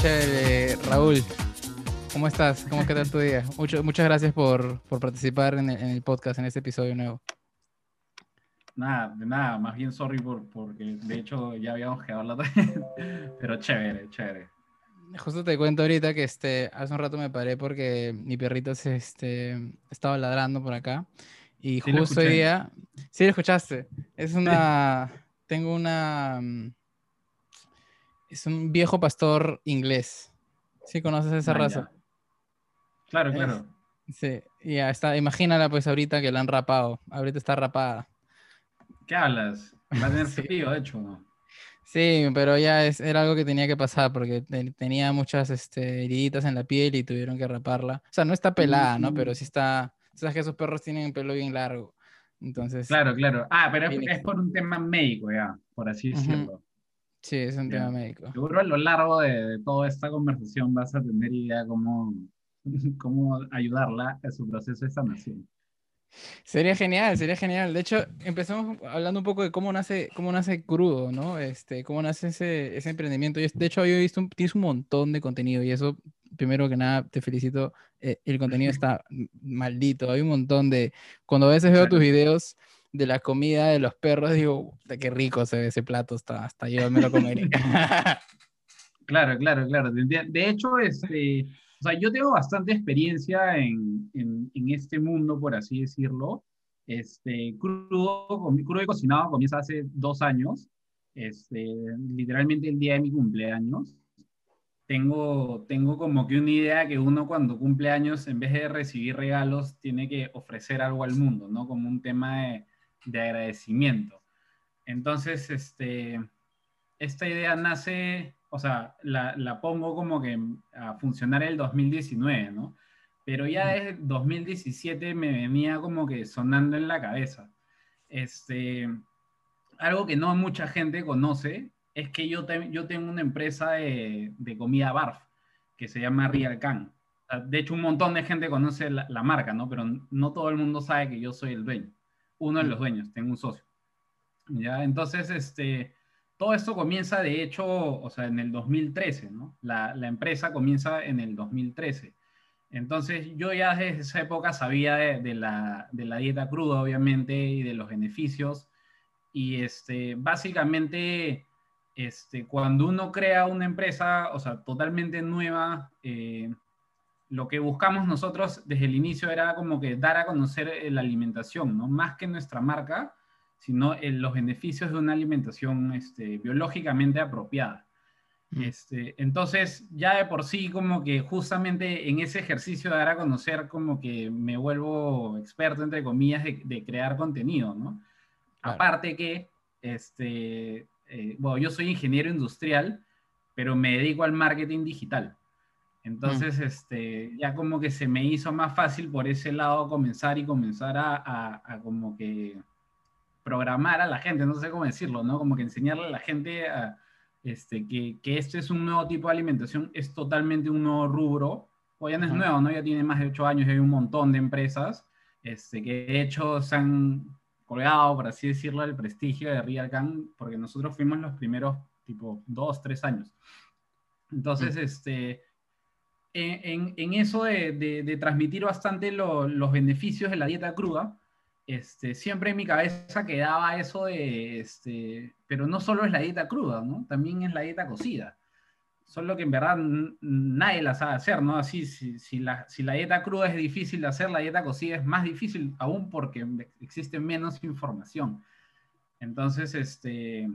Chévere, Raúl. ¿Cómo estás? ¿Cómo qué tal tu día? Mucho, muchas gracias por, por participar en el, en el, podcast, en este episodio nuevo. Nada, de nada, más bien sorry por, porque de hecho ya habíamos quedado la pero chévere, chévere. Justo te cuento ahorita que este, hace un rato me paré porque mi perrito se, este, estaba ladrando por acá y Sí, justo hoy día, sí lo escuchaste, es una, tengo una, mm, es un viejo pastor inglés. ¿Sí conoces esa Ah, raza? Claro, Es- claro. Sí, ya está, imagínala pues ahorita que la han rapado, ahorita está rapada. ¿Qué hablas? Va a tener Sí. frío, de hecho, ¿no? Sí, pero ya es, era algo que tenía que pasar porque te- tenía muchas este, heriditas en la piel y tuvieron que raparla. O sea, no está pelada, ¿no? Pero sí está, sabes que esos perros tienen pelo bien largo. Entonces, Claro, claro. Ah, pero es, por un tema médico, ya, por así decirlo. Sí, es un tema médico. Seguro a lo largo de, de toda esta conversación vas a tener idea cómo, cómo ayudarla a su proceso de sanación. Sería genial, sería genial. De hecho, empezamos hablando un poco de cómo nace, cómo nace crudo, ¿no? Este, cómo nace ese, ese emprendimiento. De hecho, yo he visto, un- tienes un montón de contenido y eso, primero que nada, te felicito. eh, el contenido está maldito. Hay un montón de... Cuando a veces veo tus videos de la comida de los perros, digo, "Puta, qué rico se ve ese plato, hasta, hasta yo me lo comería. Claro, claro, claro. De, hecho, este, o sea, yo tengo bastante experiencia en, en, en este mundo, por así decirlo. Este, crudo, crudo y cocinado comienza hace dos años, este, literalmente el día de mi cumpleaños. Tengo, tengo como que una idea que uno cuando cumple años, en vez de recibir regalos, tiene que ofrecer algo al mundo, ¿no? Como un tema de, de agradecimiento. Entonces, este, esta idea nace, o sea, la, la pongo como que a funcionar el 2019, ¿no? Pero ya desde 2017 me venía como que sonando en la cabeza. Este, algo que no mucha gente conoce es que yo, te- yo tengo una empresa de, de comida barf que se llama Real Can. Sea, De hecho, un montón de gente conoce la, la marca, ¿no? Pero no todo el mundo sabe que yo soy el dueño. Uno de los dueños, tengo un socio. ¿Ya? Entonces, este, todo esto comienza, de hecho, o sea, en el 2013, ¿no? La, la empresa comienza en el 2013. Entonces, yo ya desde esa época sabía de, de la, de la dieta cruda, obviamente, y de los beneficios. Y este, básicamente, este, cuando uno crea una empresa, o sea, totalmente nueva, eh, lo que buscamos nosotros desde el inicio era como que dar a conocer eh, la alimentación, ¿no? Más que nuestra marca, sino eh, los beneficios de una alimentación este, biológicamente apropiada. Mm. Este, entonces, ya de por sí, como que justamente en ese ejercicio de dar a conocer, como que me vuelvo experto, entre comillas, de, de crear contenido, ¿no? Claro. Aparte que, este, eh, bueno, yo soy ingeniero industrial, pero me dedico al marketing digital. Entonces, este, ya como que se me hizo más fácil por ese lado comenzar y comenzar a, a- a como que programar a la gente, no sé cómo decirlo, ¿no? Como que enseñarle a la gente a, este, que, que este es un nuevo tipo de alimentación, es totalmente un nuevo rubro, o ya no es Ajá. nuevo, ¿no? Ya tiene más de ocho años y hay un montón de empresas este, que de hecho se han colgado, por así decirlo, el prestigio de Real Can, porque nosotros fuimos los primeros, tipo, dos, tres años. Entonces, este, en, en- en eso de, de- de transmitir bastante lo- los beneficios de la dieta cruda, este, siempre en mi cabeza quedaba eso de, este, pero no solo es la dieta cruda, ¿no? También es la dieta cocida. Solo que en verdad nadie la sabe hacer, ¿no? Así, si, si la, si la dieta cruda es difícil de hacer, la dieta cocida es más difícil aún porque existe menos información. Entonces, este,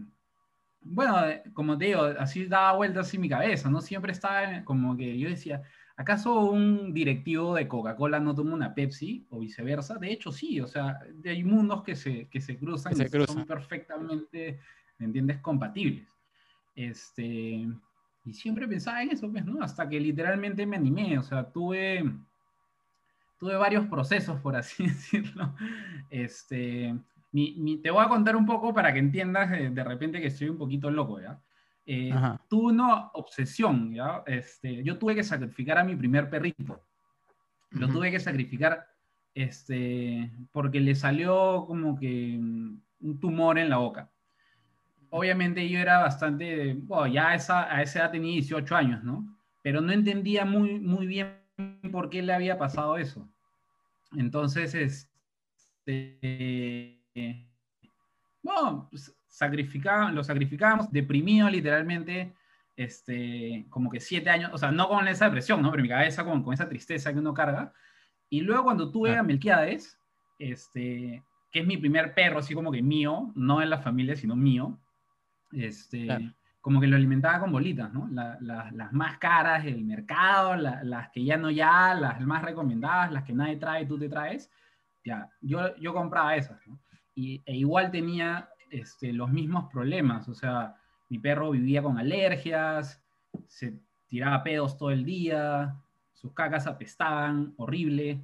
bueno, eh, como te digo, así daba vueltas en mi cabeza, ¿no? Siempre estaba como que yo decía, ¿acaso un directivo de Coca-Cola no toma una Pepsi o viceversa? De hecho, sí, o sea, hay mundos que se, que se cruzan Que se y cruzan. son perfectamente, ¿me entiendes?, compatibles. Este, y siempre pensaba en eso, pues, ¿no? Hasta que literalmente me animé, o sea, tuve, tuve varios procesos, por así decirlo. Este, mi- mi- te voy a contar un poco para que entiendas de, de repente que estoy un poquito loco, ¿ya? Eh, tuve una obsesión, ¿ya? Este, yo tuve que sacrificar a mi primer perrito. Lo tuve que sacrificar este, porque le salió como que mm, un tumor en la boca. Obviamente yo era bastante, bueno, ya a esa, a esa edad tenía 18 años, ¿no? pero no entendía muy, muy bien por qué le había pasado eso. Entonces, este, bueno, pues, lo sacrificábamos, deprimido literalmente, este, como que siete años, o sea, no con esa depresión, ¿no? Pero mi cabeza con, con esa tristeza que uno carga. Y luego cuando tuve a Melquiades, este, que es mi primer perro, así como que mío, no en la familia, sino mío, este, como que lo alimentaba con bolitas, ¿no? las más caras del mercado, las que ya no ya, las más recomendadas, las que nadie trae, tú te traes, ya, yo, yo compraba esas, ¿no? Y, e igual tenía este, los mismos problemas, o sea, mi perro vivía con alergias, se tiraba pedos todo el día, sus cacas apestaban, horrible.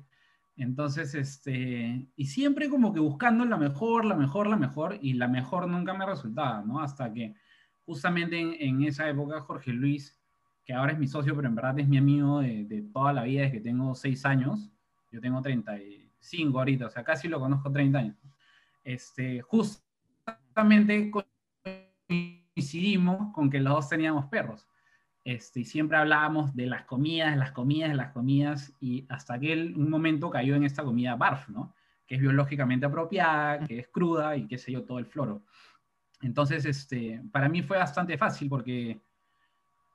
Entonces, este, y siempre como que buscando la mejor, la mejor, la mejor, y la mejor nunca me resultaba, ¿no? Hasta que justamente en, esa época Jorge Luis, que ahora es mi socio, pero en verdad es mi amigo de, toda la vida desde que tengo seis años, yo tengo 35 ahorita, o sea, casi lo conozco 30 años. Este, justamente coincidimos con que los dos teníamos perros. Este, y siempre hablábamos de las comidas, las comidas, las comidas, y hasta que un momento cayó en esta comida BARF, ¿no? Que es biológicamente apropiada, que es cruda y qué sé yo, todo el floro. Entonces, este, para mí fue bastante fácil porque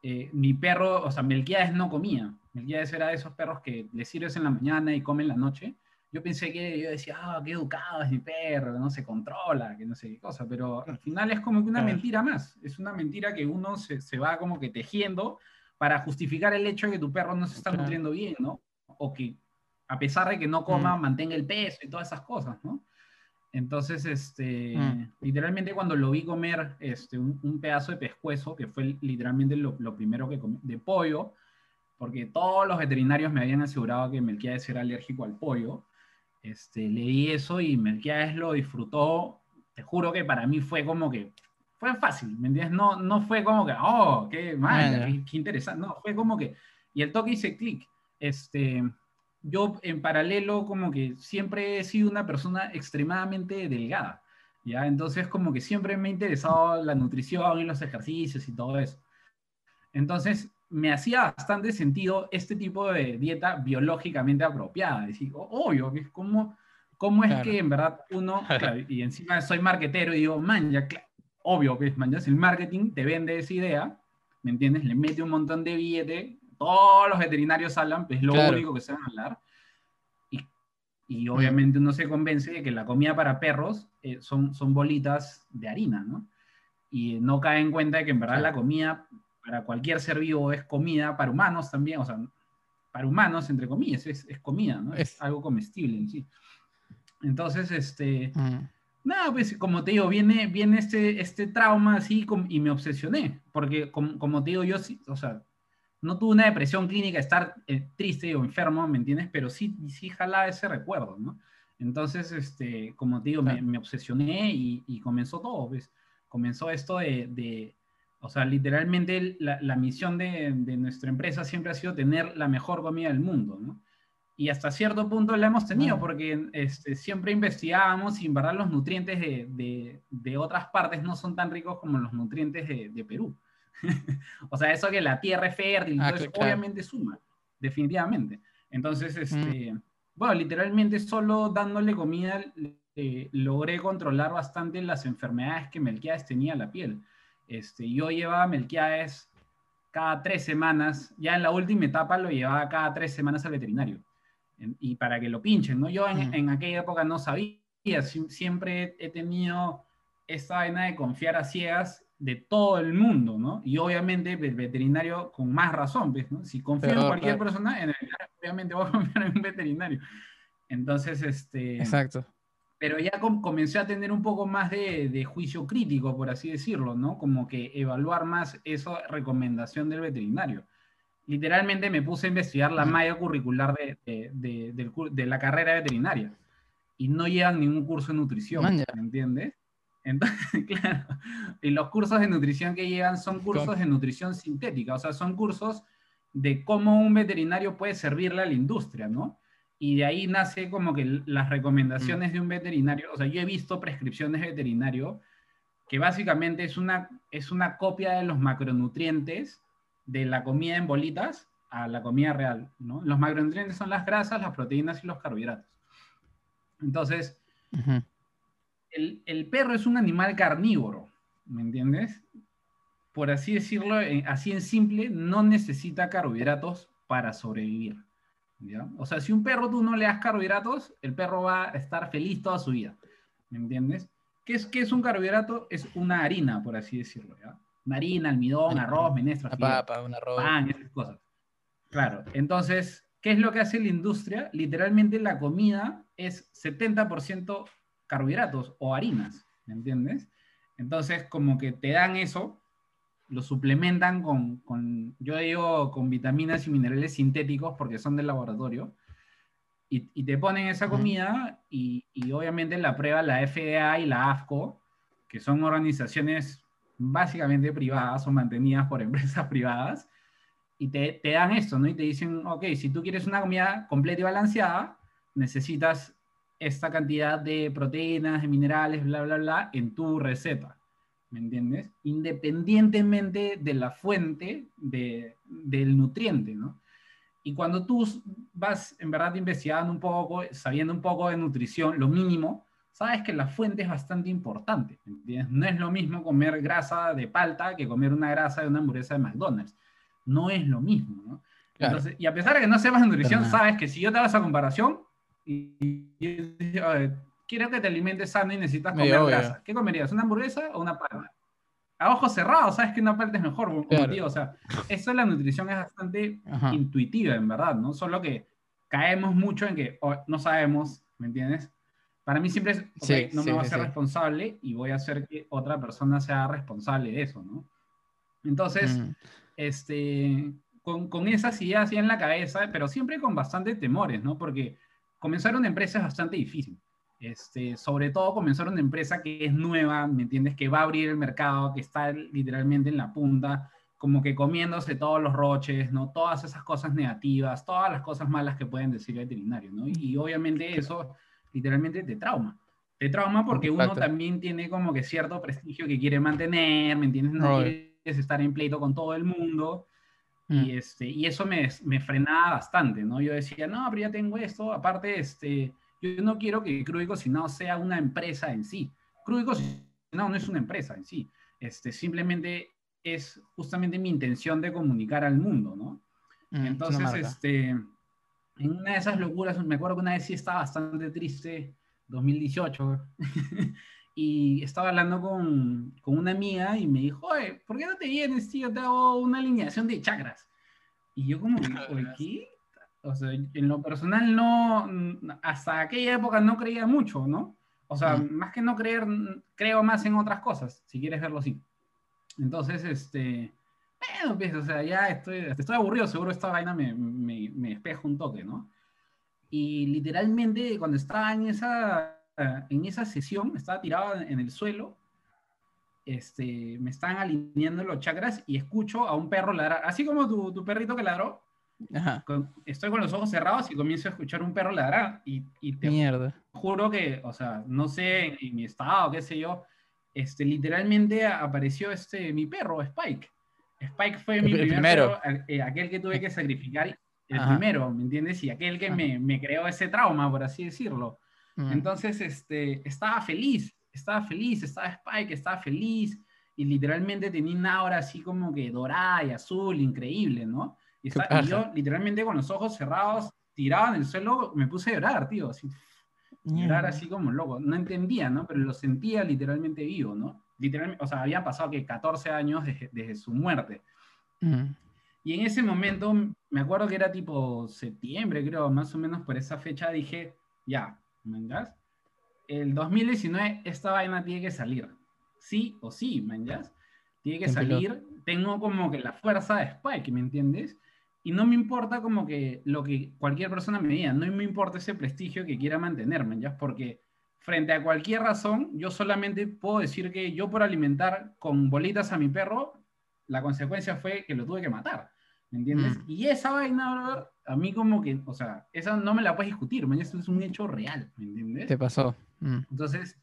eh, mi perro, o sea, Melquiades no comía. Melquiades era de esos perros que le sirves en la mañana y come en la noche. Yo pensé que yo decía, ah, qué educado es mi perro, no se controla, que no sé qué cosa, pero al final es como que una mentira más. Es una mentira que uno se, se va como que tejiendo para justificar el hecho de que tu perro no se está nutriendo bien, ¿no? O que a pesar de que no coma, mantenga el peso y todas esas cosas, ¿no? Entonces, este, mm. literalmente cuando lo vi comer este, un, pedazo de pescuezo, que fue literalmente lo, primero que comí, de pollo, porque todos los veterinarios me habían asegurado que Melquiades era alérgico al pollo, este, leí eso y Melquiades lo disfrutó, te juro que para mí fue como que, fue fácil, ¿me entiendes? No, no fue como que, oh, qué mal, qué, interesante, no, fue como que, y el toque hice clic, este, yo en paralelo como que siempre he sido una persona extremadamente delgada, ¿ya? Entonces como que siempre me ha interesado la nutrición y los ejercicios y todo eso. Entonces me hacía bastante sentido este tipo de dieta biológicamente apropiada. Decir, obvio, ¿cómo, cómo es que en verdad uno, y encima soy marketero y digo, man, ya, obvio, que man, ya el marketing te vende esa idea, ¿me entiendes? Le mete un montón de billete todos los veterinarios hablan, pues es lo único que saben hablar. Y, y, obviamente uno se convence de que la comida para perros eh, son, son bolitas de harina, ¿no? Y no cae en cuenta de que en verdad la comida para cualquier ser vivo es comida, para humanos también, o sea, para humanos, entre comillas, es, es comida, ¿no? Es algo comestible en sí. Entonces, este... Nada, pues como te digo, viene, viene este, este trauma así y me obsesioné, porque como, como te digo, yo sí, o sea, no tuve una depresión clínica, estar eh, triste o enfermo, ¿me entiendes? Pero sí, sí jalaba ese recuerdo, ¿no? Entonces, este, como te digo, me, obsesioné y, comenzó todo, ¿ves? Comenzó esto de, o sea, literalmente la, misión de, nuestra empresa siempre ha sido tener la mejor comida del mundo, ¿no? Y hasta cierto punto la hemos tenido, porque este, siempre investigábamos y en verdad los nutrientes de, otras partes no son tan ricos como los nutrientes de Perú. o sea, eso que la tierra es fértil, ah, entonces obviamente suma, definitivamente. Entonces, este, bueno, literalmente solo dándole comida eh, logré controlar bastante las enfermedades que Melquiades tenía en la piel. Este, yo llevaba Melquiades cada tres semanas, ya en la última etapa lo llevaba cada tres semanas al veterinario. y para que lo pinchen, ¿no? Yo en, en aquella época no sabía, siempre he tenidio esta vaina de confiar a ciegas de todo el mundo, ¿no? Y obviamente el veterinario con más razón. ¿no? Si confío en cualquier persona, obviamente voy a confiar en un veterinario. Entonces, este... Exacto. Pero ya comencé a tener un poco más de, juicio crítico, por así decirlo, ¿no? Como que evaluar más esa recomendación del veterinario. Literalmente me puse a investigar la malla curricular de, de, la carrera veterinaria y no llevan ningún curso de nutrición, ¿me entiendes? Entonces, claro, y los cursos de nutrición que llegan son cursos de nutrición sintética, o sea, son cursos de cómo un veterinario puede servirle a la industria, ¿no? Y de ahí nace como que las recomendaciones mm. de un veterinario, o sea, yo he visto prescripciones de veterinario que básicamente es una, es una copia de los macronutrientes de la comida en bolitas a la comida real, ¿no? Los macronutrientes son las grasas, las proteínas y los carbohidratos. Entonces, el, el, perro es un animal carnívoro, ¿me entiendes? Por así decirlo, así en simple, no necesita carbohidratos para sobrevivir. ¿Ya? O sea, si un perro tú no le das carbohidratos, el perro va a estar feliz toda su vida, ¿me entiendes? ¿Qué es, qué es un carbohidrato? Es una harina, por así decirlo, ¿ya? Una harina, almidón, arroz, menestra, papa, un arroz. pan, esas cosas. Claro, entonces, ¿qué es lo que hace la industria? Literalmente la comida es 70% carbohidratos o harinas, ¿me entiendes? Entonces, como que te dan eso, lo suplementan con, con, yo digo, con vitaminas y minerales sintéticos porque son del laboratorio, y, y te ponen esa comida y, y, obviamente la prueba la FDA y la AFCO, que son organizaciones básicamente privadas o mantenidas por empresas privadas, y te, te, dan esto, ¿no? Y te dicen, ok, si tú quieres una comida completa y balanceada, necesitas esta cantidad de proteínas, de minerales, bla, bla, bla, en tu receta. ¿Me entiendes? Independientemente de la fuente de, del nutriente, ¿no? Y cuando tú vas en verdad investigando un poco, sabiendo un poco de nutrición, lo mínimo, sabes que la fuente es bastante importante. ¿me entiendes? No es lo mismo comer grasa de palta que comer una grasa de una hamburguesa de McDonald's no es lo mismo, ¿no? Entonces, y a pesar de que no sepas de nutrición, sabes que si yo te hago esa comparación y, quiero que te alimentes sano y necesitas comer grasa, ¿qué comerías? ¿Una hamburguesa o una palta? A ojos cerrados, sabes que una palta es mejor, o sea, eso de la nutrición es bastante intuitiva, en verdad, ¿no? Solo que caemos mucho en que oh, no sabemos, ¿me entiendes? Para mí siempre es, no me voy a ser responsable y voy a hacer que otra persona sea responsable de eso, ¿no? Entonces, este, con, con esas ideas así en la cabeza, pero siempre con bastante temores, ¿no? Porque comenzar una empresa es bastante difícil. Este, sobre todo comenzar una empresa que es nueva, ¿me entiendes? Que va a abrir el mercado, que está literalmente en la punta, como que comiéndose todos los roches, ¿no? Todas esas cosas negativas, todas las cosas malas que pueden decir veterinario, ¿no? Y, obviamente eso literalmente te trauma. Te trauma porque uno también tiene como que cierto prestigio que quiere mantener, ¿me entiendes? No es estar en pleito con todo el mundo. Y, mm. este, y eso me, me, frenaba bastante, ¿no? Yo decía, no, pero ya tengo esto. Aparte, este, yo no quiero que Crudo y Cocinado sea una empresa en sí. Crudo y Cocinado no es una empresa en sí. Este, simplemente es justamente mi intención de comunicar al mundo, ¿no? Mm, Entonces, este, en una de esas locuras, me acuerdo que una vez sí estaba bastante triste, 2018, y estaba hablando con, con, una amiga y me dijo, oye, ¿por qué no te vienes, tío? Te hago una alineación de chakras. Y yo como, ¿qué? O sea, en lo personal no, hasta aquella época no creía mucho, ¿no? O sea, más que no creer, creo más en otras cosas, si quieres verlo así. Entonces, este, bueno, pues, o sea, ya estoy, estoy aburrido, seguro esta vaina me, me, me despejo un toque, ¿no? Y literalmente cuando estaba en esa en esa sesión, estaba tirado en el suelo, este, me están alineando los chakras y escucho a un perro ladrar, así como tu, tu perrito que ladró. Estoy con los ojos cerrados y comienzo a escuchar un perro ladrar y, y te Mierda. juro que, o sea, no sé en, mi estado, qué sé yo, este, literalmente apareció este, mi perro, Spike. Spike fue mi primer primero. Perro, eh, aquel que tuve que sacrificar, el primero, ¿me entiendes? Y aquel que me, me, creó ese trauma, por así decirlo. Entonces, este, estaba feliz, estaba feliz, estaba Spike, estaba feliz, y literalmente tenía una aura así como que dorada y azul, increíble, ¿no? Y, yo, literalmente, con los ojos cerrados, tirado en el suelo, me puse a llorar, tío, así, llorar así como loco. No entendía, ¿no? Pero lo sentía literalmente vivo, ¿no? Literalmente, o sea, habían pasado que 14 años desde, su muerte. Y en ese momento, me acuerdo que era tipo septiembre, creo, más o menos por esa fecha, dije, ya, ¿manjas? El 2019 esta vaina tiene que salir. Sí o sí, ¿manjas? Tiene que salir. Tengo como que la fuerza de Spike, ¿me entiendes? Y no me importa como que lo que cualquier persona me diga, no me importa ese prestigio que quiera mantener, ¿manjas? Porque frente a cualquier razón, yo solamente puedo decir que yo por alimentar con bolitas a mi perro, la consecuencia fue que lo tuve que matar. ¿Me entiendes? Mm. Y esa vaina, a mí como que, o sea, esa no me la puedes discutir, man, eso es un hecho real, ¿me entiendes? Te pasó. Mm. Entonces,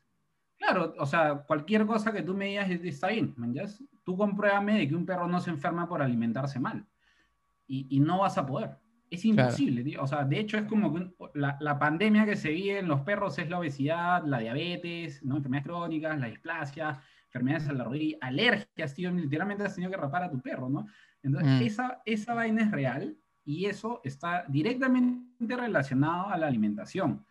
Claro, o sea, cualquier cosa que tú me digas está bien, ¿ya? Tú compruébame de que un perro no se enferma por alimentarse mal. Y, y no vas a poder. Es imposible, tío. O sea, de hecho es como que la, la, pandemia que se vive en los perros es la obesidad, la diabetes, ¿no? enfermedades crónicas, la displasia, enfermedades a la rodilla, alergias, tío. Literalmente has tenido que rapar a tu perro, ¿no? Entonces, mm. esa, esa vaina es real y eso está directamente relacionado a la alimentación.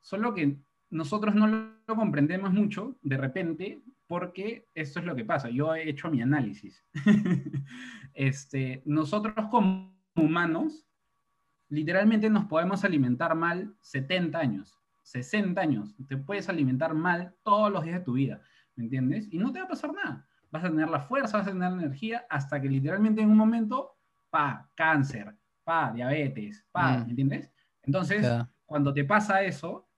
Solo que nosotros no lo comprendemos mucho de repente porque esto es lo que pasa. Yo he hecho mi análisis. este, nosotros como humanos, literalmente nos podemos alimentar mal 70 años, 60 años. Te puedes alimentar mal todos los días de tu vida, ¿me entiendes? Y no te va a pasar nada. Vas a tener la fuerza, vas a tener la energía, hasta que literalmente en un momento, pa, cáncer, pa, diabetes, pa, mm. ¿me entiendes? Entonces, cuando te pasa eso,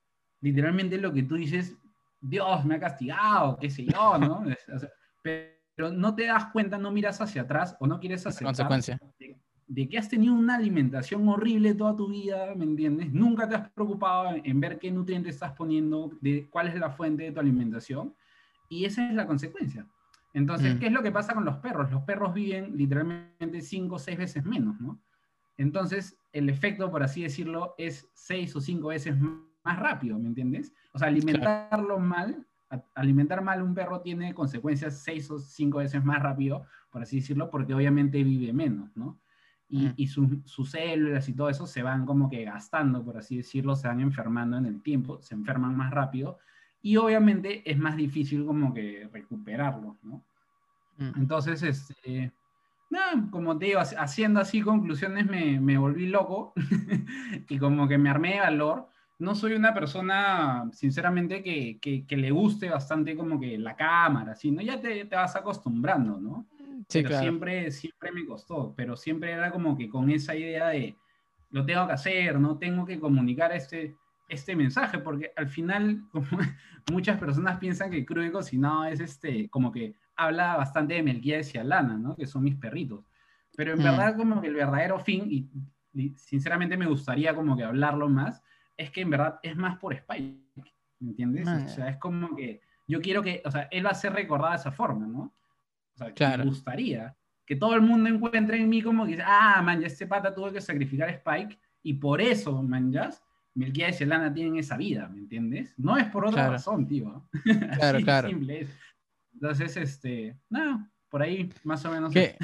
literalmente lo que tú dices, Dios me ha castigado, qué sé yo, ¿no? pero no te das cuenta, no miras hacia atrás o no quieres hacer consecuencia. De, que has tenido una alimentación horrible toda tu vida, ¿me entiendes? Nunca te has preocupado en, ver qué nutrientes estás poniendo, de cuál es la fuente de tu alimentación, y esa es la consecuencia. Entonces, mm. ¿qué es lo que pasa con los perros? Los perros viven literalmente cinco o seis veces menos, ¿no? Entonces, el efecto, por así decirlo, es seis o cinco veces más rápido, ¿me entiendes? O sea, alimentarlo mal, alimentar mal un perro tiene consecuencias seis o cinco veces más rápido, por así decirlo, porque obviamente vive menos, ¿no? Y, mm. y sus células y todo eso se van como que gastando, por así decirlo, se van enfermando en el tiempo, se enferman más rápido y obviamente es más difícil como que recuperarlo, ¿no? Mm. Entonces, este, no, como te digo, haciendo así conclusiones me, me volví loco y como que me armé de valor. No soy una persona, sinceramente, que, que, le guste bastante como que la cámara, ¿no? Ya te, te vas acostumbrando, ¿no? Sí, pero siempre, siempre me costó, pero siempre era como que con esa idea de lo tengo que hacer, ¿no? Tengo que comunicar este, este mensaje, porque al final como muchas personas piensan que crudo y cocinado es este, como que habla bastante de Melquíades y Alana, ¿no? Que son mis perritos. Pero en mm. verdad como que el verdadero fin, y, sinceramente me gustaría como que hablarlo más, es que en verdad es más por Spike, ¿me entiendes? O sea, es como que yo quiero que, o sea, él va a ser recordado de esa forma, ¿no? O sea, me gustaría que todo el mundo encuentre en mí como que, ah, man, ya este pata tuvo que sacrificar a Spike, y por eso, man, ya, Melquíades y Alana tienen esa vida, ¿me entiendes? No es por otra razón, tío. Claro, claro. Simple es. Entonces, este, no, por ahí más o menos. Qué,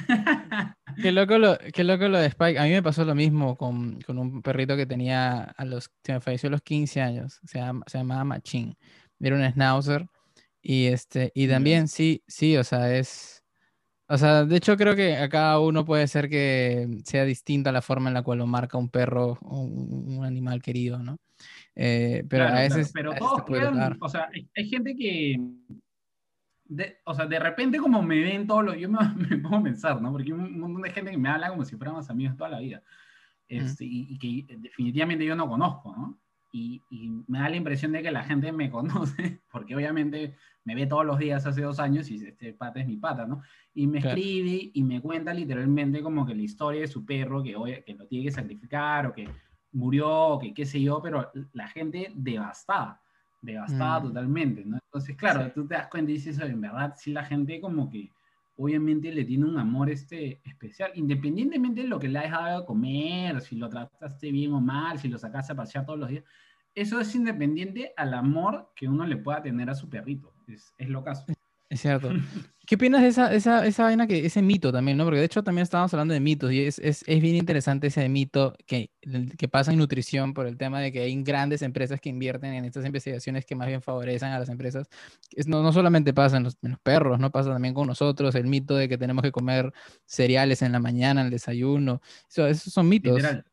qué, loco lo, qué loco lo de Spike. A mí me pasó lo mismo con, con un perrito que tenía a los, se me falleció a los 15 años. Se, llama, se llamaba Machín. Era un schnauzer. Y, este, y también sí, sí, o sea, es... O sea, de hecho creo que a cada uno puede ser que sea distinta la forma en la cual lo marca un perro o un, animal querido, ¿no? Eh, pero a veces... Pero todos pueden, o sea, hay gente que o sea, de repente como me ven todos los, yo me, me, pongo a pensar, ¿no? Porque hay un montón de gente que me habla como si fuéramos amigos toda la vida, este, y, que definitivamente yo no conozco, ¿no? Y, y, me da la impresión de que la gente me conoce, porque obviamente me ve todos los días hace dos años y este pata es mi pata, ¿no? Y me escribe y me cuenta literalmente como que la historia de su perro, que, hoy, que lo tiene que sacrificar, o que murió, o que qué sé yo, pero la gente devastada devastada mm. totalmente, ¿no? Entonces, claro, tú te das cuenta y dices, en verdad, sí la gente como que obviamente le tiene un amor este especial, independientemente de lo que le hayas dado a comer, si lo trataste bien o mal, si lo sacaste a pasear todos los días, eso es independiente al amor que uno le pueda tener a su perrito, es, es lo caso. Es cierto. ¿Qué opinas de esa, esa, esa vaina, que, ese mito también, ¿no? Porque de hecho también estábamos hablando de mitos y es, es, es, bien interesante ese mito que, que pasa en nutrición por el tema de que hay grandes empresas que invierten en estas investigaciones que más bien favorecen a las empresas. Es, no, no solamente pasa en los, en los, perros, ¿no? Pasa también con nosotros, el mito de que tenemos que comer cereales en la mañana, el desayuno. Eso, esos son mitos. Literal.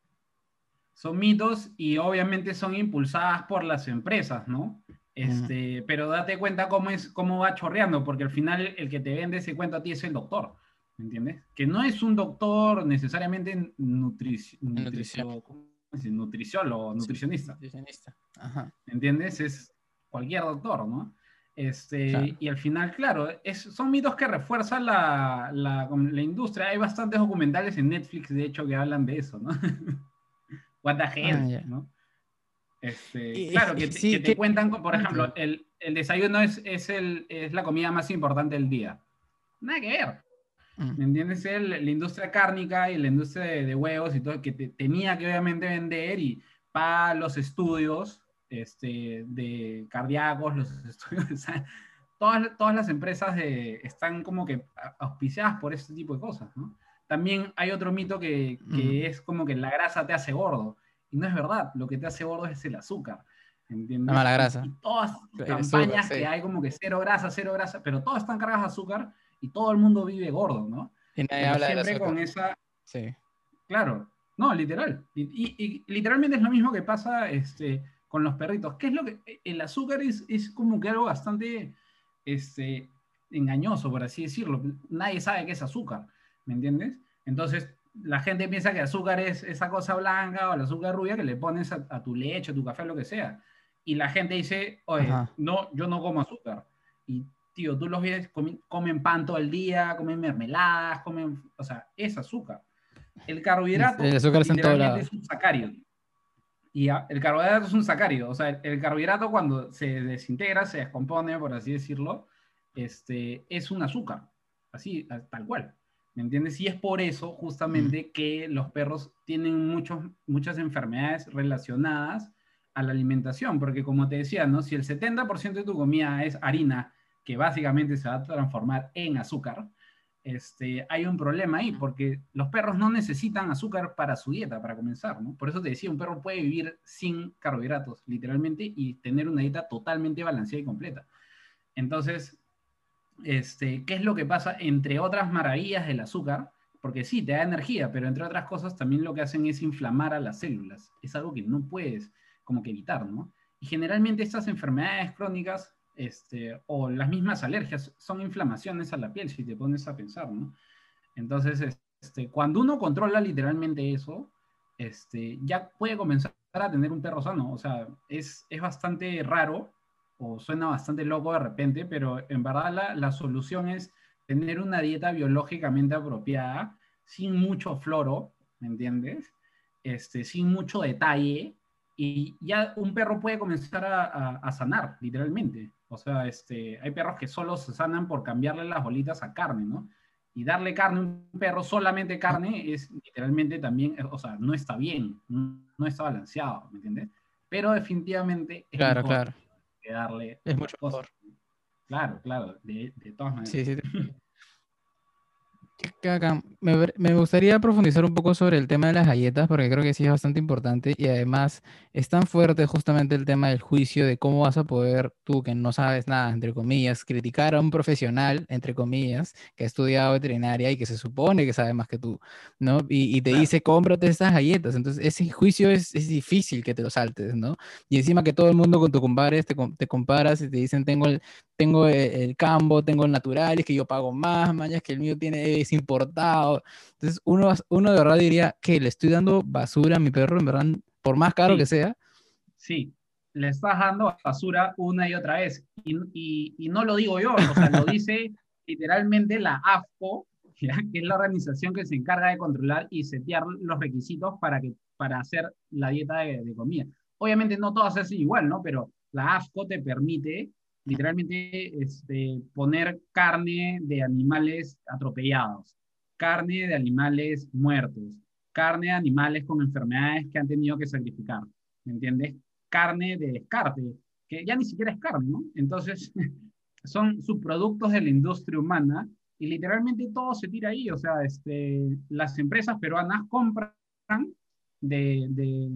Son mitos y obviamente son impulsadas por las empresas, ¿no? Este, Pero date cuenta cómo, es, cómo va chorreando, porque al final el que te vende ese cuento a ti es el doctor, ¿me entiendes? Que no es un doctor necesariamente nutriciólogo, nutricionista. Nutricionista. ¿Me entiendes? Es cualquier doctor, ¿no? Este, Y al final, claro, es, son mitos que refuerzan la, la, la, industria. Hay bastantes documentales en Netflix, de hecho, que hablan de eso, ¿no? What the hell, ah, ¿no? Este, claro, que, te cuentan, por ejemplo, el, el desayuno es, es, el, es la comida más importante del día. Nada que ver. Mm. ¿Me entiendes? El- la industria cárnica y la industria de, de huevos y todo, que te- tenía que obviamente vender y para los estudios este, de cardíacos, los estudios, sea, todas, todas las empresas de- están como que auspiciadas por este tipo de cosas, ¿no? También hay otro mito que, que Mm. es como que la grasa te hace gordo. Y no es verdad, lo que te hace gordo es el azúcar. ¿Entiendes? La mala Y- grasa. Y, todas las azúcar, campañas sí. que hay como que cero grasa, cero grasa, pero todas están cargadas de azúcar y todo el mundo vive gordo, ¿no? Y nadie Pero habla siempre con esa, Sí. claro, no, literal. Y, y- y literalmente es lo mismo que pasa este, con los perritos. ¿Qué es lo que el azúcar es, es como que algo bastante este, engañoso, por así decirlo? Nadie sabe qué es azúcar, ¿me entiendes? Entonces, la gente piensa que azúcar es esa cosa blanca o el azúcar rubia que le pones a, a tu leche, a tu café, lo que sea. Y la gente dice, oye, Ajá. no, yo no como azúcar. Y, tío, tú los ves, comi- comen pan todo el día, comen mermeladas, comen, o sea, es azúcar. El carbohidrato El azúcar lado. es un sacárido. Y a- el carbohidrato es un sacárido. O sea, el, el carbohidrato cuando se desintegra, se descompone, por así decirlo, este, es un azúcar. Así, tal cual. ¿Me entiendes? Y es por eso, justamente, que los perros tienen muchos, muchas enfermedades relacionadas a la alimentación. Porque, como te decía, ¿no? Si el 70% de tu comida es harina, que básicamente se va a transformar en azúcar, este, hay un problema ahí, porque los perros no necesitan azúcar para su dieta, para comenzar, ¿no? Por eso te decía, un perro puede vivir sin carbohidratos, literalmente, y tener una dieta totalmente balanceada y completa. Entonces, este, ¿qué es lo que pasa? Entre otras maravillas del azúcar, porque sí, te da energía, pero entre otras cosas también lo que hacen es inflamar a las células. Es algo que no puedes como que evitar, ¿no? Y generalmente estas enfermedades crónicas este, o las mismas alergias son inflamaciones a la piel, si te pones a pensar, ¿no? Entonces, este, cuando uno controla literalmente eso, este, ya puede comenzar a tener un perro sano. O sea, es, es bastante raro o suena bastante loco de repente, pero en verdad la, la solución es tener una dieta biológicamente apropiada, sin mucho floro, ¿me entiendes? Este, sin mucho detalle, y ya un perro puede comenzar a, a, a, sanar, literalmente. O sea, este, hay perros que solo se sanan por cambiarle las bolitas a carne, ¿no? Y darle carne a un perro, solamente carne, es literalmente también, o sea, no está bien, no está balanceado, ¿me entiendes? Pero definitivamente es claro, mejor claro. Que darle... Es mucho cosas. mejor. Claro, claro, de, de todas maneras. Sí, sí. Me, me, gustaría profundizar un poco sobre el tema de las galletas porque creo que sí es bastante importante y además es tan fuerte justamente el tema del juicio de cómo vas a poder tú que no sabes nada, entre comillas, criticar a un profesional, entre comillas, que ha estudiado veterinaria y que se supone que sabe más que tú, ¿no? Y, y te dice, cómprate estas galletas. Entonces ese juicio es, es, difícil que te lo saltes, ¿no? Y encima que todo el mundo con tu compadres te, te comparas y te dicen, tengo el, tengo el, el cambo, tengo el natural, es que yo pago más, mañas que el mío tiene es importado. Entonces, uno, uno de verdad diría que le estoy dando basura a mi perro, en verdad, por más caro sí. que sea. Sí, le estás dando basura una y otra vez. Y, y, y no lo digo yo, o sea, lo dice literalmente la AFCO, ¿ya? que es la organización que se encarga de controlar y setear los requisitos para, que, para hacer la dieta de, de comida. Obviamente no todas es igual, ¿no? Pero la AFCO te permite literalmente este, poner carne de animales atropellados, carne de animales muertos, carne de animales con enfermedades que han tenido que sacrificar, ¿me entiendes? Carne de descarte, que ya ni siquiera es carne, ¿no? Entonces, son subproductos de la industria humana y literalmente todo se tira ahí, o sea, este, las empresas peruanas compran de, de,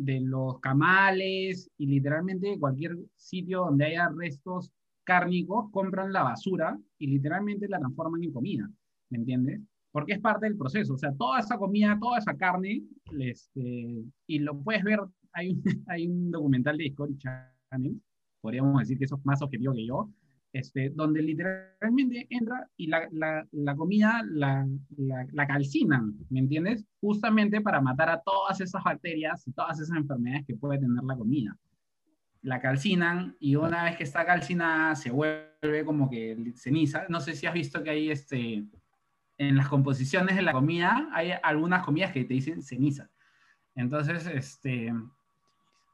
de los camales y literalmente cualquier sitio donde haya restos cárnicos, compran la basura y literalmente la transforman en comida, ¿me entiendes? Porque es parte del proceso, o sea, toda esa comida, toda esa carne, este, y lo puedes ver, hay un, hay un documental de Discovery Channel, podríamos decir que eso es más objetivo que yo, este, donde literalmente entra y la, la, la comida la, la, calcinan, ¿me entiendes? Justamente para matar a todas esas bacterias y todas esas enfermedades que puede tener la comida. La calcinan y una vez que está calcinada se vuelve como que ceniza. No sé si has visto que hay este, en las composiciones de la comida, hay algunas comidas que te dicen ceniza. Entonces, este,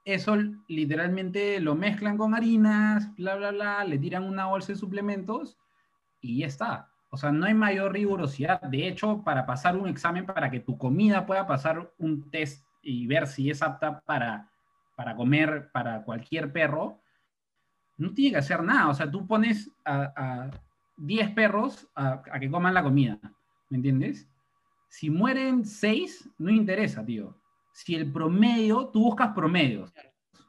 eso literalmente lo mezclan con harinas, bla, bla, bla, le tiran una bolsa de suplementos y ya está. O sea, no hay mayor rigurosidad. De hecho, para pasar un examen, para que tu comida pueda pasar un test y ver si es apta para, para comer para cualquier perro, no tiene que hacer nada. O sea, tú pones a, 10 perros a, que coman la comida. ¿Me entiendes? Si mueren 6, no interesa, tío. Si el promedio, tú buscas promedios.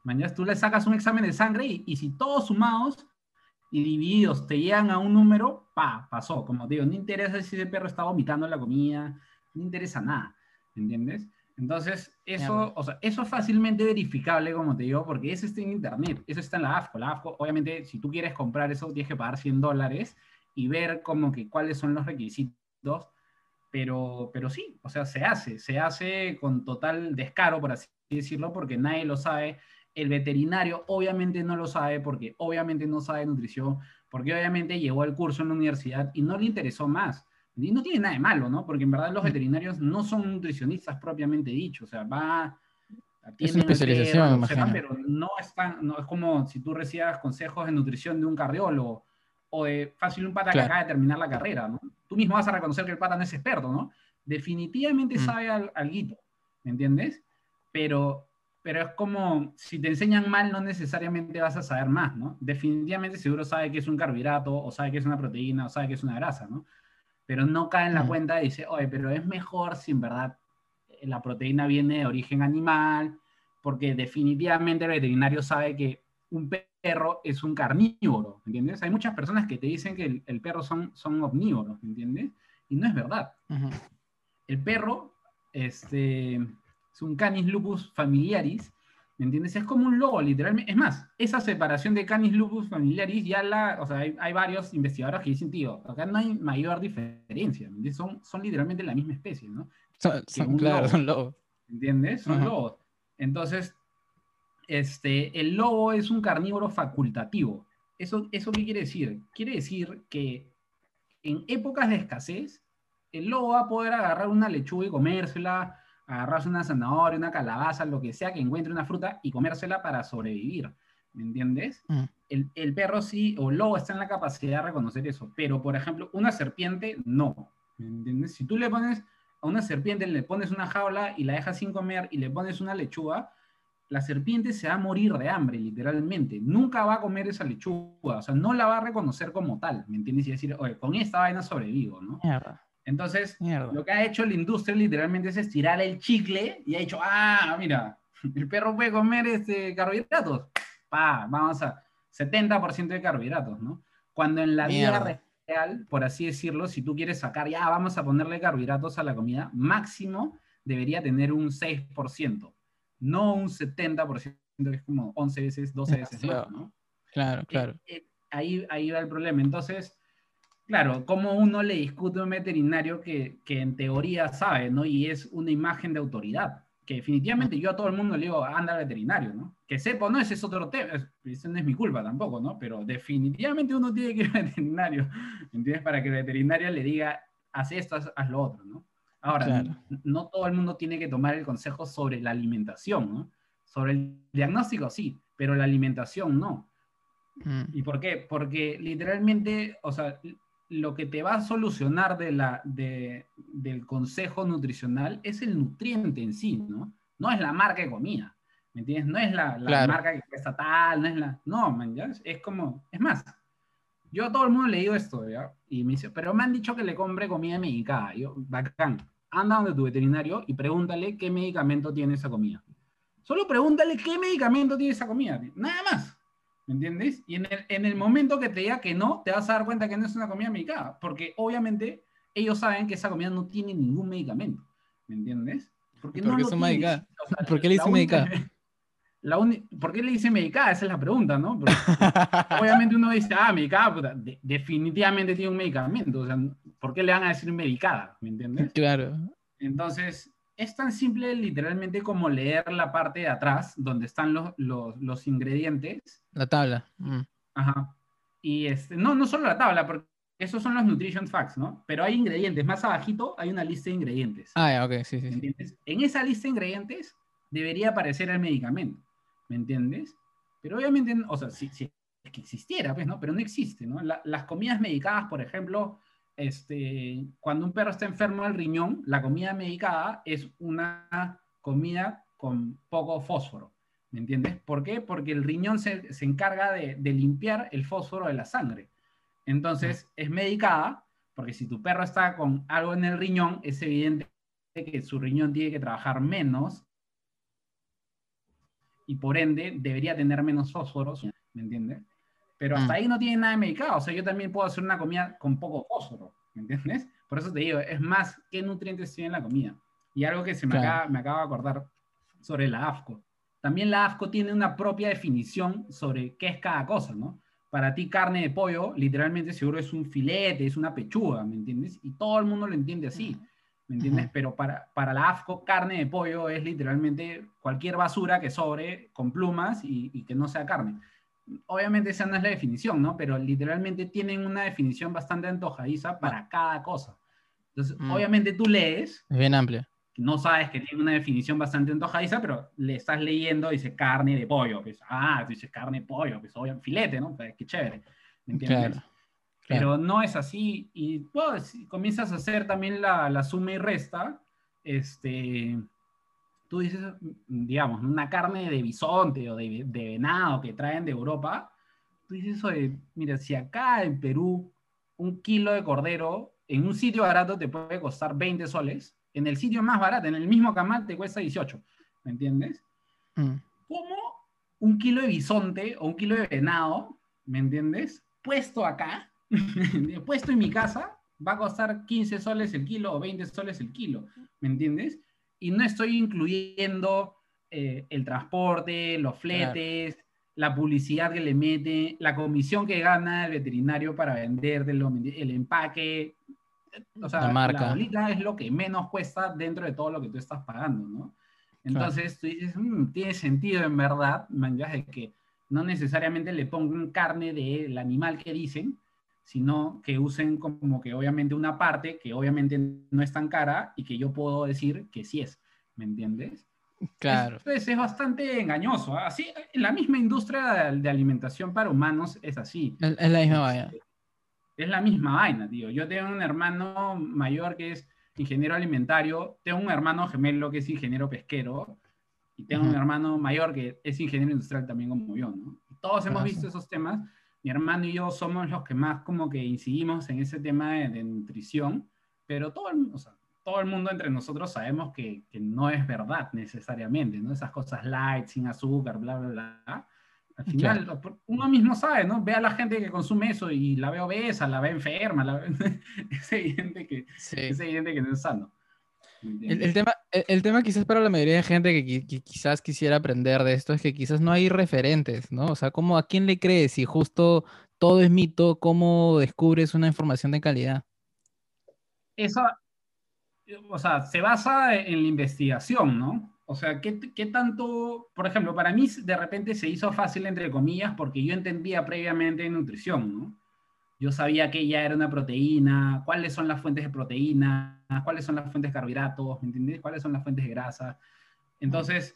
Mañana tú le sacas un examen de sangre y, y si todos sumados y divididos te llegan a un número, pa, pasó. Como digo, no interesa si ese perro está vomitando la comida, no interesa nada. ¿Entiendes? Entonces, eso, o sea, eso es fácilmente verificable, como te digo, porque eso está en internet, eso está en la AFCO. La AFCO, obviamente, si tú quieres comprar eso, tienes que pagar 100 dólares y ver como que cuáles son los requisitos, pero, pero sí, o sea, se hace, se hace con total descaro, por así decirlo, porque nadie lo sabe. El veterinario obviamente no lo sabe, porque obviamente no sabe nutrición, porque obviamente llegó al curso en la universidad y no le interesó más. Y no tiene nada de malo, ¿no? Porque en verdad los veterinarios no son nutricionistas propiamente dicho, o sea, va... Es especialización, pero no es, no es como si tú recibas consejos de nutrición de un cardiólogo o de fácil un pata que acaba de terminar la carrera, ¿no? Tú mismo vas a reconocer que el pata no es experto, ¿no? Definitivamente mm. sabe algo, ¿me entiendes? Pero, pero es como, si te enseñan mal, no necesariamente vas a saber más, ¿no? Definitivamente seguro sabe que es un carbohidrato, o sabe que es una proteína, o sabe que es una grasa, ¿no? pero no cae en la cuenta y dice, oye, pero es mejor si en verdad la proteína viene de origen animal, porque definitivamente el veterinario sabe que un perro es un carnívoro, ¿entiendes? Hay muchas personas que te dicen que el, perro son, son omnívoros, ¿entiendes? Y no es verdad. El perro este, es un canis lupus familiaris ¿Me entiendes? Es como un lobo, literalmente. Es más, esa separación de Canis lupus familiaris, ya la, o sea, hay, varios investigadores que dicen, tío, acá no hay mayor diferencia, ¿me Son, son literalmente la misma especie, ¿no? Son, claro, son lobos. ¿Entiendes? Son lobos. Entonces, este, el lobo es un carnívoro facultativo. ¿Eso, ¿Eso qué quiere decir? Quiere decir que en épocas de escasez, el lobo va a poder agarrar una lechuga y comérsela, agarrarse una zanahoria, una calabaza, lo que sea que encuentre una fruta y comérsela para sobrevivir. ¿Me entiendes? Mm. El, perro sí, o el lobo está en la capacidad de reconocer eso, pero por ejemplo, una serpiente no. ¿Me entiendes? Si tú le pones a una serpiente, le pones una jaula y la dejas sin comer y le pones una lechuga, la serpiente se va a morir de hambre, literalmente. Nunca va a comer esa lechuga, o sea, no la va a reconocer como tal, ¿me entiendes? Y decir, oye, con esta vaina sobrevivo, ¿no? Entonces, lo que ha hecho la industria literalmente es estirar el chicle y ha dicho, ah, mira, el perro puede comer este, carbohidratos. Pa, vamos a 70% de carbohidratos, ¿no? Cuando en la vida real, por así decirlo, si tú quieres sacar, ya vamos a ponerle carbohidratos a la comida, máximo debería tener un 6%, no un 70%, que es como 11 veces, 12 veces más, ¿no? Claro, claro. Eh, eh, ahí, ahí va el problema. Entonces, Claro, como uno le discute a un veterinario que, en teoría sabe, ¿no? Y es una imagen de autoridad. Que definitivamente yo a todo el mundo le digo, anda al veterinario, ¿no? Que sepa, no, ese es otro tema, eso no es mi culpa tampoco, ¿no? Pero definitivamente uno tiene que ir al veterinario, ¿entiendes? Para que el veterinario le diga, haz esto, haz, lo otro, ¿no? Ahora, no, todo el mundo tiene que tomar el consejo sobre la alimentación, ¿no? Sobre el diagnóstico, sí, pero la alimentación no. Mm. ¿Y por qué? Porque literalmente, o sea, lo que te va a solucionar de la, del consejo nutricional es el nutriente en sí, ¿no? No es la marca de comida, ¿me entiendes? No es la, marca que cuesta tal, no es la... No, man, ¿ya? Es como... Es más, yo a todo el mundo le digo esto, ¿ya? Y me dice, pero me han dicho que le compre comida medicada. yo, bacán, anda donde tu veterinario y pregúntale qué medicamento tiene esa comida. Solo pregúntale qué medicamento tiene esa comida, nada más. ¿Me entiendes? Y en el, en el, momento que te diga que no, te vas a dar cuenta que no es una comida medicada, porque obviamente ellos saben que esa comida no tiene ningún medicamento. ¿Me entiendes? Porque no ¿Por, qué medicada? ¿Por qué le dice medicada? ¿Por qué le dice medicada? Esa es la pregunta, ¿no? obviamente uno dice, ah, medicada, definitivamente tiene un medicamento. O sea, ¿por qué le van a decir medicada? ¿Me entiendes? Claro. Entonces, es tan simple literalmente como leer la parte de atrás, donde están los, los, ingredientes. La tabla. Mm. Ajá. Y este, no, no solo la tabla, porque esos son los nutrition facts, ¿no? Pero hay ingredientes. Más abajito hay una lista de ingredientes. Ah, ok, sí, sí. En esa lista de ingredientes debería aparecer el medicamento. ¿Me entiendes? Pero obviamente, o sea, si, si es que existiera, pues, ¿no? Pero no existe, ¿no? las comidas medicadas, por ejemplo, este, cuando un perro está enfermo del riñón, la comida medicada es una comida con poco fósforo, ¿me entiendes? ¿Por qué? Porque el riñón se, se encarga de, de, limpiar el fósforo de la sangre. Entonces, es medicada, porque si tu perro está con algo en el riñón, es evidente que su riñón tiene que trabajar menos y por ende debería tener menos fósforo, ¿me entiendes? Pero hasta mm. ahí no tiene nada de medicado. O sea, yo también puedo hacer una comida con poco fósforo, ¿me entiendes? Por eso te digo, es más qué nutrientes tiene la comida. Y algo que se me, acaba, me acaba de acordar sobre la AFCO. También la AFCO tiene una propia definición sobre qué es cada cosa, ¿no? Para ti carne de pollo, literalmente seguro es un filete, es una pechuga, ¿me entiendes? Y todo el mundo lo entiende así, ¿me entiendes? Pero para, para la AFCO, carne de pollo es literalmente cualquier basura que sobre con plumas y, y que no sea carne obviamente esa no es la definición, ¿no? Pero literalmente tienen una definición bastante antojadiza para cada cosa. Entonces, mm. obviamente tú lees. Es bien amplia. No sabes que tiene una definición bastante antojadiza, pero le estás leyendo, dice carne de pollo. Pues, ah, dice carne de pollo, pues obviamente filete, ¿no? Pues, qué chévere. ¿Me entiendes? Claro, Pero no es así. Y pues, comienzas a hacer también la, la suma y resta. Este tú dices, digamos, una carne de bisonte o de, venado que traen de Europa, tú dices eso mira, si acá en Perú un kilo de cordero en un sitio barato te puede costar 20 soles, en el sitio más barato, en el mismo camal te cuesta 18, ¿me entiendes? Mm. ¿Cómo un kilo de bisonte o un kilo de venado, ¿me entiendes? Puesto acá, puesto en mi casa, va a costar 15 soles el kilo o 20 soles el kilo, ¿me entiendes? y no estoy incluyendo eh, el transporte, los fletes, la publicidad que le mete, la comisión que gana el veterinario para vender, el empaque. O sea, la, marca. bolita es lo que menos cuesta dentro de todo lo que tú estás pagando, ¿no? Entonces tú dices, mm, tiene sentido en verdad, de que no necesariamente le pongan carne del animal que dicen, sino que usen como que obviamente una parte que obviamente no es tan cara y que yo puedo decir que sí es, ¿me entiendes? Claro. Entonces es bastante engañoso. ¿ah? Así, la misma industria de, alimentación para humanos es así. Es, la misma vaina. Es la misma vaina, tío. Yo tengo un hermano mayor que es ingeniero alimentario, tengo un hermano gemelo que es ingeniero pesquero, y tengo un hermano mayor que es ingeniero industrial también como yo, ¿no? Todos hemos visto esos temas mi hermano y yo somos los que más como que incidimos en ese tema de, nutrición, pero todo el, o sea, todo el mundo entre nosotros sabemos que, que, no es verdad necesariamente, ¿no? Esas cosas light, sin azúcar, bla, bla, bla. Al final, uno mismo sabe, ¿no? Ve a la gente que consume eso y la ve obesa, la ve enferma, la es, evidente que, es evidente que no es sano. El, tema, el, tema quizás para la mayoría de gente que, quizás quisiera aprender de esto es que quizás no hay referentes, ¿no? O sea, ¿cómo, ¿a quién le crees? Si justo todo es mito, ¿cómo descubres una información de calidad? Eso, o sea, se basa en la investigación, ¿no? O sea, ¿qué, ¿qué, tanto, por ejemplo, para mí de repente se hizo fácil, entre comillas, porque yo entendía previamente nutrición, ¿no? Yo sabía que ella era una proteína, cuáles son las fuentes de proteína, cuáles son las fuentes de carbohidratos, ¿me entiendes? ¿Cuáles son las fuentes de grasa? Entonces,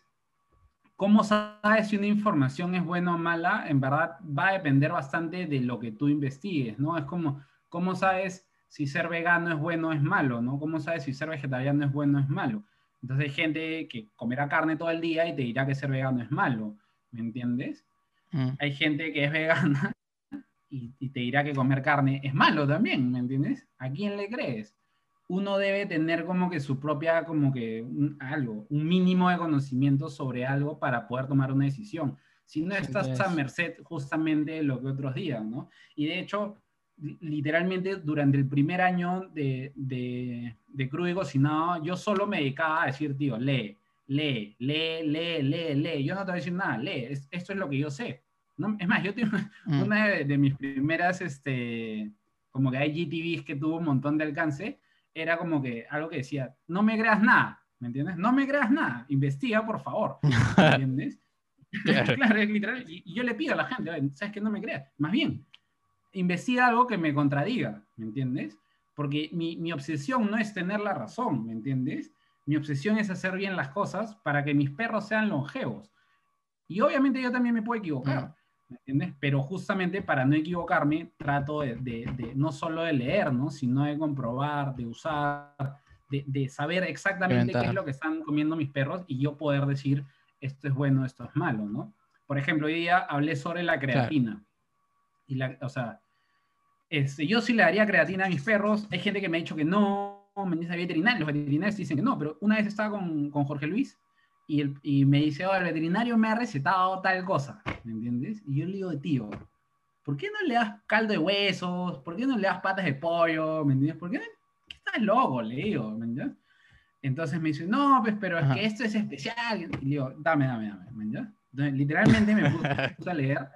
¿cómo sabes si una información es buena o mala? En verdad va a depender bastante de lo que tú investigues, ¿no? Es como, ¿cómo sabes si ser vegano es bueno o es malo, ¿no? ¿Cómo sabes si ser vegetariano es bueno o es malo? Entonces hay gente que comerá carne todo el día y te dirá que ser vegano es malo, ¿me entiendes? Mm. Hay gente que es vegana y, te dirá que comer carne es malo también, ¿me entiendes? ¿A quién le crees? Uno debe tener como que su propia, como que algo, un mínimo de conocimiento sobre algo para poder tomar una decisión. Si no estás a merced justamente de lo que otros digan, ¿no? Y de hecho, literalmente durante el primer año de, de, de crudo y cocinado, yo solo me dedicaba a decir, tío, lee, lee, lee, lee, lee, lee. Yo no te voy a decir nada, lee, esto es lo que yo sé es más, yo tengo mm. una de, mis primeras, este, como que IGTVs que tuvo un montón de alcance, era como que algo que decía, no me creas nada, ¿me entiendes? No me creas nada, investiga por favor, ¿me entiendes? claro. es literal, y, yo le pido a la gente, ¿sabes que no me creas? Más bien, investiga algo que me contradiga, ¿me entiendes? Porque mi, mi obsesión no es tener la razón, ¿me entiendes? Mi obsesión es hacer bien las cosas para que mis perros sean longevos Y obviamente yo también me puedo equivocar, ¿me entiendes? Pero justamente para no equivocarme, trato de, de, no solo de leer, ¿no? Sino de comprobar, de usar, de, de saber exactamente qué es lo que están comiendo mis perros y yo poder decir, esto es bueno, esto es malo, ¿no? Por ejemplo, hoy día hablé sobre la creatina. Y la, o sea, este, yo sí le daría creatina a mis perros. Hay gente que me ha dicho que no, me dice veterinario, los veterinarios dicen que no, pero una vez estaba con, con Jorge Luis y, el, y, me dice, oh, el veterinario me ha recetado tal cosa, ¿me entiendes? Y yo le digo, tío, ¿por qué no le das caldo de huesos? ¿Por qué no le das patas de pollo? ¿Me entiendes? ¿Por qué? ¿Qué estás loco? Le digo, ¿me entiendes? Entonces me dice, no, pues, pero es que esto es especial. Y le digo, dame, dame, dame, ¿me entiendes? Entonces, literalmente me puse a leer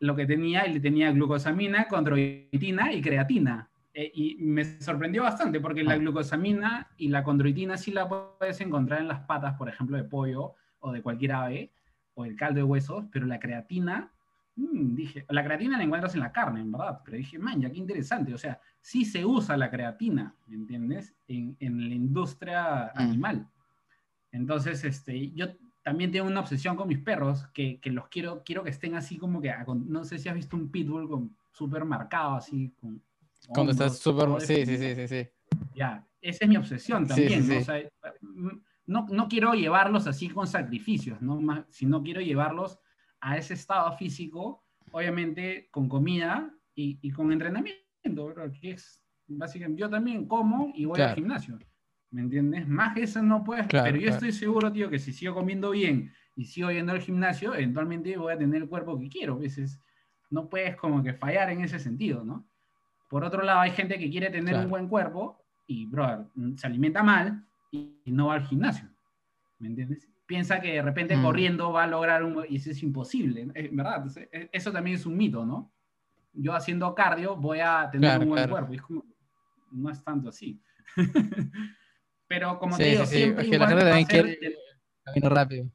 lo que tenía y le tenía glucosamina, condroitina y creatina. Eh, y me sorprendió bastante porque la ah. glucosamina y la condroitina sí la puedes encontrar en las patas, por ejemplo, de pollo o de cualquier ave, o el caldo de huesos, pero la creatina, mmm, dije, la creatina la encuentras en la carne, en verdad, pero dije, man, ya qué interesante, o sea, sí se usa la creatina, ¿me entiendes? En, en la industria mm. animal. Entonces, este, yo también tengo una obsesión con mis perros, que, que, los quiero, quiero que estén así como que, no sé si has visto un pitbull con súper marcado, así, con... Cuando estás súper... Sí, sí, sí, sí, sí. Ya, esa es mi obsesión también, ¿no? O sea, no, no, quiero llevarlos así con sacrificios, ¿no? Más, sino quiero llevarlos a ese estado físico, obviamente con comida y, y con entrenamiento, que es básicamente, yo también como y voy al gimnasio. ¿Me entiendes? Más que eso no puedes. pero yo estoy seguro, tío, que si sigo comiendo bien y sigo yendo al gimnasio, eventualmente voy a tener el cuerpo que quiero. A veces no puedes como que fallar en ese sentido, ¿no? Por otro lado, hay gente que quiere tener un buen cuerpo y, brother, se alimenta mal y, no va al gimnasio. ¿Me entiendes? Piensa que de repente mm. corriendo va a lograr un... Y eso es imposible, ¿verdad? E, eso también es un mito, ¿no? Yo haciendo cardio voy a tener un buen cuerpo. Y es como, no es tanto así. Pero como te digo, siempre es que la gente también quiere camino rápido.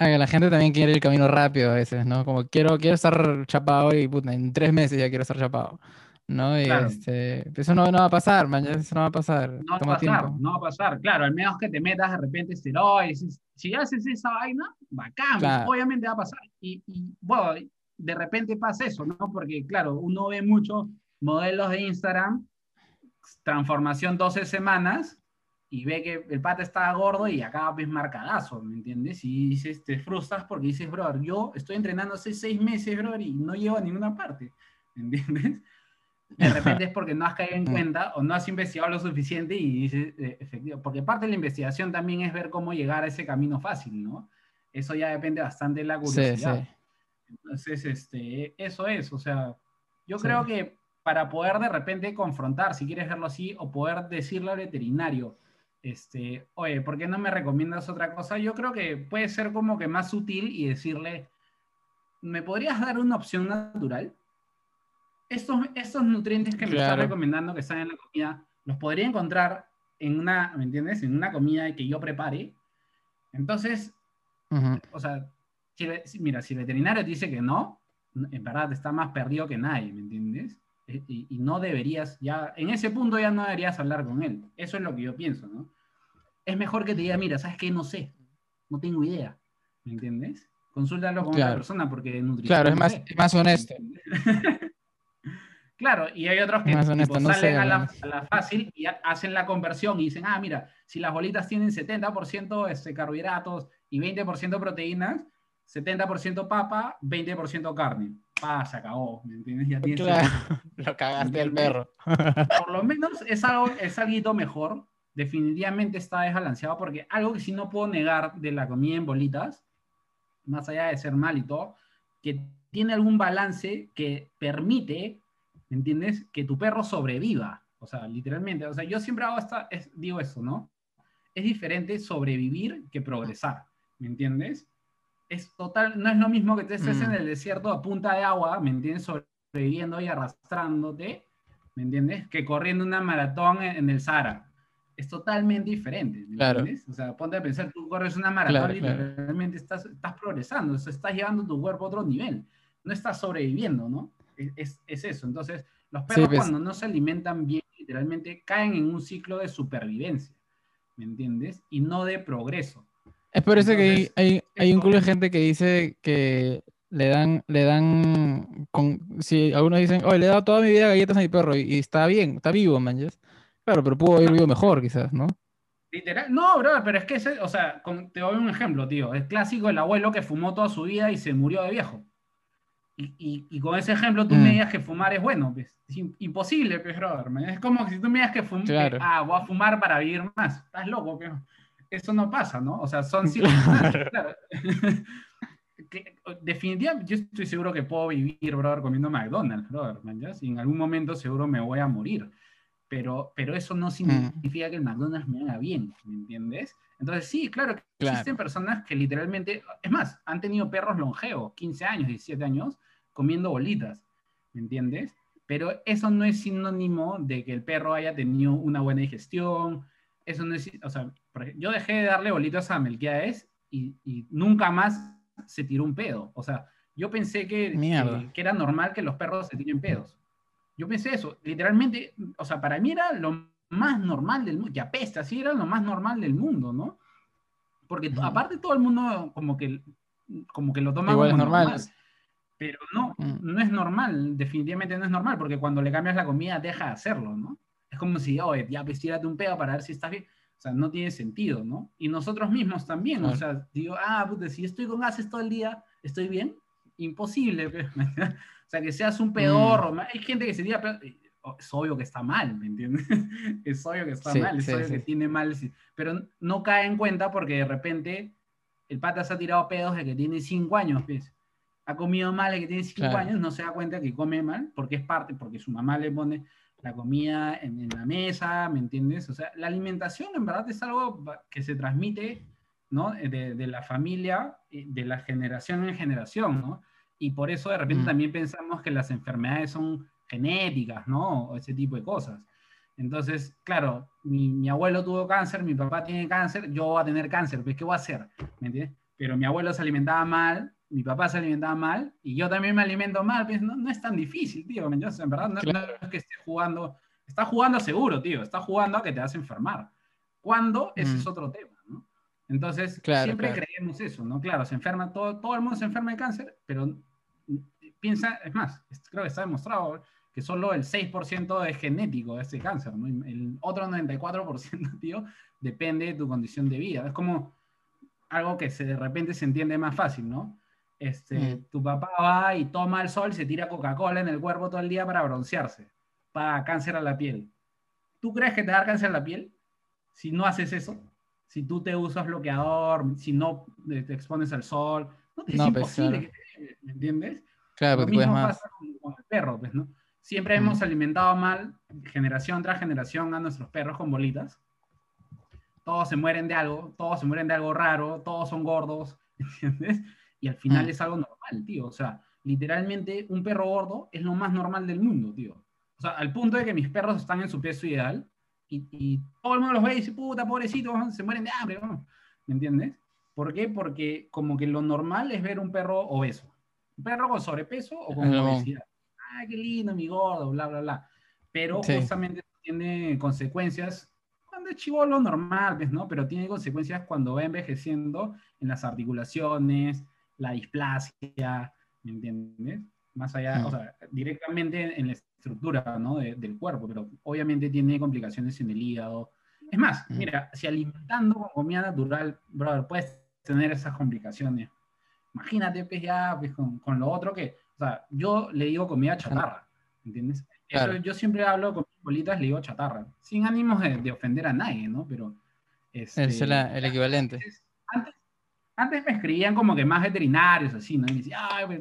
Ah, la gente también quiere el camino rápido a veces, ¿no? Como quiero, quiero estar chapado y puta, en tres meses ya quiero estar chapado. ¿no? Y este, eso no, no, va a pasar, mañana eso no va a pasar. No va a pasar, no va a pasar, claro, al menos que te metas de repente esteroides. Si haces esa vaina, bacán, pues, obviamente va a pasar. Y, y, bueno, de repente pasa eso, ¿no? Porque, claro, uno ve muchos modelos de Instagram transformación 12 semanas y ve que el pata está gordo y acaba pues marcadazo, ¿me entiendes? Y dices, te frustras porque dices, brother, yo estoy entrenando hace seis meses, brother, y no llego a ninguna parte, ¿me entiendes? De repente es porque no has caído en cuenta o no has investigado lo suficiente y dices, eh, efectivo, porque parte de la investigación también es ver cómo llegar a ese camino fácil, ¿no? Eso ya depende bastante de la curiosidad. Entonces, este, eso es, o sea, yo creo que para poder de repente confrontar, si quieres verlo así, o poder decirle al veterinario, este, oye, ¿por qué no me recomiendas otra cosa? Yo creo que puede ser como que más sutil y decirle, ¿me podrías dar una opción natural? Estos, estos nutrientes que me estás recomendando que están en la comida, los podría encontrar en una, ¿me entiendes? En una comida que yo prepare. Entonces, o sea, mira, si el veterinario te dice que no, en verdad está más perdido que nadie, ¿me entiendes? Y, no deberías, ya, en ese punto ya no deberías hablar con él. Eso es lo que yo pienso, ¿no? Es mejor que te diga, mira, ¿sabes qué? No sé, no tengo idea, ¿me entiendes? Consúltalo con otra persona porque nutrición. Claro, es más, es más honesto. claro, y hay otros que salen a, la, fácil y hacen la conversión y dicen, ah, mira, si las bolitas tienen 70% este, carbohidratos y 20% proteínas, 70% papa, 20% carne ah, se acabó, ¿me entiendes? Ya tienes claro, lo cagaste el perro. Por lo menos es algo, es algo mejor, definitivamente está desbalanceado, porque algo que sí no puedo negar de la comida en bolitas, más allá de ser mal y todo, que tiene algún balance que permite, ¿me entiendes? Que tu perro sobreviva. O sea, literalmente, o sea, yo siempre hago esta, digo eso, ¿no? Es diferente sobrevivir que progresar, ¿me entiendes? Es total, no es lo mismo que te estés en mm. el desierto a punta de agua, ¿me entiendes? Sobreviviendo y arrastrándote, ¿me entiendes? Que corriendo una maratón en, el Sahara. Es totalmente diferente, ¿me entiendes? O sea, ponte a pensar, tú corres una maratón y realmente estás, estás progresando, estás llevando tu cuerpo a otro nivel. No estás sobreviviendo, ¿no? Es, es, eso. Entonces, los perros pues. cuando no se alimentan bien, literalmente caen en un ciclo de supervivencia, ¿me entiendes? Y no de progreso. Es por eso que hay, hay, hay un culo de gente que dice que le dan, le dan, con, si algunos dicen, oye, le he dado toda mi vida galletas a mi perro y, y está bien, está vivo, man, ¿yes? Claro, pero pudo haber vivido mejor, quizás, ¿no? Literal, no, bro, pero es que, ese, o sea, con- te doy un ejemplo, tío. Es clásico el abuelo que fumó toda su vida y se murió de viejo. Y, y- y con ese ejemplo tú Mm. me digas que fumar es bueno, pues. Es im- imposible, pues, brother. man. Es como si tú me digas que, fum- que, Claro. ah, voy a fumar para vivir más. Estás loco, pues. Eso no pasa, ¿no? O sea, son claro. Definitivamente, yo estoy seguro que puedo vivir, brother, comiendo McDonald's, brother, man, ¿ya? Y en algún momento seguro me voy a morir. Pero, pero eso no significa que el McDonald's me haga bien, ¿me entiendes? Entonces, sí, claro, que Claro. existen personas que literalmente, es más, han tenido perros longevos, 15 años, 17 años, comiendo bolitas, ¿me entiendes? Pero eso no es sinónimo de que el perro haya tenido una buena digestión, eso no es, o sea, yo dejé de darle bolitas a Melquiades y, y nunca más se tiró un pedo, o sea, yo pensé que, que, que era normal que los perros se tiren pedos. Yo pensé eso, literalmente, o sea, para mí era lo más normal del mundo, que apesta, sí, era lo más normal del mundo, ¿no? Porque aparte todo el mundo como que, como que lo toma Igual es como normal. normal. Pero no, Mm. no es normal, definitivamente no es normal, porque cuando le cambias la comida deja de hacerlo, ¿no? Es como si, oye, ya pues tírate un pedo para ver si estás bien. O sea, no tiene sentido, ¿no? Y nosotros mismos también, o sea, digo, ah, puta, si estoy con gases todo el día, ¿estoy bien? Imposible, pues, o sea, que seas un pedorro, ma- hay gente que se oh, es obvio que está mal, ¿me entiendes? es obvio que está Sí, mal, es sí, obvio sí. que tiene mal, pero no cae en cuenta porque de repente el pata se ha tirado pedos de que tiene 5 años, pues. Ha comido mal de que tiene 5 Claro. años, no se da cuenta que come mal, porque es parte, porque su mamá le pone la comida en, en la mesa, ¿me entiendes? O sea, la alimentación en verdad es algo que se transmite, ¿no? Eh, De, de la familia, eh, de la generación en generación, ¿no? Y por eso de repente Mm. también pensamos que las enfermedades son genéticas, ¿no? O ese tipo de cosas. Entonces, claro, mi, mi abuelo tuvo cáncer, mi papá tiene cáncer, yo voy a tener cáncer, pues ¿qué voy a hacer? ¿Me entiendes? Pero mi abuelo se alimentaba mal, mi papá se alimentaba mal, y yo también me alimento mal, pues no, no es tan difícil, tío, ¿me entiendes? En verdad, no, no Claro. es que esté jugando, está jugando seguro, tío, está jugando a que te vas a enfermar. ¿Cuándo? Ese Mm. es otro tema, ¿no? Entonces, Claro, siempre claro. creemos eso, ¿no? Claro, se enferma, todo, todo el mundo se enferma de cáncer, pero mm, piensa, es más, creo que está demostrado que solo el 6% es genético de ese cáncer, ¿no? El otro 94%, tío, depende de tu condición de vida. Es como algo que se, de repente se entiende más fácil, ¿no? Este, Mm. Tu papá va y toma el sol, se tira Coca-Cola en el cuerpo todo el día para broncearse, para cáncer a la piel. ¿Tú crees que te da cáncer a la piel si no haces eso? Si tú te usas bloqueador, si no eh, te expones al sol, no, es No, pues, imposible claro. te dé, ¿me entiendes? Claro, Lo mismo más. pasa con, con el perro, pues, ¿no? Siempre Mm. hemos alimentado mal, generación tras generación, a nuestros perros con bolitas. Todos se mueren de algo, todos se mueren de algo raro, todos son gordos, ¿entiendes? Y al final Mm. es algo normal, tío. O sea, literalmente un perro gordo es lo más normal del mundo, tío. O sea, al punto de que mis perros están en su peso ideal y, y todo el mundo los ve y dice, puta, pobrecito, se mueren de hambre, ¿no? ¿me entiendes? ¿Por qué? Porque como que lo normal es ver un perro obeso. Un perro con sobrepeso o con No. obesidad. Ay, qué lindo, mi gordo, bla, bla, bla. Pero Sí. justamente tiene consecuencias cuando es chivolo normal, pues, ¿no? Pero tiene consecuencias cuando va envejeciendo en las articulaciones, la displasia, ¿me entiendes? Más allá, Mm. o sea, directamente en la estructura, ¿no? de- del cuerpo, pero obviamente tiene complicaciones en el hígado. Es más, Mm. mira, si alimentando con comida natural, brother, puedes tener esas complicaciones. Imagínate, pues ya, pues, con, con lo otro que, o sea, yo le digo comida chatarra, ¿entiendes? Eso Claro. yo siempre hablo con mis bolitas, le digo chatarra, sin ánimos de, de ofender a nadie, ¿no? Pero, este, Es la- el equivalente. antes, antes, me escribían como que más veterinarios, así, ¿no? Y me decían, "Ay, pues,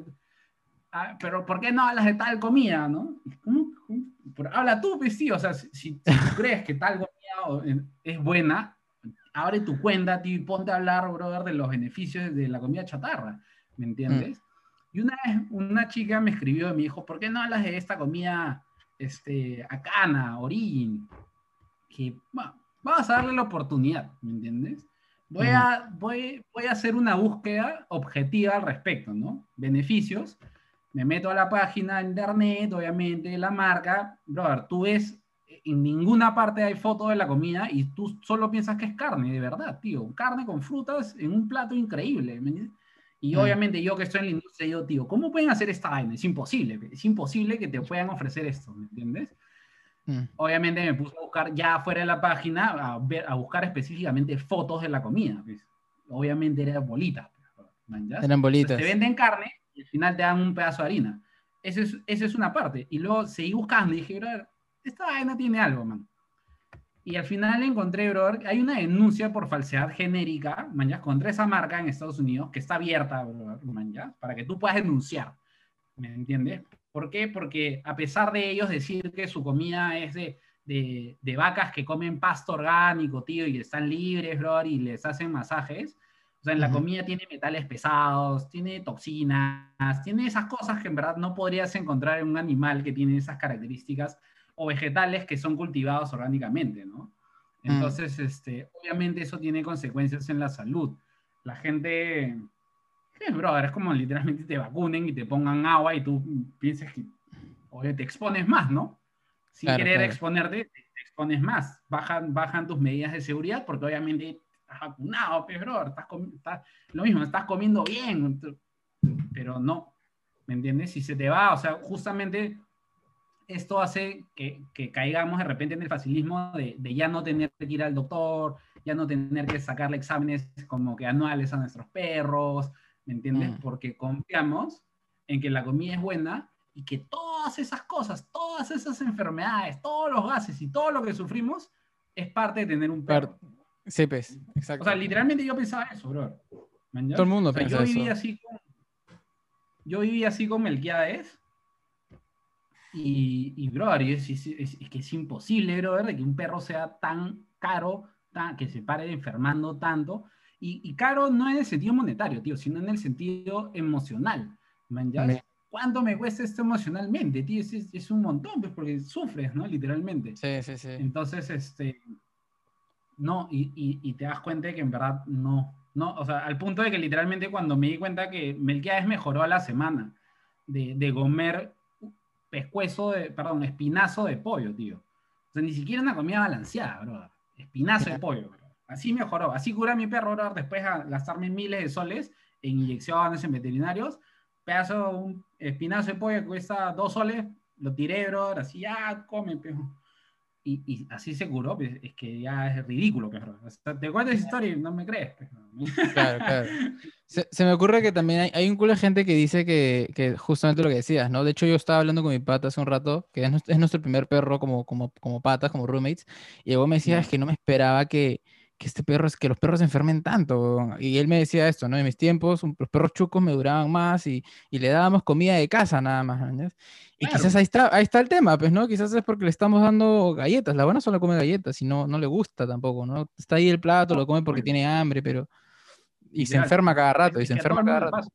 ah, pero ¿por qué no hablas de tal comida, no? Y, ¿Cómo? ¿Cómo? Pero habla tú, pues sí, o sea, si, tú crees que tal comida eh, es buena, abre tu cuenta, tío, y ponte a hablar, brother, de los beneficios de la comida chatarra, ¿me entiendes? Y una vez una chica me escribió y me dijo, ¿por qué no hablas de esta comida este, acana, origin? Que, bueno, vamos a darle la oportunidad, ¿me entiendes? Voy a, voy, voy a hacer una búsqueda objetiva al respecto, ¿no? Beneficios. Me meto a la página de internet, obviamente, la marca. Brother, tú ves en ninguna parte hay foto de la comida y tú solo piensas que es carne, de verdad, tío. Carne con frutas en un plato increíble. Y Mm. obviamente yo que estoy en la industria, digo, tío, ¿cómo pueden hacer esta vaina? Es imposible, es imposible que te puedan ofrecer esto, ¿me entiendes? Mm. Obviamente me puse a buscar ya fuera de la página, a, ver, a buscar específicamente fotos de la comida. pues. Obviamente eran bolitas. pues. Eran bolitas. te venden carne y al final te dan un pedazo de harina. Esa es, esa es una parte. Y luego seguí buscando y dije, brother, esta vaina tiene algo, man. Y al final encontré, brother, hay una denuncia por falsedad genérica, man, ¿ya? contra esa marca en Estados Unidos que está abierta, brother, para que tú puedas denunciar. ¿Me entiendes? ¿Por qué? Porque a pesar de ellos decir que su comida es de, de, de vacas que comen pasto orgánico, tío, y están libres, brother, y les hacen masajes, o sea, en la Ujú. comida tiene metales pesados, tiene toxinas, tiene esas cosas que en verdad no podrías encontrar en un animal que tiene esas características o vegetales que son cultivados orgánicamente, ¿no? Mm. Entonces, este, obviamente eso tiene consecuencias en la salud. La gente, es brother, es como literalmente te vacunen y te pongan agua y tú piensas que, oye, te expones más, ¿no? Sin Claro, querer claro. exponerte, te, expones más. Bajan, bajan tus medidas de seguridad porque obviamente estás vacunado, pues, brother, estás, estás- lo mismo, estás comiendo bien, pero no, ¿me entiendes? Si se te va, o sea, justamente esto hace que, que caigamos de repente en el facilismo de, de ya no tener que ir al doctor, ya no tener que sacarle exámenes como que anuales a nuestros perros, ¿me entiendes? Mm. Porque confiamos en que la comida es buena y que todas esas cosas, todas esas enfermedades, todos los gases y todo lo que sufrimos es parte de tener un perro. Sí, pues, exacto. O sea, literalmente yo pensaba eso, bro. Todo el mundo O sea, piensa yo viví eso. así con, yo viví así con Melquiades y, y brother, y es, es- es- es que es imposible, brother, de que un perro sea tan caro, tan, que se pare enfermando tanto. Y, y caro no en el sentido monetario, tío, sino en el sentido emocional. ¿man? ¿Ya? Me- ¿Cuánto me cuesta esto emocionalmente, tío? Es, es- es un montón, pues, porque sufres, ¿no? Literalmente. Sí, sí, sí. Entonces, este, no, y, y- y te das cuenta de que en verdad no, no, o sea, al punto de que literalmente cuando me di cuenta que Melquiades mejoró a la semana de, de comer pescuezo de, perdón, espinazo de pollo, tío. O sea, ni siquiera una comida balanceada, bro. Espinazo de pollo, bro. Así mejoró, así cura mi perro, bro, después de gastarme miles de soles en inyecciones, en veterinarios, pedazo, un espinazo de pollo que cuesta dos soles, lo tiré, bro, así, ya, come, pejo. Y, y así se curó, pues, es que ya es ridículo, bro. O sea, te cuento esa historia y no me crees. Claro, claro. Se, se me ocurre que también hay, hay un culo de gente que dice que, que justamente lo que decías, ¿no? De hecho, yo estaba hablando con mi pata hace un rato, que es, nuestro- es nuestro primer perro como, como, como patas, como roommates, y luego me decía, es que no me esperaba que, que este perro, es que los perros se enfermen tanto. weón". Y él me decía esto, ¿no? En mis tiempos, un- los perros chucos me duraban más y, y le dábamos comida de casa nada más, ¿no? Y Claro. quizás ahí está, ahí está el tema, pues, ¿no? Quizás es porque le estamos dando galletas. La buena solo come galletas y no, no le gusta tampoco, ¿no? Está ahí el plato, lo come porque tiene hambre, pero... Y se enferma cada rato, y se enferma cada rato.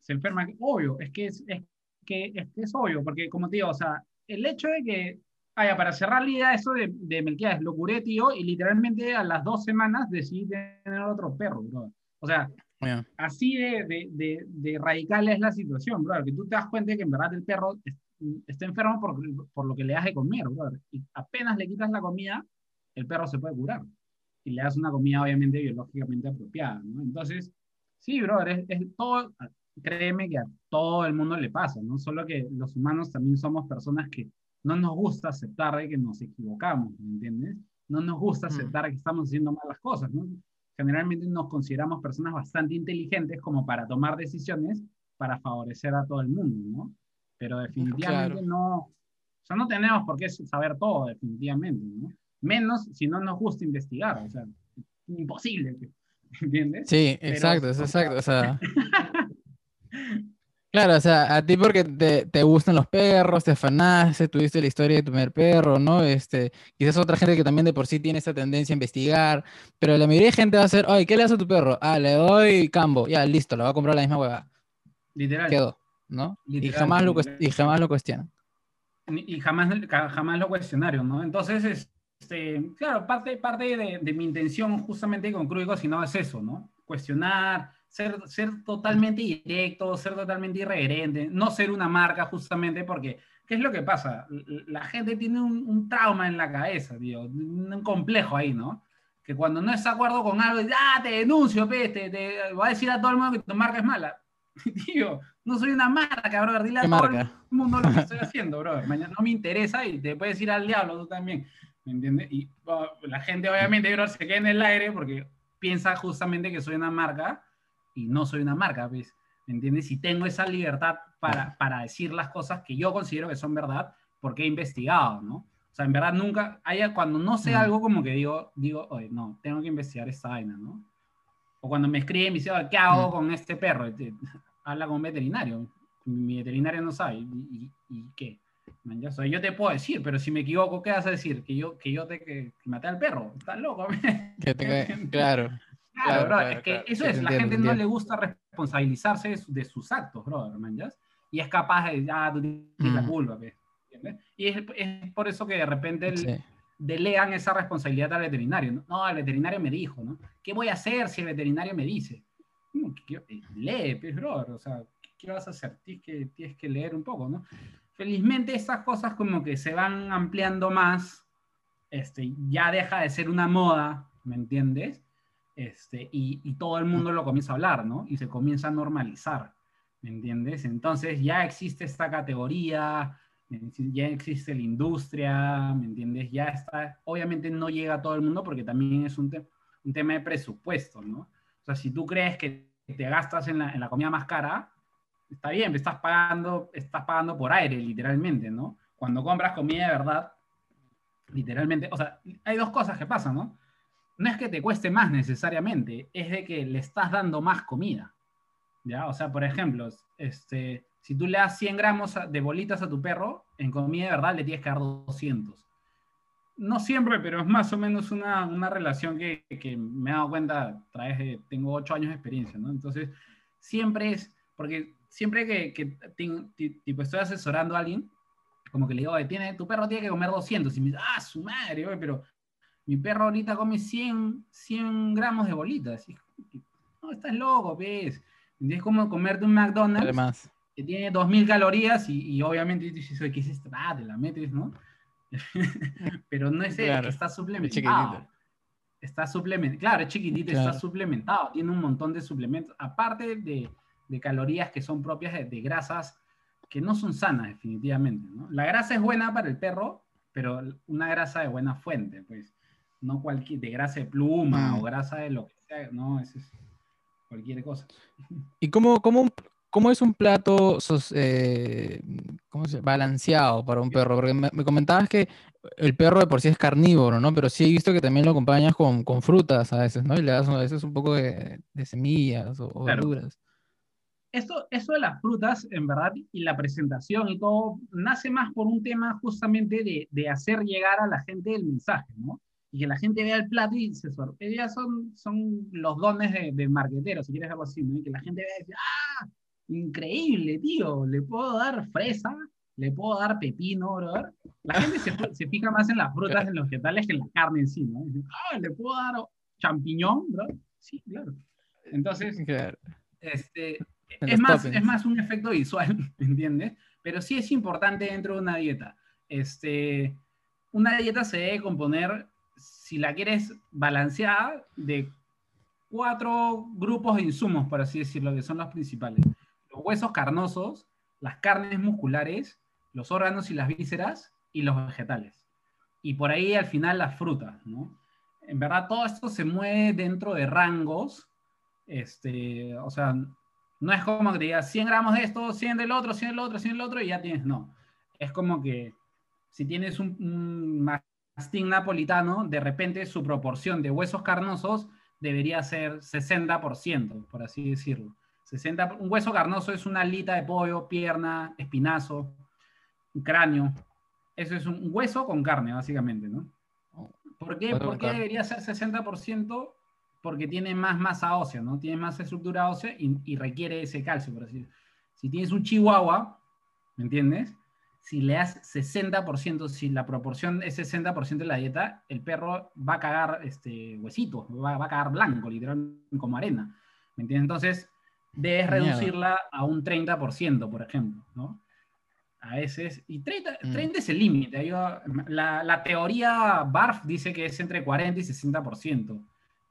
Se enferma, obvio, es que es, es que es, que es obvio, porque como te digo, o sea, el hecho de que, vaya, para cerrar la idea, eso de, de Melquiades, lo curé, tío, y literalmente a las dos semanas decidí tener otro perro, bro. O sea, Ya. así de, de, de, de radical es la situación, bro, que tú te das cuenta de que en verdad el perro es- está enfermo por, por lo que le das de comer, bro, y apenas le quitas la comida, el perro se puede curar y le das una comida obviamente biológicamente apropiada, ¿no? Entonces, sí, brother, es, es todo, créeme que a todo el mundo le pasa, ¿no? Solo que los humanos también somos personas que no nos gusta aceptar de que nos equivocamos, ¿me entiendes? No nos gusta Mm. aceptar que estamos haciendo malas cosas, ¿no? Generalmente nos consideramos personas bastante inteligentes como para tomar decisiones para favorecer a todo el mundo, ¿no? Pero definitivamente Claro. no, o sea, no tenemos por qué saber todo, definitivamente, ¿no? Menos si no nos gusta investigar, o sea, imposible, ¿entiendes? Sí, Pero, exacto, es exacto. O sea. Claro, o sea, a ti porque te, te gustan los perros, te afanaste, tuviste la historia de tu primer perro, ¿no? Este, quizás otra gente que también de por sí tiene esa tendencia a investigar, pero la mayoría de gente va a hacer, oye, ¿qué le haces a tu perro? Ah, le doy cambo, ya, listo, lo va a comprar la misma hueva, Literal. quedó, ¿no? Y Literal, jamás lo, y jamás lo cuestionan. y jamás, jamás lo cuestionaron, ¿no? Entonces, este, claro, parte, parte de, de mi intención justamente con Cruico, si no es eso, ¿no? Cuestionar, ser, ser totalmente directo, ser totalmente irreverente, no ser una marca justamente porque ¿qué es lo que pasa? La gente tiene un, trauma en la cabeza, tío, un complejo ahí, ¿no? Que cuando no está de acuerdo con algo, ah, te denuncio, pe, te, te, voy a decir a todo el mundo que tu marca es mala. tío, no soy una marca, bro, dile a todo el mundo lo que estoy haciendo, bro. Mañana no me interesa y te puedes ir al diablo tú también, ¿me entiendes? Y oh, la gente obviamente, bro, se queda en el aire porque piensa justamente que soy una marca y no soy una marca, ¿ves? ¿me entiendes? Y tengo esa libertad para, para decir las cosas que yo considero que son verdad porque he investigado, ¿no? O sea, en verdad nunca, haya, cuando no sé algo como que digo, digo, oye, no, tengo que investigar esta vaina, ¿no? O cuando me escriben y me dicen, ¿qué hago con este perro? Habla con un veterinario. Mi veterinario no sabe. ¿Y, y, qué? Man, ya soy, yo te puedo decir, pero si me equivoco, ¿qué vas a decir? Que yo, que yo te que, maté al perro. Estás loco. Que claro. Claro, bro, es que eso es, la gente no le gusta responsabilizarse de, sus actos, brother, man, Y es capaz de, ah, tú tienes la culpa, ¿entiendes? Y es, es, por eso que de repente el, delegan esa responsabilidad al veterinario. ¿no? el veterinario me dijo, ¿no? ¿Qué voy a hacer si el veterinario me dice? Eh, lee, pues, brother, o sea, ¿qué vas a hacer? Tienes que, tienes que leer un poco, ¿no? Felizmente estas cosas como que se van ampliando más, este, ya deja de ser una moda, ¿me entiendes? Este, y, todo el mundo lo comienza a hablar, ¿no? Y se comienza a normalizar, ¿me entiendes? Entonces ya existe esta categoría, ya existe la industria, ¿me entiendes? Ya está, obviamente no llega a todo el mundo porque también es un, un tema de presupuesto, ¿no? O sea, si tú crees que te gastas en la, en la comida más cara, está bien, estás pagando, estás pagando por aire, literalmente, ¿no? Cuando compras comida de verdad, literalmente, o sea, hay dos cosas que pasan, ¿no? No es que te cueste más necesariamente, es de que le estás dando más comida, ¿ya? O sea, por ejemplo, este, si tú le das 100 gramos de bolitas a tu perro, en comida de verdad le tienes que dar 200. No siempre, pero es más o menos una, una relación que, que, me he dado cuenta a través de, tengo 8 años de experiencia, ¿no? Entonces, siempre es, porque siempre que, que tipo, estoy asesorando a alguien, como que le digo, tiene, tu perro tiene que comer 200, y me dice, ah, su madre, pero mi perro ahorita come 100, 100 gramos de bolitas. Y, no, estás loco, ves. Es como comerte un McDonald's. Además que tiene 2000 calorías y, obviamente dices, ¿qué es esto? Ah, te la metes, ¿no? Pero no es eso, está suplementado. Está suplementado. Claro, es chiquitito, está suplementado. Tiene un montón de suplementos. Aparte de, de calorías que son propias de, grasas que no son sanas, definitivamente. ¿no? La grasa es buena para el perro, pero una grasa de buena fuente, pues. No cualquier, de grasa de pluma mm. o grasa de lo que sea, no, es cualquier cosa. ¿Y cómo, cómo, ¿Cómo es un plato eh, balanceado para un perro? Porque me, comentabas que el perro de por sí es carnívoro, ¿no? Pero sí he visto que también lo acompañas con, frutas a veces, ¿no? Y le das a veces un poco de, semillas o, verduras. Esto, eso de las frutas, en verdad, y la presentación y todo, nace más por un tema justamente de, hacer llegar a la gente el mensaje, ¿no? Y que la gente vea el plato y se sorprenda. Son, son los dones de, de marquetero, si quieres algo así, ¿no? Y que la gente vea y dice, ¡ah! increíble, tío. Le puedo dar fresa, le puedo dar pepino, bro. La gente se, se fija más en las frutas, en los vegetales que en la carne en sí, ¿no? Ah, le puedo dar champiñón, bro. Sí, claro. Entonces, este, es, más, es más un efecto visual, ¿entiendes? Pero sí es importante dentro de una dieta. Este, una dieta se debe componer, si la quieres balanceada, de cuatro grupos de insumos, por así decirlo, que son los principales los huesos carnosos, las carnes musculares, los órganos y las vísceras y los vegetales. Y por ahí al final las frutas, ¿no? En verdad todo esto se mueve dentro de rangos, este, o sea, no es como que te digas 100 gramos de esto, 100 del otro, 100 del otro, 100 del otro y ya tienes, no. Es como que si tienes un, un mastín napolitano, de repente su proporción de huesos carnosos debería ser 60%, por así decirlo. 60, un hueso carnoso es una alita de pollo, pierna, espinazo, cráneo. Eso es un hueso con carne, básicamente, ¿no? ¿Por qué, ¿Por qué debería ser 60%? Porque tiene más masa ósea, ¿no? Tiene más estructura ósea y, requiere ese calcio, por así Si tienes un chihuahua, ¿me entiendes? Si le das 60%, si la proporción es 60% de la dieta, el perro va a cagar este, huesitos, va, va a cagar blanco, literalmente, como arena. ¿Me entiendes? Entonces, debes reducirla a un 30%, por ejemplo, ¿no? a veces, y 30, 30 mm. es el límite. La, la, teoría BARF dice que es entre 40 y 60%.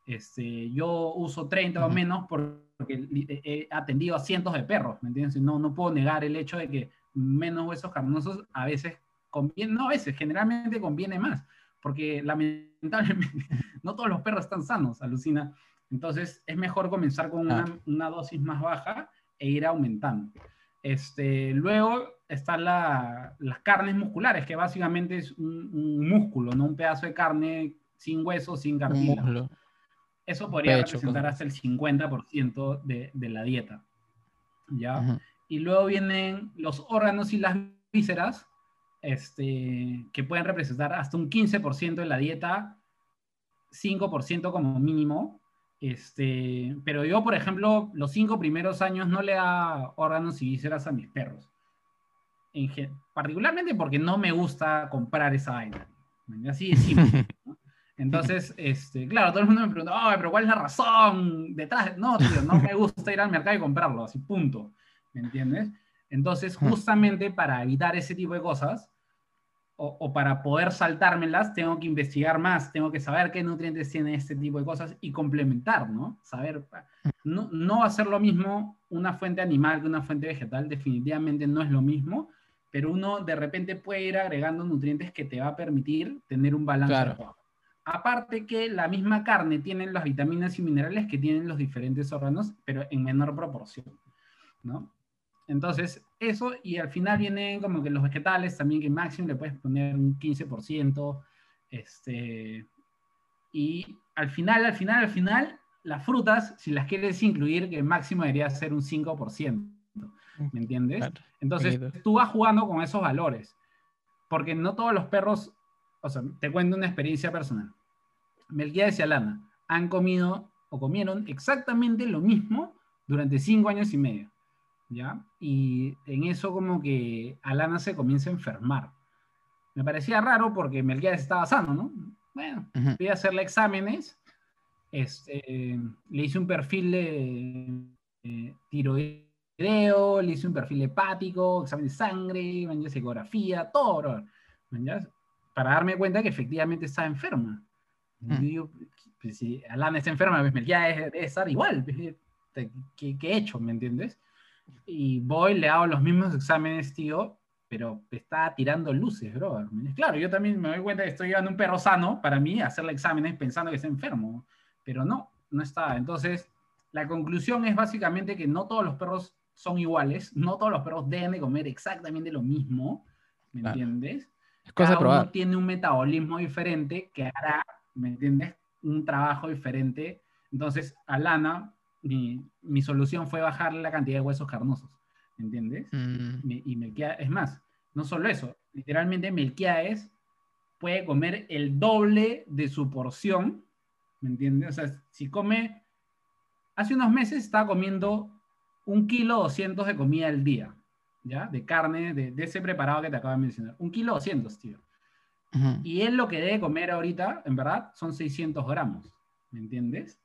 Este, yo uso 30 o menos porque he atendido a cientos de perros, ¿me entiendes? No, no puedo negar el hecho de que menos huesos carnosos a veces conviene, no a veces, generalmente conviene más, porque lamentablemente no todos los perros están sanos, alucina. Entonces es mejor comenzar con una, una dosis más baja e ir aumentando. Este, luego están las carnes musculares, que básicamente es un, músculo, ¿no? Un pedazo de carne sin hueso, sin cartílago. Eso podría representar hasta el 50% de, de, la dieta. ¿Ya? Y luego vienen los órganos y las vísceras, este, que pueden representar hasta un 15% de la dieta, 5% como mínimo, este, pero yo, por ejemplo, los cinco primeros años no le da órganos y vísceras a mis perros. En, particularmente porque no me gusta comprar esa vaina. Así de simple. Entonces, este, claro, todo el mundo me pregunta, pero ¿cuál es la razón detrás? No, tío, no me gusta ir al mercado y comprarlo, así, punto. ¿Me entiendes? Entonces, justamente para evitar ese tipo de cosas, o, para poder saltármelas, tengo que investigar más, tengo que saber qué nutrientes tiene este tipo de cosas y complementar, ¿no? Saber, no, no va a ser lo mismo una fuente animal que una fuente vegetal, definitivamente no es lo mismo, pero uno de repente puede ir agregando nutrientes que te va a permitir tener un balance. Claro. Aparte que la misma carne tiene las vitaminas y minerales que tienen los diferentes órganos, pero en menor proporción, ¿no? Entonces, eso, y al final vienen como que los vegetales también, que máximo le puedes poner un 15%, este, y al final, al final, al final, las frutas, si las quieres incluir, que máximo debería ser un 5%, ¿me entiendes? Entonces, tú vas jugando con esos valores, porque no todos los perros, o sea, te cuento una experiencia personal. Melquiades y Alana han comido o comieron exactamente lo mismo durante cinco años y medio. ¿Ya? Y en eso como que Alana se comienza a enfermar. Me parecía raro porque Melquiades estaba sano, ¿no? Bueno, fui a hacerle exámenes, este, le hice un perfil de tiroideo, le hice un perfil hepático, examen de sangre, ecografía, todo, para darme cuenta que efectivamente estaba enferma. Pues, si Alana está enferma, pues Melquiades debe estar igual. Pues, ¿Qué, ¿Qué he hecho? ¿Me entiendes? Y voy, le hago los mismos exámenes, tío, pero está tirando luces, bro. Claro, yo también me doy cuenta que estoy llevando un perro sano para mí, hacerle exámenes pensando que está enfermo, pero no, no está. Entonces, la conclusión es básicamente que no todos los perros son iguales, no todos los perros deben de comer exactamente lo mismo, ¿me entiendes? Es cosa Cada uno tiene un metabolismo diferente que hará, ¿me entiendes? Un trabajo diferente. Entonces, Alana mi, solución fue bajarle la cantidad de huesos carnosos, ¿entiendes? Mm. y Melquiades, es más, no solo eso, literalmente Melquiades puede comer el doble de su porción, ¿me entiendes? O sea, si come, hace unos meses estaba comiendo un kilo 200 de comida al día, ¿ya? De carne, de, ese preparado que te acabo de mencionar. Un kilo 200, tío. Y él lo que debe comer ahorita, en verdad, son 600 gramos, ¿me entiendes?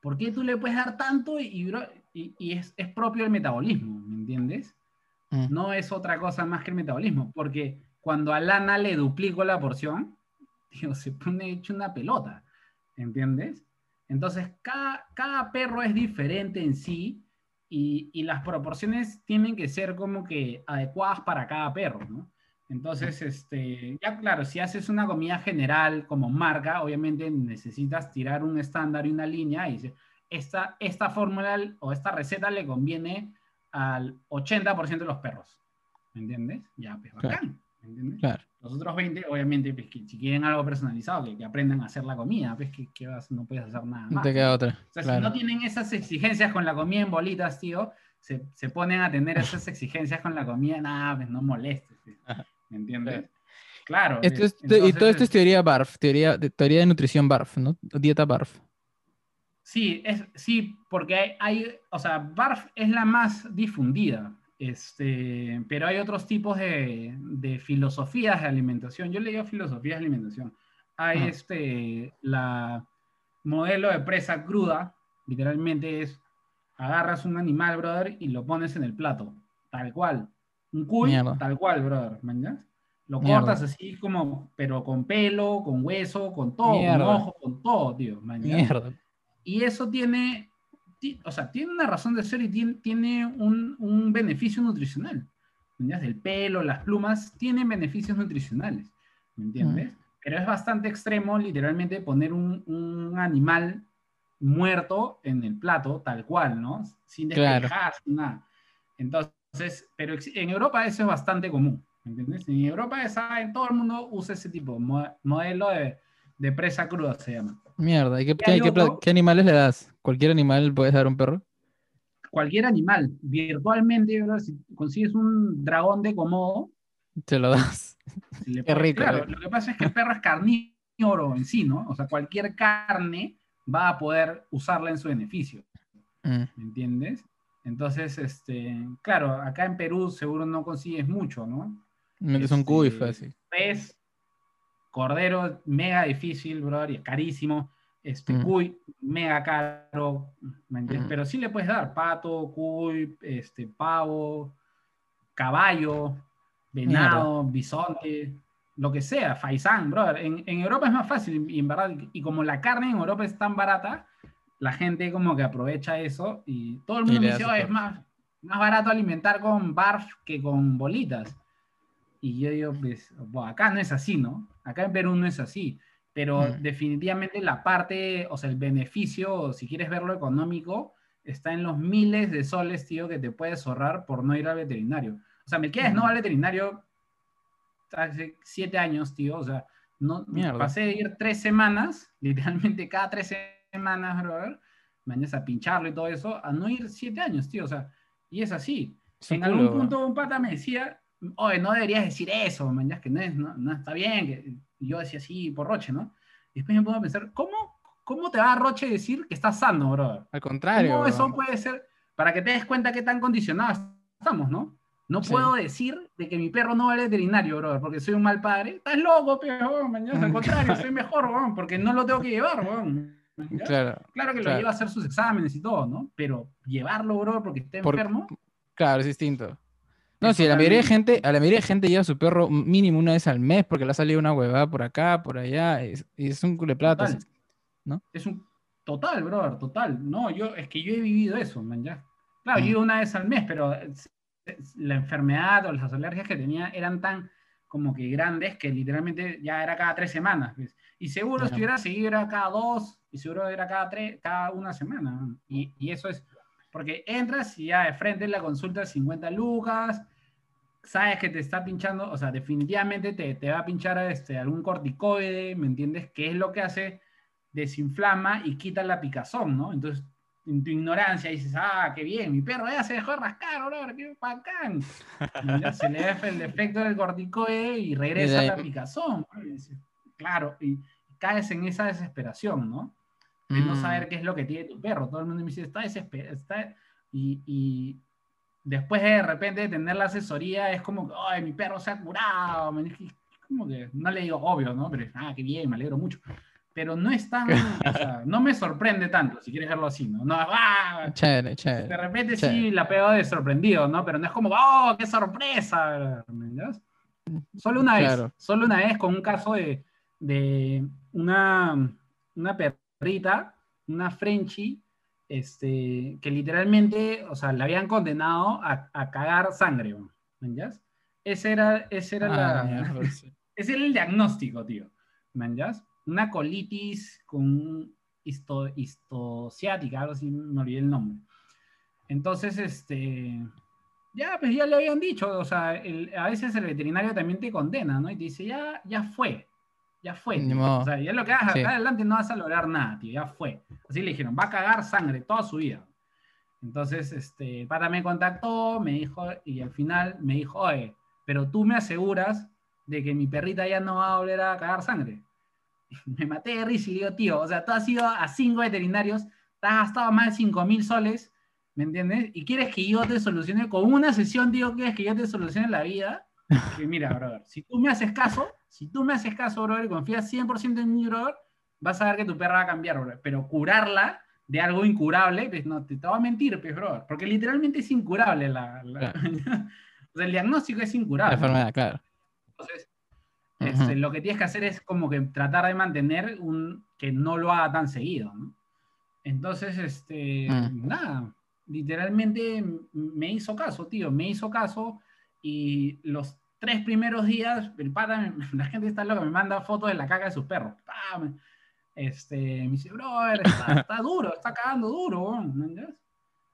¿Por qué tú le puedes dar tanto y, y, es, es, propio el metabolismo, ¿me entiendes? Mm. No es otra cosa más que el metabolismo, porque cuando a Lana le duplico la porción, se pone hecho una pelota, ¿entiendes? Entonces, cada, cada perro es diferente en sí y, y, las proporciones tienen que ser como que adecuadas para cada perro, ¿no? Entonces, este, ya claro, si haces una comida general como marca, obviamente necesitas tirar un estándar y una línea y esta, esta fórmula o esta receta le conviene al 80% de los perros. ¿Me entiendes? Ya, pues bacán. ¿Me entiendes? Claro. Los otros 20, obviamente, pues, que, si quieren algo personalizado, que, que, aprendan a hacer la comida, pues que, que no puedes hacer nada más. No te queda otra. O sea, si no tienen esas exigencias con la comida en bolitas, tío, se, se ponen a tener esas exigencias con la comida, nada, pues no molestes. Pues. ¿Me entiendes? Claro. y todo esto es teoría BARF, teoría de, teoría de nutrición BARF, ¿no? Dieta BARF. Sí, es, sí, porque hay, o sea, BARF es la más difundida, este, pero hay otros tipos de, de filosofías de alimentación. Yo leí filosofías de alimentación. Hay este, la modelo de presa cruda, literalmente es, agarras un animal, brother, y lo pones en el plato, tal cual Un cuy, Mierda. tal cual, brother, ¿mañas? Lo Mierda. cortas así como, pero con pelo, con hueso, con todo, Mierda. con ojo, con todo, tío, ¿mañas? Mierda. Y eso tiene, ti- o sea, tiene una razón de ser y tiene, tiene un, un beneficio nutricional. ¿Me entiendes? El pelo, las plumas, tienen beneficios nutricionales. ¿Me entiendes? Pero es bastante extremo, literalmente, poner un, un animal muerto en el plato, tal cual, ¿no? Sin Claro. despejar, sin nada. Entonces, pero ex- en Europa eso es bastante común. ¿Me entiendes? En Europa esa, todo el mundo usa ese tipo, mo- modelo de, de presa cruda se llama. Mierda. ¿Y qué, animales le das? ¿Cualquier animal puedes dar a un perro? cualquier animal, virtualmente, bro, si consigues un dragón de Komodo, Te lo das. le Qué rico, Claro, eh. lo que pasa es que el perro es carnívoro en sí, ¿no? O sea, cualquier carne va a poder usarla en su beneficio, Mm. ¿me entiendes? Entonces, este, claro, acá en Perú seguro no consigues mucho, ¿no? Metes un cuy fácil. Pez, cordero, mega difícil, brother, y carísimo. Este, Mm. cuy, mega caro, ¿me entiendes? Mm. Pero sí le puedes dar pato, cuy, este, pavo, caballo, venado, bisonte, lo que sea, faisán, brother. En, en Europa es más fácil, y en verdad, y como la carne en Europa es tan barata, la gente como que aprovecha eso y todo el mundo dice, "Oh, es perro". más, más barato alimentar con barf que con bolitas. Y yo digo, pues, bueno, acá no es así, ¿no? Acá en Perú no es así. Pero Mm. definitivamente la parte, o sea, el beneficio, si quieres verlo económico, está en los miles de soles, tío, que te puedes ahorrar por no ir al veterinario. O sea, me quedas no Mm. al veterinario hace siete años, tío. O sea, no, Mierda. pasé de ir tres semanas, literalmente cada tres semanas, brother, mañana a pincharlo y todo eso, a no ir siete años, tío. O sea, y es así. Un en algún punto un pata me decía, oye, no deberías decir eso, es que no, es, no, no está bien. Que... Yo decía así, por Roche, ¿no? Y después me pongo a pensar, ¿cómo, cómo te va a Roche decir que estás sano, brother? Al contrario. ¿Cómo eso puede ser? Para que te des cuenta qué tan condicionados estamos, ¿no? No Sí. puedo decir de que mi perro no va al veterinario, brother, porque soy un mal padre. Estás loco, pero mañana al contrario, soy mejor, weón, porque no lo tengo que llevar, weón. ¿Ya? Claro, Claro que lo lleva a hacer sus exámenes y todo, ¿no? Pero llevarlo, bro, porque esté Por- enfermo. claro, es distinto. No, Es si a la mayoría de gente, a la mayoría de gente lleva a su perro mínimo una vez al mes porque le ha salido una huevada por acá, por allá, es- y es un culo de plata. Total. Es un total, brother, total. No, yo, es que yo he vivido eso, man, ya. Claro, Mm. yo iba una vez al mes, pero es- es- la enfermedad o las alergias que tenía eran tan como que grandes que literalmente ya era cada tres semanas. pues. Y seguro si hubiera seguido era cada dos, y seguro era cada tres, cada una semana. man. Y, y eso es, porque entras y ya de frente la consulta 50 lucas, sabes que te está pinchando, o sea, definitivamente te, te va a pinchar este, algún corticoide, ¿me entiendes? Que es lo que hace, desinflama y quita la picazón, ¿no? Entonces, en tu ignorancia dices, ah, qué bien, mi perro ya se dejó de rascar, bro, qué bacán. Y ya se le da el efecto del corticoide y regresa Y la picazón. ¿no? Y dices, claro, y caes en esa desesperación, ¿no? de no Mm, saber qué es lo que tiene tu perro. Todo el mundo me dice, está desesperado. Está... Y, y después de repente de tener la asesoría, es como, ay, mi perro se ha curado. me dije, Como que no le digo obvio, ¿no? Pero, ah, qué bien, me alegro mucho. Pero no es tan, o sea, no me sorprende tanto, si quieres verlo así, ¿no? no ah, Chévere, de chévere. repente Chévere. sí la pego de sorprendido, ¿no? Pero no es como, oh, qué sorpresa. ¿me entiendes? Solo una vez, solo una vez con un caso de, de una, una perrita, una Frenchie, este, que literalmente, o sea, la habían condenado a, a cagar sangre, ¿me entiendes? Ese era, ese era Ah, la, sí. ese era el diagnóstico, tío. ¿Me entiendes? Una colitis con histo, histociática, algo así, me olvidé el nombre. Entonces, este, ya, pues ya le habían dicho, o sea, el- a veces el veterinario también te condena, ¿no? Y te dice, ya, ya fue, ya fue. Modo. O sea, ya lo que hagas Sí. acá adelante no vas a lograr nada, tío, ya fue. Así le dijeron, va a cagar sangre toda su vida. Entonces, este, el pata me contactó, me dijo, y al final me dijo, oye, pero tú me aseguras de que mi perrita ya no va a volver a cagar sangre. Me maté de risa y digo, tío, o sea, tú has ido a cinco veterinarios, te has gastado más de cinco mil soles, ¿me entiendes? Y quieres que yo te solucione con una sesión, tío, quieres que yo te solucione la vida. Que mira, brother, si tú me haces caso, si tú me haces caso, brother, y confías 100% en mí, brother, vas a ver que tu perra va a cambiar, brother. Pero curarla de algo incurable, pues no, te, te va a mentir, pues, brother, porque literalmente es incurable la... la- O sea, el diagnóstico es incurable. La enfermedad, claro. Entonces, este, lo que tienes que hacer es como que tratar de mantener un, que no lo haga tan seguido, ¿no? Entonces, este, Mm. nada, literalmente me hizo caso, tío, me hizo caso y los tres primeros días, el pata, la gente está loca, me manda fotos de la caca de sus perros. Pa, me- Este, me dice, brother, está, está duro, está cagando duro, weón", ¿me entiendes?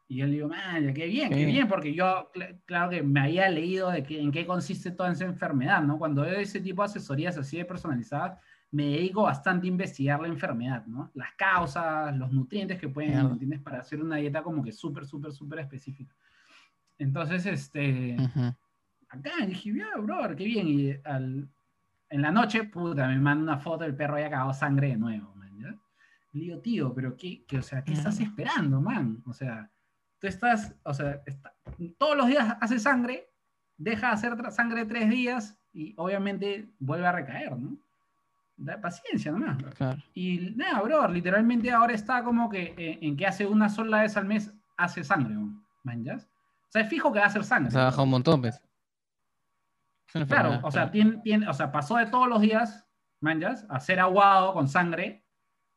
Y yo le digo, man, qué bien, Qué qué bien. bien, porque yo, cl- claro que me había leído de que, en qué consiste toda esa enfermedad, ¿no? Cuando veo ese tipo de asesorías así de personalizadas, me dedico bastante a investigar la enfermedad, ¿no? Las causas, los nutrientes que pueden. ¿me entiendes? Para hacer una dieta como que súper, súper, súper específica. Entonces, este, Ujú. Acá dije, ya, brother, qué bien. Y al- en la noche, puta, me manda una foto del perro había cagado sangre de nuevo, man, ¿ya? Le digo, tío, pero qué, qué, o sea, ¿qué estás esperando, man? O sea, tú estás, o sea, está- todos los días hace sangre, deja de hacer sangre tres días y obviamente vuelve a recaer, ¿no? Da paciencia nomás. Claro. Y nada, bro, literalmente ahora está como que eh, en que hace una sola vez al mes hace sangre, ¿no? ¿manjas? O sea, es fijo que va a hacer sangre. Se ha bajado un montón, pues. Claro, o sea, tiene, tiene- o sea, pasó de todos los días, manjas, a ser aguado con sangre,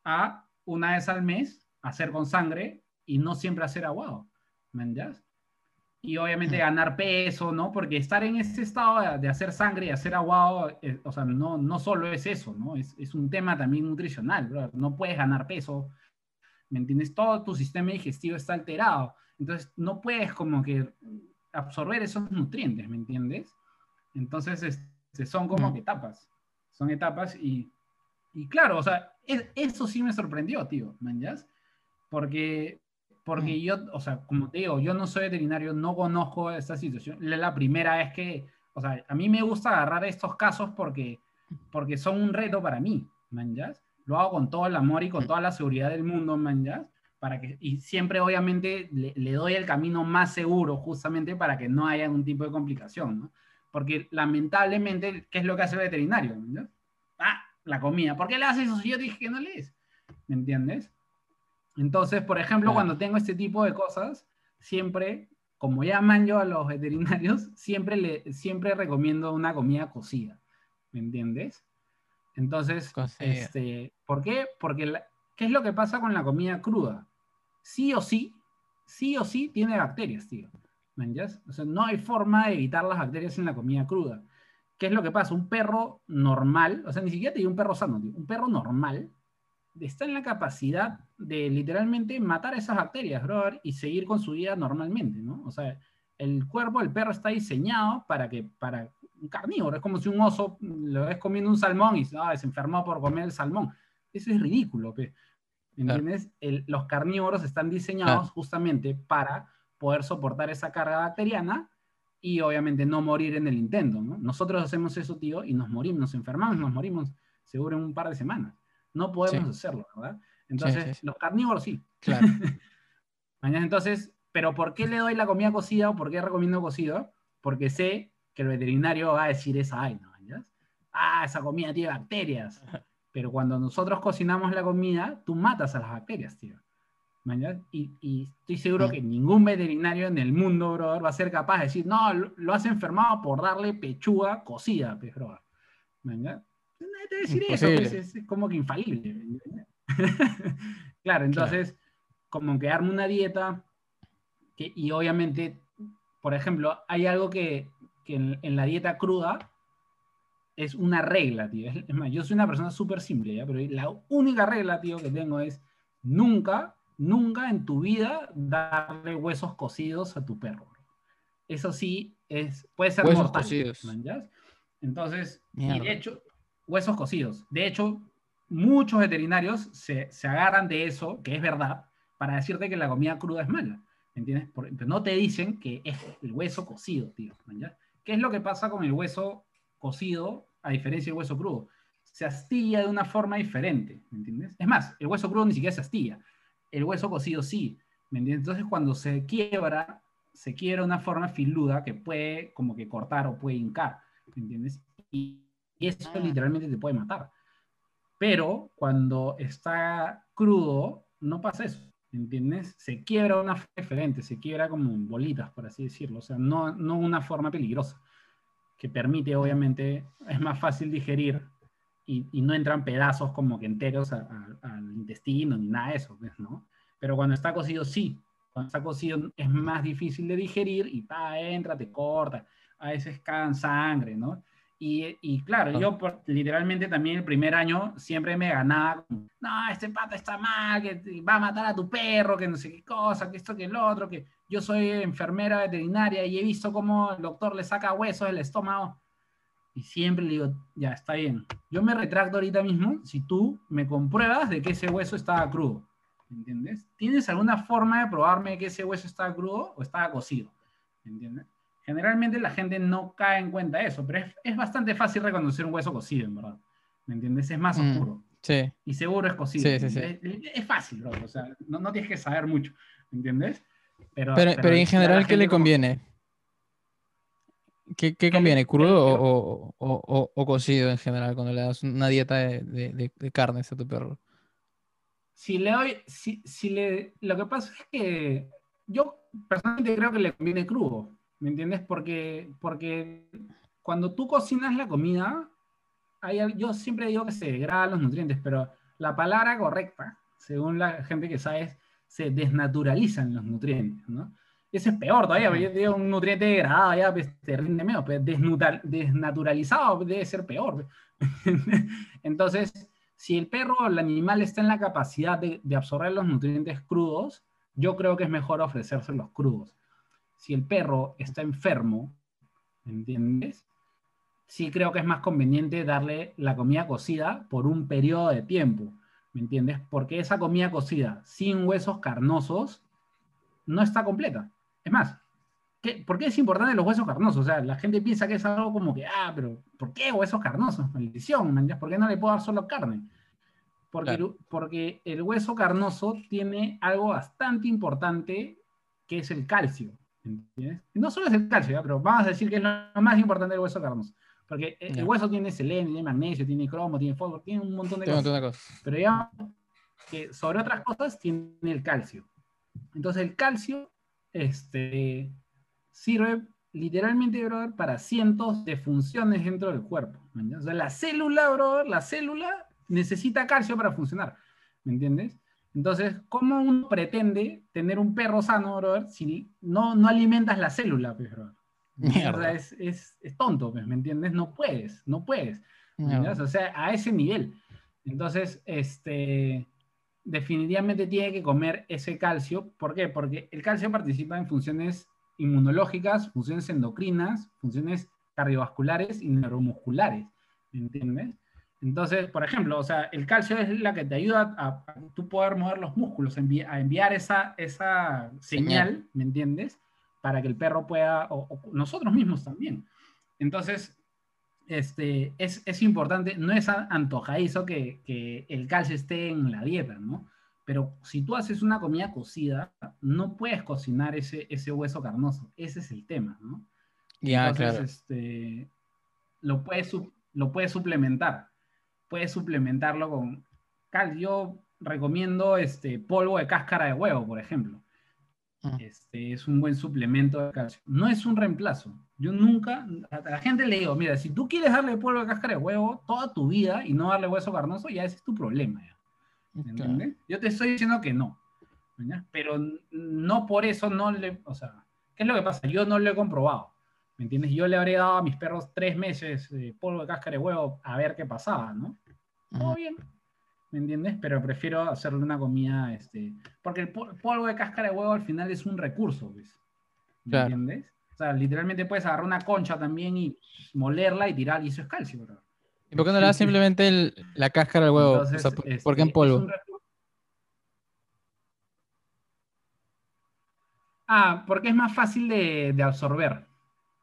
a una vez al mes hacer con sangre y no siempre hacer aguado, manjas. Y obviamente ganar peso, ¿no? Porque estar en ese estado de, de hacer sangre y hacer aguado, eh, o sea, no, no solo es eso, ¿no? Es, es un tema también nutricional, bro. No puedes ganar peso, ¿me entiendes? Todo tu sistema digestivo está alterado. Entonces, no puedes como que absorber esos nutrientes, ¿me entiendes? Entonces, este, son como Mm. que etapas. Son etapas y, y claro, o sea, es- eso sí me sorprendió, tío, ¿manjas? Porque, porque Mm. yo, o sea, como te digo, yo no soy veterinario, no conozco esta situación. Es la primera vez que, o sea, a mí me gusta agarrar estos casos porque, porque son un reto para mí, ¿manjas? Lo hago con todo el amor y con Mm. toda la seguridad del mundo, ¿manjas? Para que, y siempre obviamente le, le doy el camino más seguro justamente para que no haya ningún tipo de complicación, ¿no? Porque lamentablemente, ¿qué es lo que hace el veterinario? ¿no? Ah, la comida. ¿Por qué le haces eso si yo dije que no lees? ¿Me entiendes? Entonces, por ejemplo, cuando tengo este tipo de cosas, siempre, como llaman yo a los veterinarios, siempre, le, siempre recomiendo una comida cocida. ¿Me entiendes? Entonces, este, ¿por qué? Porque, la- ¿qué es lo que pasa con la comida cruda? Sí o sí, sí o sí tiene bacterias, tío. O sea, no hay forma de evitar las bacterias en la comida cruda. ¿Qué es lo que pasa? Un perro normal, o sea, ni siquiera te digo un perro sano, tío, un perro normal está en la capacidad de literalmente matar esas bacterias, brother, y seguir con su vida normalmente, ¿no? O sea, el cuerpo del perro está diseñado para que, para un carnívoro, es como si un oso lo ves comiendo un salmón y ah, se enfermó por comer el salmón. Eso es ridículo, pe. ¿entiendes? El- los carnívoros están diseñados Claro. justamente para poder soportar esa carga bacteriana y obviamente no morir en el intento, ¿no? Nosotros hacemos eso, tío, y nos morimos, nos enfermamos, nos morimos seguro en un par de semanas. No podemos hacerlo, ¿verdad? Entonces, sí, sí. los carnívoros sí. Claro. Mañana, entonces, ¿pero por qué le doy la comida cocida o por qué recomiendo cocido? Porque sé que el veterinario va a decir esa vaina, ¿mañas? Ah, esa comida tiene bacterias. Pero cuando nosotros cocinamos la comida, tú matas a las bacterias, tío. Y, y estoy seguro Mm. que ningún veterinario en el mundo, brother, va a ser capaz de decir, no, lo, lo has enfermado por darle pechuga cocida, pues, brother. ¿Mañas? Nadie te decir eso, Imposible. pues, es, es como que infalible. claro, entonces, como que darme una dieta que, y obviamente, por ejemplo, hay algo que, que en, en la dieta cruda es una regla, tío. Es, es más, yo soy una persona súper simple, ¿ya? Pero la única regla, tío, que tengo es nunca, nunca en tu vida darle huesos cocidos a tu perro. Eso sí es, puede ser Huesos mortal. cocidos. Entonces, y Mierda. de hecho, huesos cocidos. De hecho, muchos veterinarios se, se agarran de eso, que es verdad, para decirte que la comida cruda es mala. ¿Entiendes? Por- pero no te dicen que es el hueso cocido, tío. ¿Qué es lo que pasa con el hueso cocido a diferencia del hueso crudo? Se astilla de una forma diferente, ¿me entiendes? Es más, el hueso crudo ni siquiera se astilla. El hueso cocido sí, ¿me entiendes? Entonces cuando se quiebra, se quiebra una forma filuda que puede como que cortar o puede hincar, ¿me entiendes? Y, y eso Ah. literalmente te puede matar. Pero cuando está crudo, no pasa eso. ¿me entiendes? Se quiebra una forma diferente, se quiebra como en bolitas, por así decirlo, o sea, no, no una forma peligrosa, que permite, obviamente, es más fácil digerir y, y no entran pedazos como que enteros a- a- al intestino ni nada de eso, pues, ¿no? Pero cuando está cocido, sí, cuando está cocido es más difícil de digerir y pa, entra, te corta, a veces cagan sangre, ¿no? Y, y claro, yo por- literalmente también el primer año siempre me ganaba, no, este pata está mal, que va a matar a tu perro, que no sé qué cosa, que esto, que el otro, que yo soy enfermera veterinaria y he visto cómo el doctor le saca huesos del estómago. Y siempre le digo, ya, está bien. Yo me retracto ahorita mismo si tú me compruebas de que ese hueso estaba crudo. ¿Me entiendes? ¿Tienes alguna forma de probarme que ese hueso estaba crudo o estaba cocido? ¿Me entiendes? Generalmente la gente no cae en cuenta de eso, pero es, es bastante fácil reconocer un hueso cocido, en verdad. ¿Me entiendes? Es más Mm. oscuro. Sí. Y seguro es cocido. Sí, sí, sí. Es, es fácil, bro. O sea, no, no tienes que saber mucho. ¿Me entiendes? Pero, Pero, pero en ya general, ¿qué le conviene? ¿Qué, qué conviene? ¿Crudo o, o- o- o- cocido en general cuando le das una dieta de, de- de- carnes a tu perro? si le doy, si, si le, lo que pasa es que yo personalmente creo que le conviene crudo, ¿me entiendes? Porque, porque cuando tú cocinas la comida, hay, yo siempre digo que se degradan los nutrientes, pero la palabra correcta, según la gente que sabe, es se desnaturalizan los nutrientes, ¿no? Ese es peor todavía, porque yo digo un nutriente degradado ya pues, te rinde menos, pero desnutar- desnaturalizado debe ser peor. Entonces, si el perro o el animal está en la capacidad de, de absorber los nutrientes crudos, yo creo que es mejor ofrecérselos crudos. Si el perro está enfermo, ¿me entiendes? Sí creo que es más conveniente darle la comida cocida por un periodo de tiempo, ¿me entiendes? Porque esa comida cocida sin huesos carnosos no está completa. Es más, ¿qué- ¿por qué es importante los huesos carnosos? O sea, la gente piensa que es algo como que, ah, pero ¿por qué huesos carnosos? Maldición. ¿por qué no le puedo dar solo carne? Porque, Claro. porque el hueso carnoso tiene algo bastante importante que es el calcio. ¿entiendes? No solo es el calcio, ¿ya? pero vamos a decir que es lo más importante del hueso carnoso. Porque el Ya. hueso tiene selenio, tiene magnesio, tiene cromo, tiene fósforo, tiene un montón de cosas. una cosa. Pero digamos que sobre otras cosas tiene el calcio. Entonces el calcio este, sirve literalmente, brother, para cientos de funciones dentro del cuerpo. ¿me? O sea, la célula, brother, la célula necesita calcio para funcionar. ¿Me entiendes? Entonces, ¿cómo uno pretende tener un perro sano, brother, si no, no alimentas la célula, pues, brother? Mierda. es, es, es tonto, pues, ¿me entiendes? No puedes, no puedes. O sea, a ese nivel. Entonces, este, definitivamente tiene que comer ese calcio. ¿Por qué? Porque el calcio participa en funciones inmunológicas, funciones endocrinas, funciones cardiovasculares y neuromusculares. ¿Me entiendes? Entonces, por ejemplo, o sea, el calcio es la que te ayuda a, a tú poder mover los músculos, envi- a enviar esa, esa señal, ¿me entiendes? Para que el perro pueda, o, o nosotros mismos también. Entonces, este, es, es importante, no es antojadizo que, que el calcio esté en la dieta, ¿no? Pero si tú haces una comida cocida, no puedes cocinar ese, ese hueso carnoso. Ese es el tema, ¿no? Ya, Entonces, claro. este, lo, puedes, su- lo puedes suplementar. Puedes suplementarlo con cal. Yo recomiendo este, polvo de cáscara de huevo, por ejemplo. Mm. Este, es un buen suplemento de calcio. No es un reemplazo. Yo nunca, a la gente le digo, mira, si tú quieres darle polvo de cáscara de huevo toda tu vida y no darle hueso carnoso, ya ese es tu problema. ya. ¿Me Claro. entiendes? Yo te estoy diciendo que no. Pero no por eso no le, o sea, ¿qué es lo que pasa? Yo no lo he comprobado. ¿Me entiendes? Yo le habría dado a mis perros tres meses de polvo de cáscara de huevo a ver qué pasaba, ¿no? Todo bien. ¿Me entiendes? Pero prefiero hacerle una comida, este, porque el pol- polvo de cáscara de huevo al final es un recurso, ¿ves? ¿Me Claro. entiendes? O sea, literalmente puedes agarrar una concha también y molerla y tirar, y eso es calcio, bro. ¿Y por qué no le das simplemente el- la cáscara del huevo? O sea, Entonces, ¿por, este, por qué en es polvo? un Ah, porque es más fácil de, de absorber.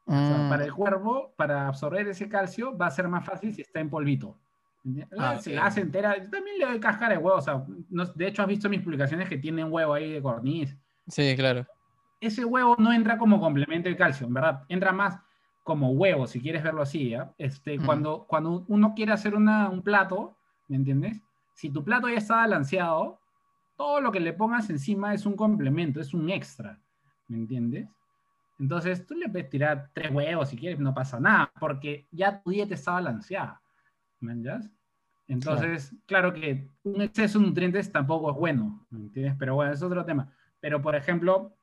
O sea, Mm, para el cuerpo, para absorber ese calcio, va a ser más fácil si está en polvito. ¿Entiendes? Ah, Se la hace entera. Yo también le doy cáscara de huevo. O sea, no- de hecho, has visto mis publicaciones que tienen huevo ahí de corniz. Sí, claro. Ese huevo no entra como complemento del calcio, en verdad. Entra más como huevo, si quieres verlo así. ¿ya? Este, Mm. cuando, cuando uno quiere hacer una- un plato, ¿me entiendes? Si tu plato ya está balanceado, todo lo que le pongas encima es un complemento, es un extra, ¿me entiendes? Entonces tú le puedes tirar tres huevos si quieres, no pasa nada, porque ya tu dieta está balanceada, ¿me entiendes? Entonces, claro. que un exceso de nutrientes tampoco es bueno, ¿me entiendes? Pero bueno, es otro tema. Pero, por ejemplo,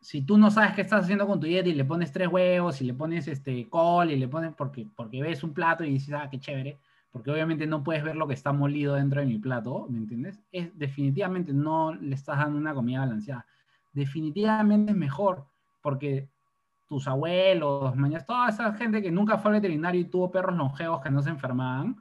si tú no sabes qué estás haciendo con tu dieta y le pones tres huevos y le pones este col y le pones porque, porque ves un plato y dices, ah, qué chévere, porque obviamente no puedes ver lo que está molido dentro de mi plato, ¿me entiendes? Es, definitivamente no le estás dando una comida balanceada. Definitivamente es mejor, porque tus abuelos, mañana, toda esa gente que nunca fue al veterinario y tuvo perros longevos que no se enfermaban,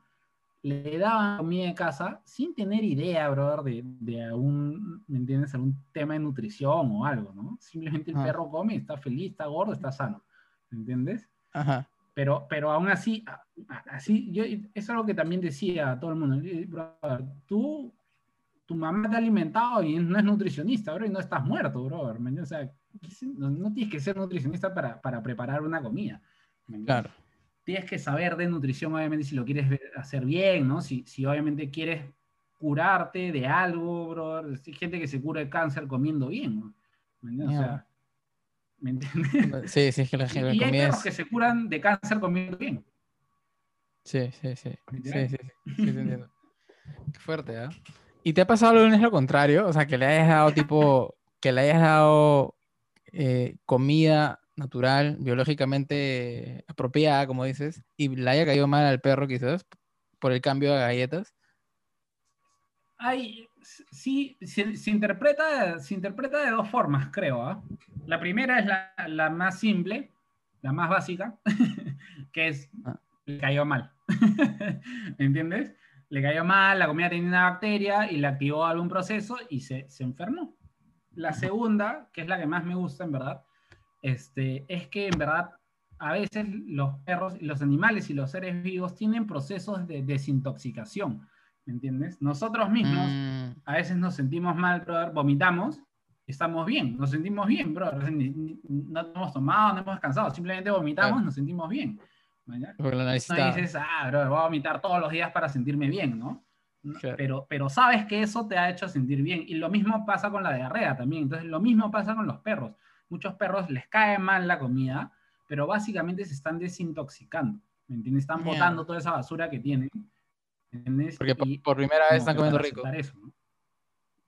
le daban comida de casa sin tener idea, brother, de, de algún, ¿me entiendes? Algún tema de nutrición o algo, ¿no? Simplemente el perro come, está feliz, está gordo, está sano, ¿me entiendes? Ajá. Pero, pero aún así, así, yo, es lo que también decía a todo el mundo, brother, tú, tu mamá te ha alimentado y no es nutricionista, bro, y no estás muerto, brother, o sea, no, tienes que ser nutricionista para, para preparar una comida. Claro tienes que saber de nutrición, obviamente, si lo quieres hacer bien, ¿no? Si, si obviamente quieres curarte de algo, bro. Hay gente que se cura el cáncer comiendo bien, ¿no? O sea, ¿me entiendes? Sí, sí, es que la gente Y, y hay perros que se curan de cáncer comiendo bien. Sí, sí, sí. Sí, sí, sí, sí, te entiendo. Qué fuerte, ¿eh? ¿Y te ha pasado lo lo contrario? O sea, que le hayas dado tipo, que le hayas dado eh, comida natural, biológicamente apropiada, como dices, y le haya caído mal al perro quizás por el cambio de galletas? Hay, sí, se, interpreta, se interpreta de dos formas, creo. ¿ah? La primera es la, la, más simple, la más básica, que es, ah. le cayó mal. ¿Me entiendes? Le cayó mal, la comida tenía una bacteria y le activó algún proceso y se, se enfermó. La segunda, que es la que más me gusta en verdad, este, es que en verdad a veces los perros, los animales y los seres vivos tienen procesos de desintoxicación, ¿me entiendes? Nosotros mismos mm. a veces nos sentimos mal, brother, vomitamos, estamos bien, nos sentimos bien, brother, no hemos tomado, no hemos descansado, simplemente vomitamos, nos sentimos bien. No dices, ah, bro, voy a vomitar todos los días para sentirme bien, ¿no? Pero, pero sabes que eso te ha hecho sentir bien. Y lo mismo pasa con la diarrea también. Entonces, lo mismo pasa con los perros muchos perros les cae mal la comida, pero básicamente se están desintoxicando, ¿me entiendes? Están botando toda esa basura que tienen. ¿entiendes? Porque por, primera vez están comiendo rico.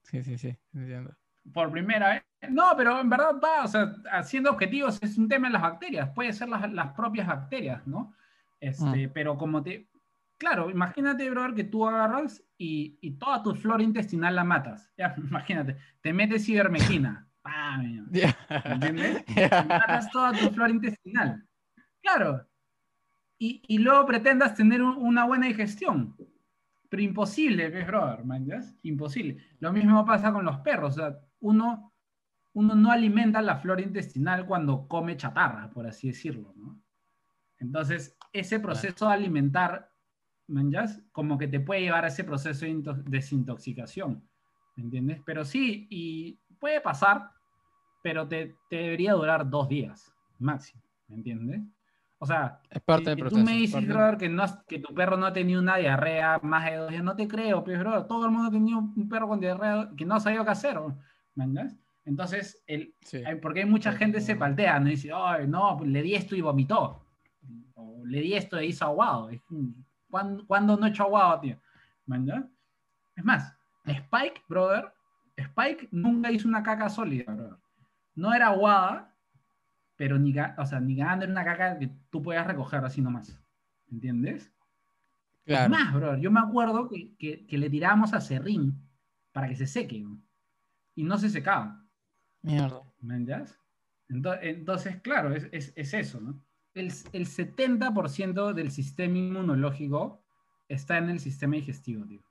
Sí, sí, sí, entiendo. Por primera vez. No, pero en verdad va, o sea, haciendo objetivos es un tema de las bacterias, puede ser las, las propias bacterias, ¿no? Este, mm. Pero como te... Claro, imagínate, brother, que tú agarras y, y toda tu flora intestinal la matas. Ya, imagínate, te metes ivermectina, ¿Entiendes? Matas toda tu flora intestinal. Claro. Y, y luego pretendas tener una buena digestión. Pero imposible, ¿ves, brother? Imposible. Lo mismo pasa con los perros. O sea, uno, uno no alimenta la flora intestinal cuando come chatarra, por así decirlo, ¿no? Entonces, ese proceso de alimentar, ¿manjas? Como que te puede llevar a ese proceso de desintoxicación, ¿me entiendes? Pero sí, y puede pasar, pero te, debería durar dos días máximo, ¿me entiendes? O sea, es parte si, del tú me dices, brother, que, no, que tu perro no ha tenido una diarrea más de dos días, no te creo, pero pues, todo el mundo ha tenido un perro con diarrea que no ha sabido qué hacer, ¿me entiendes? Entonces, el, porque hay mucha gente se paltea, ¿no? dice, Ay, no, pues, le di esto y vomitó, o le di esto e hizo aguado. ¿Cuándo, no he hecho aguado, tío? ¿Me entiendes? Es más, Spike, brother, Spike nunca hizo una caca sólida, brother no era aguada, pero ni, o sea, ni ganando en una caca que tú puedas recoger así nomás. ¿Entiendes? Claro. más, bro, yo me acuerdo que, le tirábamos a serrín para que se seque, y no se secaba. Mierda. ¿Me entiendes? Entonces, claro, es, eso, ¿no? El, el 70% del sistema inmunológico está en el sistema digestivo, tío.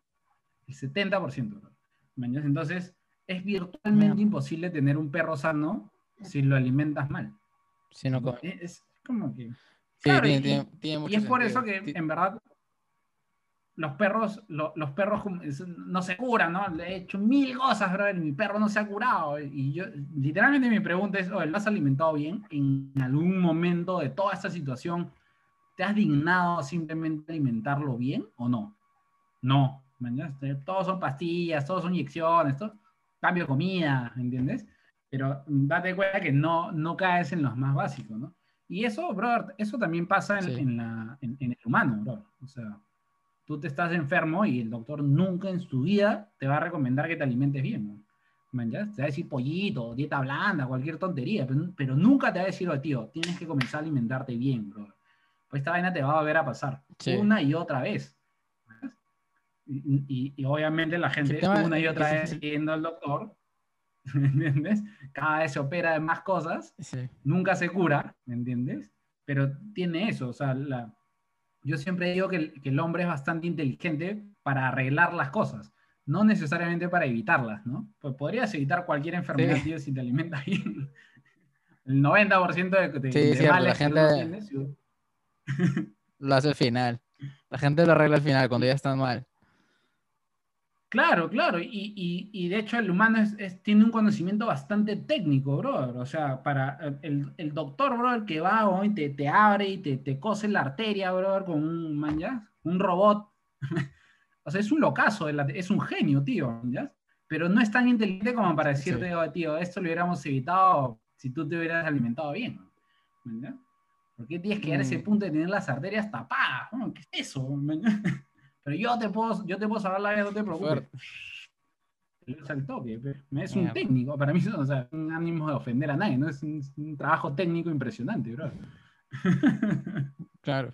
El 70%, bro. ¿Me entiendes? Entonces, es virtualmente imposible tener un perro sano si lo alimentas mal. Si no Es, como que... Sí, tiene, y, y, es por eso que, en verdad, los perros, los perros no se curan, ¿no? Le he hecho mil cosas, bro, y mi perro no se ha curado. Y yo, literalmente mi pregunta es, ¿lo has alimentado bien? ¿En algún momento de toda esta situación te has dignado simplemente alimentarlo bien o no? No, Todos son pastillas, todos son inyecciones, todo, cambio de comida, ¿entiendes? Pero date cuenta que no, no caes en los más básicos, ¿no? Y eso, brother, eso también pasa en, la, en, el humano, brother. O sea, tú te estás enfermo y el doctor nunca en su vida te va a recomendar que te alimentes bien, ¿no? Te va a decir pollito, dieta blanda, cualquier tontería, pero, nunca te va a decir, oh, tío, tienes que comenzar a alimentarte bien, brother. Pues esta vaina te va a volver a pasar una y otra vez. Y, obviamente la gente una y otra vez yendo al doctor, ¿me entiendes? Cada vez se opera de más cosas, nunca se cura, ¿me entiendes? Pero tiene eso, o sea, la, yo siempre digo que el, hombre es bastante inteligente para arreglar las cosas, no necesariamente para evitarlas, ¿no? Pues podrías evitar cualquier enfermedad si te alimentas bien. El 90% de, de, sí, de la gente lo hace al final. La gente lo arregla al final, cuando ya están mal. Claro, claro, y, de hecho el humano tiene un conocimiento bastante técnico, brother. O sea, para el, el doctor, brother, que va hoy te, te abre y te, te, cose la arteria, brother, con un, man, un robot. o sea, es un locazo, es un genio, tío, ¿ya? Pero no es tan inteligente como para decirte, oh, tío, esto lo hubiéramos evitado si tú te hubieras alimentado bien. ¿ya? ¿Por qué tienes que llegar a ese mm. punto de tener las arterias tapadas? ¿Qué es eso? Pero yo te puedo, yo te puedo salvar la vida, no te preocupes. Es el toque, es un técnico, para mí o sea, un ánimo de ofender a nadie, ¿no? Es un, trabajo técnico impresionante, bro. Claro.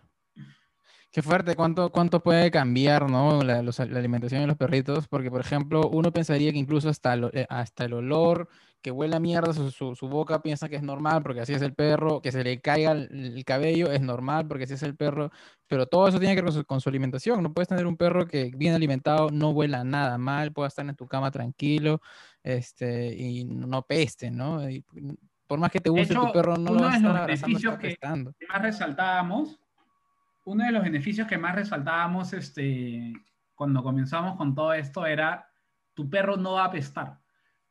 Qué fuerte, ¿cuánto, cuánto puede cambiar ¿no? la, alimentación de los perritos? Porque, por ejemplo, uno pensaría que incluso hasta, eh, hasta el olor, que huele a mierda, su, su, boca piensa que es normal porque así es el perro, que se le caiga el, cabello es normal porque así es el perro, pero todo eso tiene que ver con su, alimentación. No puedes tener un perro que bien alimentado no huela nada mal, pueda estar en tu cama tranquilo este, y no peste, ¿no? por más que te guste tu perro, no lo va a beneficios que, más resaltábamos, uno de los beneficios que más resaltábamos este, cuando comenzamos con todo esto era tu perro no va a apestar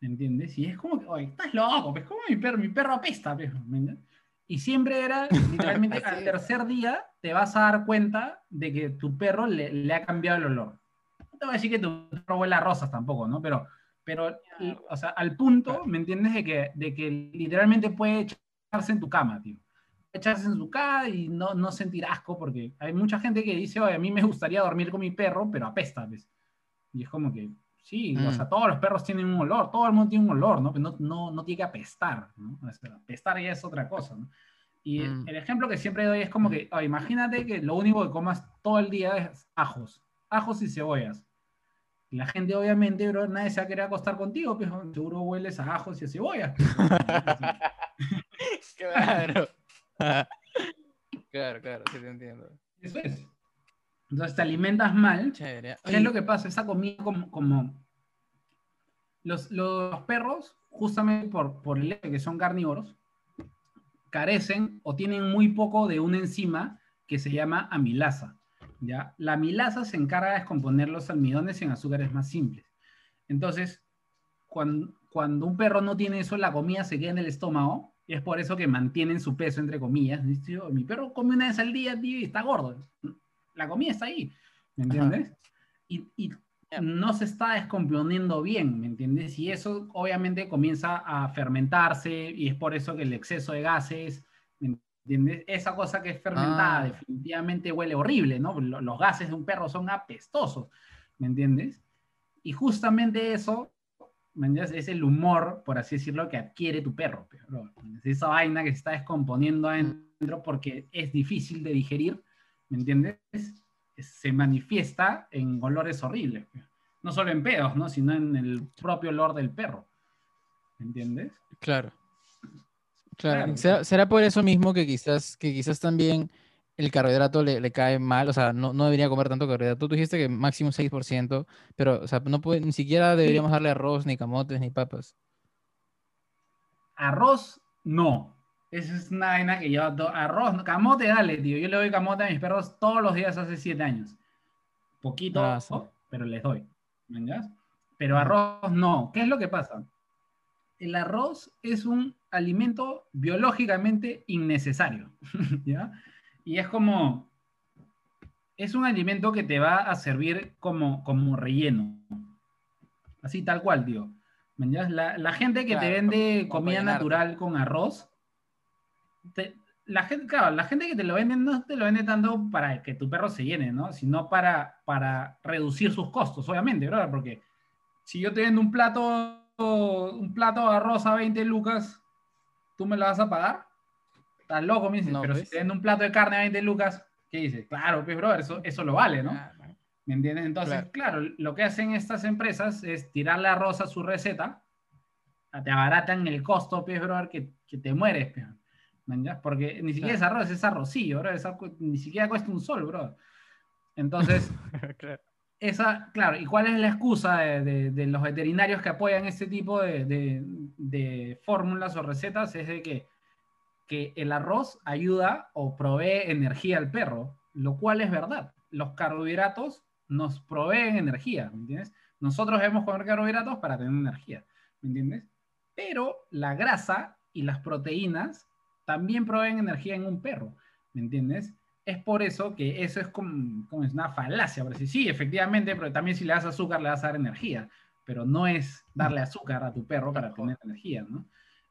entiendes? Y es como que, oye, estás loco, pues como mi perro, mi perro apesta, pues, Y siempre era, literalmente, al tercer día te vas a dar cuenta de que tu perro le, ha cambiado el olor. No te voy a decir que tu perro huele a rosas tampoco, ¿no? Pero, pero o sea, al punto, ¿me entiendes? De que, de que literalmente puede echarse en tu cama, tío. Echarse en su cama y no, no sentir asco, porque hay mucha gente que dice, oye, a mí me gustaría dormir con mi perro, pero apesta, ¿ves? Y es como que, Sí, o sea, mm. todos los perros tienen un olor, todo el mundo tiene un olor, ¿no? No, no, no tiene que apestar, ¿no? apestar ya es otra cosa, ¿no? Y mm. el ejemplo que siempre doy es como que, imagínate que lo único que comas todo el día es ajos, ajos y cebollas. Y la gente, obviamente, bro, nadie se va a querer acostar contigo, pero pues, seguro hueles a ajos y a cebollas. claro. claro, claro, sí te entiendo. Eso es. Entonces te alimentas mal. ¿Qué es lo que pasa? Esa comida como... los, perros, justamente por, por el hecho de que son carnívoros, carecen o tienen muy poco de una enzima que se llama amilasa. ¿ya? La amilasa se encarga de descomponer los almidones en azúcares más simples. Entonces, cuando, cuando un perro no tiene eso, la comida se queda en el estómago y es por eso que mantienen su peso, entre comillas. Mi perro come una vez al día, tío, y está gordo la comida está ahí, ¿me entiendes? Y, y no se está descomponiendo bien, ¿me entiendes? Y eso obviamente comienza a fermentarse y es por eso que el exceso de gases, ¿me entiendes? Esa cosa que es fermentada ah. definitivamente huele horrible, ¿no? Los gases de un perro son apestosos, ¿me entiendes? Y justamente eso, ¿me entiendes? Es el humor, por así decirlo, que adquiere tu perro, pero, esa vaina que se está descomponiendo adentro porque es difícil de digerir ¿me entiendes? Se manifiesta en olores horribles. No solo en pedos, ¿no? Sino en el propio olor del perro. ¿Me entiendes? Claro. Claro. ¿Será, por eso mismo que quizás, que quizás también el carbohidrato le, cae mal? O sea, no, no, debería comer tanto carbohidrato. Tú dijiste que máximo 6%, pero o sea, no puede, ni siquiera deberíamos darle arroz, ni camotes, ni papas. Arroz, no. Esa es una vaina que yo, arroz, camote, dale, tío. Yo le doy camote a mis perros todos los días hace siete años. Poquito, ah, pero les doy. ¿Entiendes? Pero arroz no. ¿Qué es lo que pasa? El arroz es un alimento biológicamente innecesario. ¿ya? Y es como, es un alimento que te va a servir como, como relleno. Así tal cual, tío. La, la gente que te vende comida natural con arroz, la gente, claro, la gente que te lo vende no te lo vende tanto para que tu perro se llene, ¿no? Sino para, para reducir sus costos, obviamente, ¿verdad? Porque si yo te vendo un plato, un plato de arroz a 20 lucas, ¿tú me lo vas a pagar? Estás loco, me dices, pero si pues. te vendo un plato de carne a 20 lucas, ¿qué dices? Claro, pues, bro, eso, eso lo vale, ¿no? ¿Me entiendes? Entonces, claro. lo que hacen estas empresas es tirarle arroz a su receta, te abaratan el costo, pues, bro, que, que te mueres, pues. Porque ni siquiera es arroz, es arrocillo, bro. ni siquiera cuesta un sol, bro. Entonces, esa, claro, ¿y cuál es la excusa de, los veterinarios que apoyan este tipo de, fórmulas o recetas? Es de que, que el arroz ayuda o provee energía al perro, lo cual es verdad. Los carbohidratos nos proveen energía, ¿me entiendes? Nosotros debemos comer carbohidratos para tener energía, ¿me entiendes? Pero la grasa y las proteínas también proveen energía en un perro, ¿me entiendes? Es por eso que eso es como, como es una falacia, pero sí, sí, efectivamente, pero también si le das azúcar le vas a dar energía, pero no es darle azúcar a tu perro para tener energía, ¿no?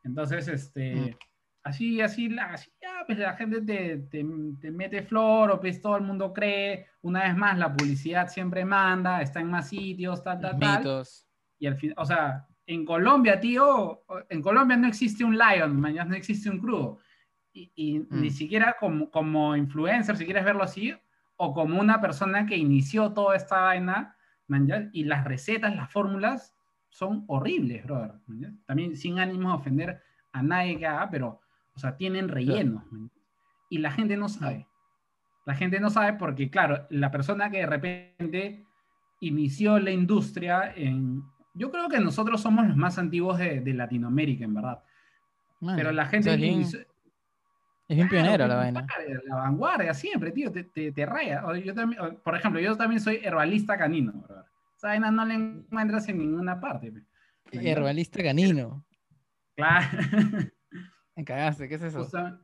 Entonces, este, mm. así, así, la, así ya, pues la gente te, te, te, mete flor o pues todo el mundo cree, una vez más, la publicidad siempre manda, está en más sitios, tal, tal, tal. Y al fin, o sea, en Colombia, tío, en Colombia no existe un lion, mañana no existe un crudo. Y, ni mm. siquiera como, como influencer, si quieres verlo así, o como una persona que inició toda esta vaina, y las recetas, las fórmulas son horribles, brother. También sin ánimo de ofender a nadie que haga, pero, o sea, tienen relleno. Y la gente no sabe. La gente no sabe porque, claro, la persona que de repente inició la industria en, yo creo que nosotros somos los más antiguos de, Latinoamérica, en verdad. Pero la gente... es bien, pionera la vaina. La vanguardia, siempre, tío, te, te, raya. Yo también, por ejemplo, yo también soy herbalista canino. Esa vaina no la encuentras en ninguna parte. Herbalista canino. Claro. Me cagaste, ¿qué es eso? O sea,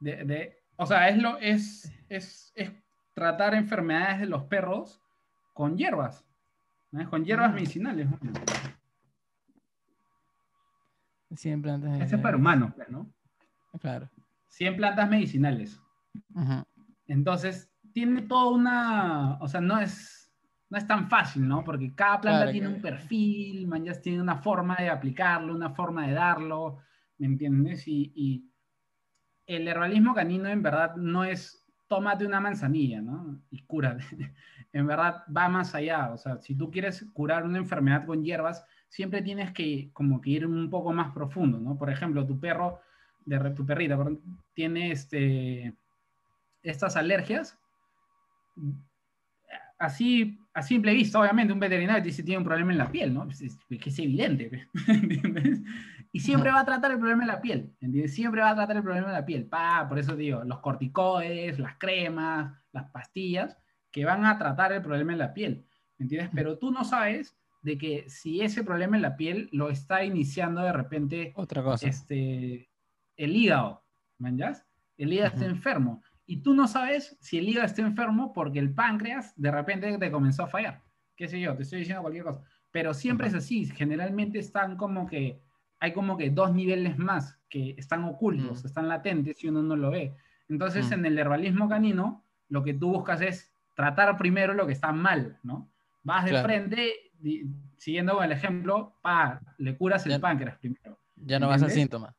de, o sea es, lo, es, es, es tratar enfermedades de los perros con hierbas. Con hierbas medicinales. 100 plantas. Este es para humanos, pues, ¿no? Claro. 100 plantas medicinales. Entonces, tiene toda una. O sea, no es, no es tan fácil, ¿no? Porque cada planta tiene un perfil, man, ya tiene una forma de aplicarlo, una forma de darlo, ¿me entiendes? Y, y el herbalismo canino, en verdad, no es tómate una manzanilla, ¿no? Y cúrate en verdad va más allá. O sea, si tú quieres curar una enfermedad con hierbas, siempre tienes que como que ir un poco más profundo, ¿no? Por ejemplo, tu perro, de, tu perrita, tiene este, estas alergias. Así, a simple vista, obviamente, un veterinario dice que tiene un problema en la piel, ¿no? Es, que es evidente, ¿entiendes? Y siempre va a tratar el problema en la piel, ¿entiendes? Siempre va a tratar el problema en la piel. Pa, por eso digo, los corticoides, las cremas, las pastillas, que van a tratar el problema en la piel, ¿me entiendes? Pero tú no sabes de que si ese problema en la piel lo está iniciando de repente otra cosa este el hígado ¿me entiendes? el hígado está enfermo. Y tú no sabes si el hígado está enfermo porque el páncreas de repente te comenzó a fallar. Qué sé yo te estoy diciendo cualquier cosa. Pero siempre es así. Generalmente están como que hay como que dos niveles más que están ocultos están latentes y uno no lo ve. Entonces en el herbalismo canino lo que tú buscas es tratar primero lo que está mal, ¿no? Vas de frente, siguiendo con el ejemplo, pa, le curas el páncreas primero. Ya no vas a síntomas.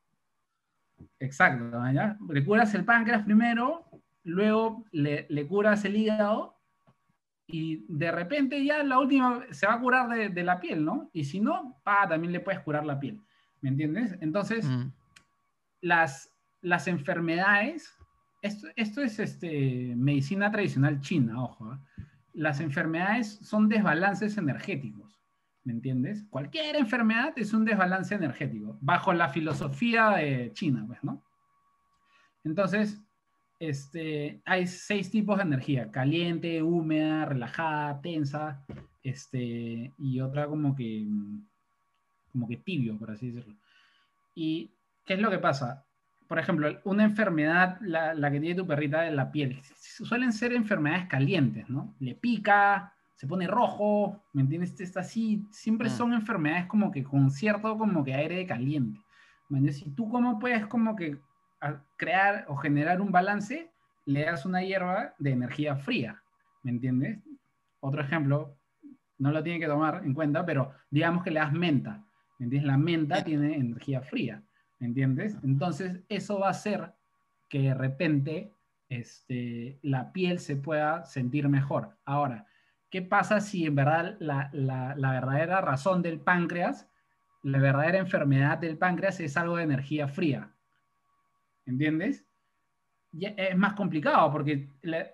Exacto, ¿ya? Le curas el páncreas primero, luego le, le, curas el hígado y de repente ya la última se va a curar de, la piel, ¿no? Y si no, pa, también le puedes curar la piel, ¿me entiendes? Entonces, mm. las, las enfermedades esto, es este, medicina tradicional china, ojo. ¿eh? Las enfermedades son desbalances energéticos, ¿me entiendes? Cualquier enfermedad es un desbalance energético, bajo la filosofía China, pues, ¿no? Entonces, este, hay seis tipos de energía, caliente, húmeda, relajada, tensa, este, y otra como que, como que tibio, por así decirlo. ¿Y qué es lo que pasa? por ejemplo, una enfermedad, la, la, que tiene tu perrita de la piel, suelen ser enfermedades calientes, ¿no? Le pica, se pone rojo, ¿me entiendes? Está así, siempre mm. son enfermedades como que con cierto como que aire caliente. ¿Me entiendes? Y tú cómo puedes como que crear o generar un balance, le das una hierba de energía fría, ¿me entiendes? Otro ejemplo, no lo tiene que tomar en cuenta, pero digamos que le das menta, ¿me entiendes? La menta tiene energía fría, ¿me entiendes? Entonces eso va a hacer que de repente este, la piel se pueda sentir mejor. Ahora, ¿qué pasa si en verdad la, la verdadera razón del páncreas, la verdadera enfermedad del páncreas es algo de energía fría? ¿entiendes? es más complicado porque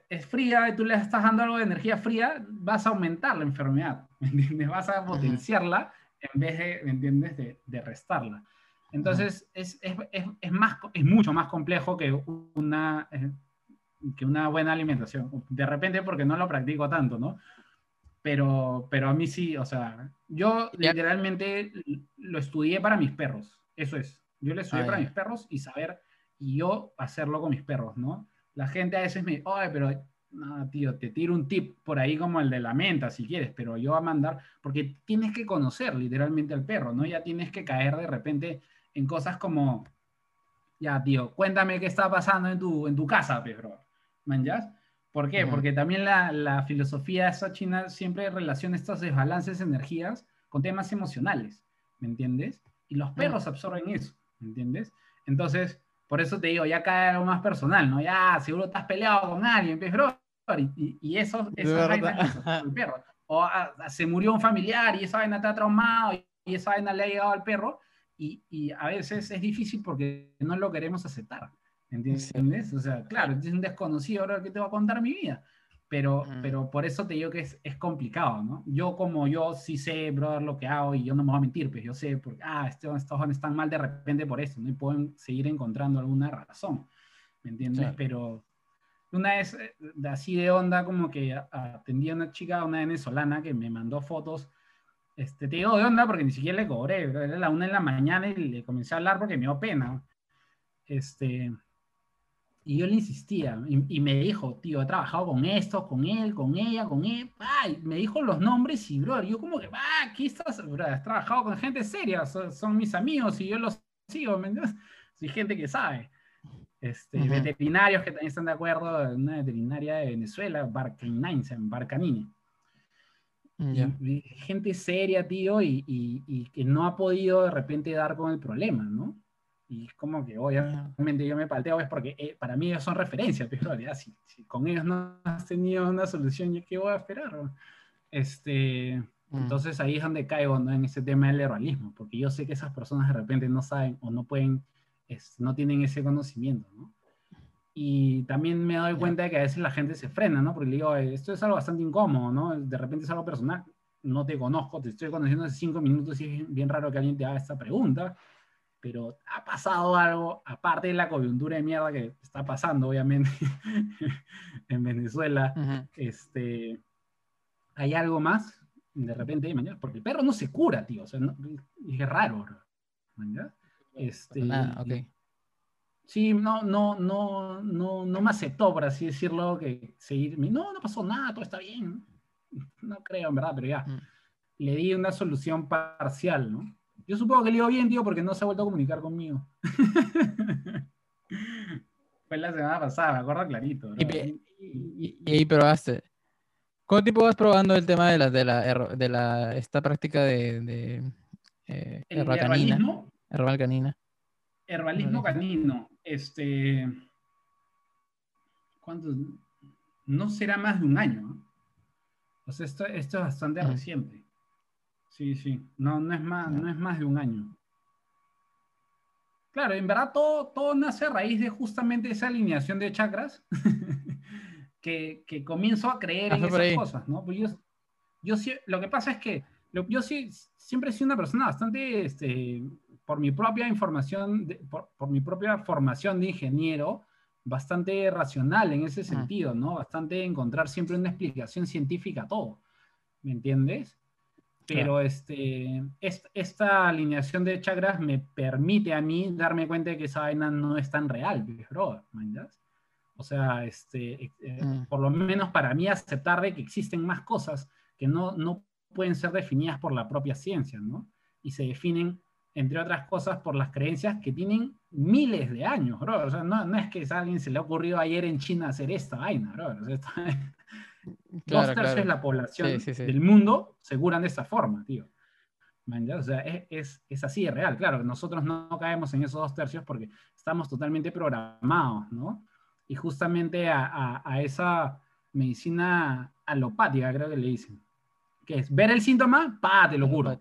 es fría y tú le estás dando algo de energía fría, vas a aumentar la enfermedad, ¿me entiendes? Vas a potenciarla en vez de, ¿me entiendes?, de, restarla. Entonces, es, es, es, más, es mucho más complejo que una, eh, que una buena alimentación. De repente, porque no lo practico tanto, ¿no? Pero, pero a mí sí, o sea, yo literalmente lo estudié para mis perros, eso es. Yo lo estudié ah, para mis perros y saber y yo hacerlo con mis perros, ¿no? La gente a veces me dice, oye, pero no, tío, te tiro un tip por ahí como el de la menta, si quieres, pero yo a mandar, porque tienes que conocer literalmente al perro, ¿no? Ya tienes que caer de repente en cosas como, ya, tío, cuéntame qué está pasando en tu, en tu casa, perro. ¿Manjas? ¿Por qué? Porque también la, la filosofía esa china siempre relaciona estos desbalances de energías con temas emocionales, ¿me entiendes? Y los perros absorben eso, ¿me entiendes? Entonces, por eso te digo, ya cae algo más personal, ¿no? Ya, seguro estás peleado con alguien, pues, bro. Y, y, eso, eso el perro. O ah, ah, se murió un familiar y esa vaina te ha traumado y esa vaina le ha llegado al perro. Y, y a veces es difícil porque no lo queremos aceptar. ¿Entiendes? O sea, claro, es un desconocido, ahora que te va a contar mi vida pero, pero por eso te digo que es, es, complicado, ¿no? Yo como yo sí sé, brother, lo que hago y yo no me voy a mentir, pues yo sé, porque, ah, estos, estos jóvenes están mal de repente por eso, ¿no? Y pueden seguir encontrando alguna razón, ¿me entiendes? Pero una vez, eh, así de onda, como que atendí a una chica, una venezolana, que me mandó fotos, este, te digo de onda porque ni siquiera le cobré, era la una de la mañana y le comencé a hablar porque me dio pena, este y yo le insistía y, me dijo, tío, he trabajado con esto, con él, con ella, con él. Ay, me dijo los nombres y, bro, yo como que, ah, aquí estás, bro, has trabajado con gente seria, son, mis amigos y yo los sigo, ¿me entiendes? Soy gente que sabe. Este, Veterinarios que también están de acuerdo, una veterinaria de Venezuela, Barcanine, Barcanini. Gente seria, tío, y, y, y que no ha podido de repente dar con el problema, ¿no? Y es como que obviamente yo me palteo, es porque eh, para mí ellos son referencias, pero realidad, si, con ellos no has tenido una solución, ¿yo qué voy a esperar? Este, mm. Entonces ahí es donde caigo en ese tema del heroísmo, porque yo sé que esas personas de repente no saben o no pueden, no tienen ese conocimiento, ¿no? Y también me doy cuenta de que a veces la gente se frena, ¿no? Porque le digo, esto es algo bastante incómodo, ¿no? De repente es algo personal, no te conozco, te estoy conociendo hace cinco minutos y es bien raro que alguien te haga esta pregunta pero ha pasado algo, aparte de la coyuntura de mierda que está pasando, obviamente, en Venezuela, este, hay algo más, de repente, porque el perro no se cura, tío, o sea, es raro, Este, ah, okay. Sí, no, no, no, no, no me aceptó, por así decirlo, que seguirme, no, no pasó nada, todo está bien, no creo, en verdad, pero ya, mm. le di una solución parcial, ¿no? Yo supongo que le iba bien, tío, porque no se ha vuelto a comunicar conmigo. Fue la semana pasada, me acuerdo clarito. Y, ahí probaste. ¿Cuánto tiempo vas probando el tema de la, de la, de la esta práctica de, de eh, herbalismo? Herbal canina. Herbalismo canino. Este. ¿Cuánto? No será más de un año. O sea, esto, esto es bastante reciente. Sí, sí. No, no es más, no es más de un año. Claro, en verdad todo, todo nace a raíz de justamente esa alineación de chakras que, que comienzo a creer en esas cosas, ¿no? Pues yo, yo lo que pasa es que yo sí, siempre he sido una persona bastante, este, por mi propia información, por, por, mi propia formación de ingeniero, bastante racional en ese ah. sentido, ¿no? Bastante encontrar siempre una explicación científica a todo, ¿me entiendes? Pero este, esta alineación de chakras me permite a mí darme cuenta de que esa vaina no es tan real, bro, O sea, este, eh, mm. por lo menos para mí aceptar de que existen más cosas que no, no pueden ser definidas por la propia ciencia, ¿no? Y se definen, entre otras cosas, por las creencias que tienen miles de años, bro. O sea, no, no es que a alguien se le ha ocurrido ayer en China hacer esta vaina, bro. O sea, dos tercios de la población del mundo se curan de esta forma, tío. O sea, es, es, así de real. Claro, nosotros no, caemos en esos dos tercios porque estamos totalmente programados, ¿no? Y justamente a, a, esa medicina alopática, creo que le dicen, que es ver el síntoma, pa, te lo curo.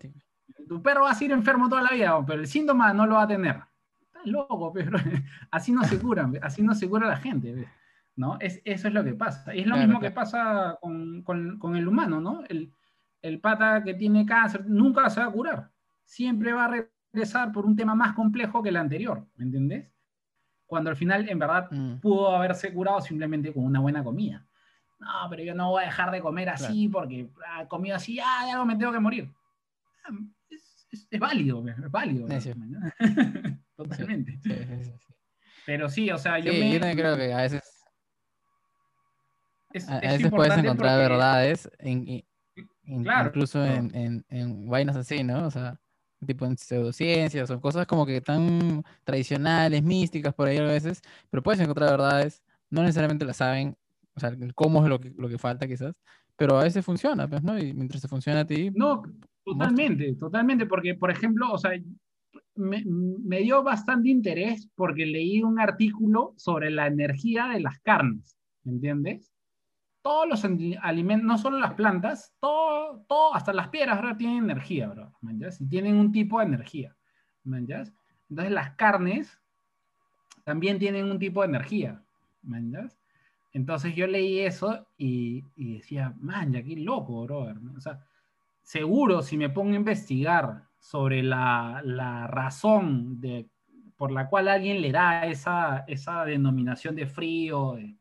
Tu perro va a ser enfermo toda la vida, pero el síntoma no lo va a tener. Estás loco, pero así no se cura, así no se cura la gente. ¿No? Es, eso es lo que pasa. Y es lo mismo que pasa con, con, el humano, ¿no? El, el, pata que tiene cáncer nunca se va a curar. Siempre va a regresar por un tema más complejo que el anterior, ¿me entendés? Cuando al final, en verdad, mm. pudo haberse curado simplemente con una buena comida. No, pero yo no voy a dejar de comer así porque ah, comido así, ah, ya no me tengo que morir. Ah, es, es, válido, es válido. Totalmente. pero sí, o sea, yo, me... yo creo que a veces a, veces puedes encontrar verdades, incluso en, en, vainas así, ¿no? O sea, tipo en pseudociencias o cosas como que tan tradicionales, místicas por ahí a veces, pero puedes encontrar verdades, no necesariamente las saben, o sea, cómo es lo que, lo que falta quizás, pero a veces funciona, pues, ¿no? Y mientras te funciona a ti... No, totalmente, totalmente, porque, por ejemplo, o sea, me, me, dio bastante interés porque leí un artículo sobre la energía de las carnes, ¿me entiendes? Todos los alimentos, no solo las plantas, todo, todo hasta las piedras tienen energía, bro, Y tienen un tipo de energía, Entonces las carnes también tienen un tipo de energía, Entonces yo leí eso y, decía, man, ya qué loco, bro. O sea, seguro si me pongo a investigar sobre la, la razón de, por la cual alguien le da esa, esa denominación de frío, de,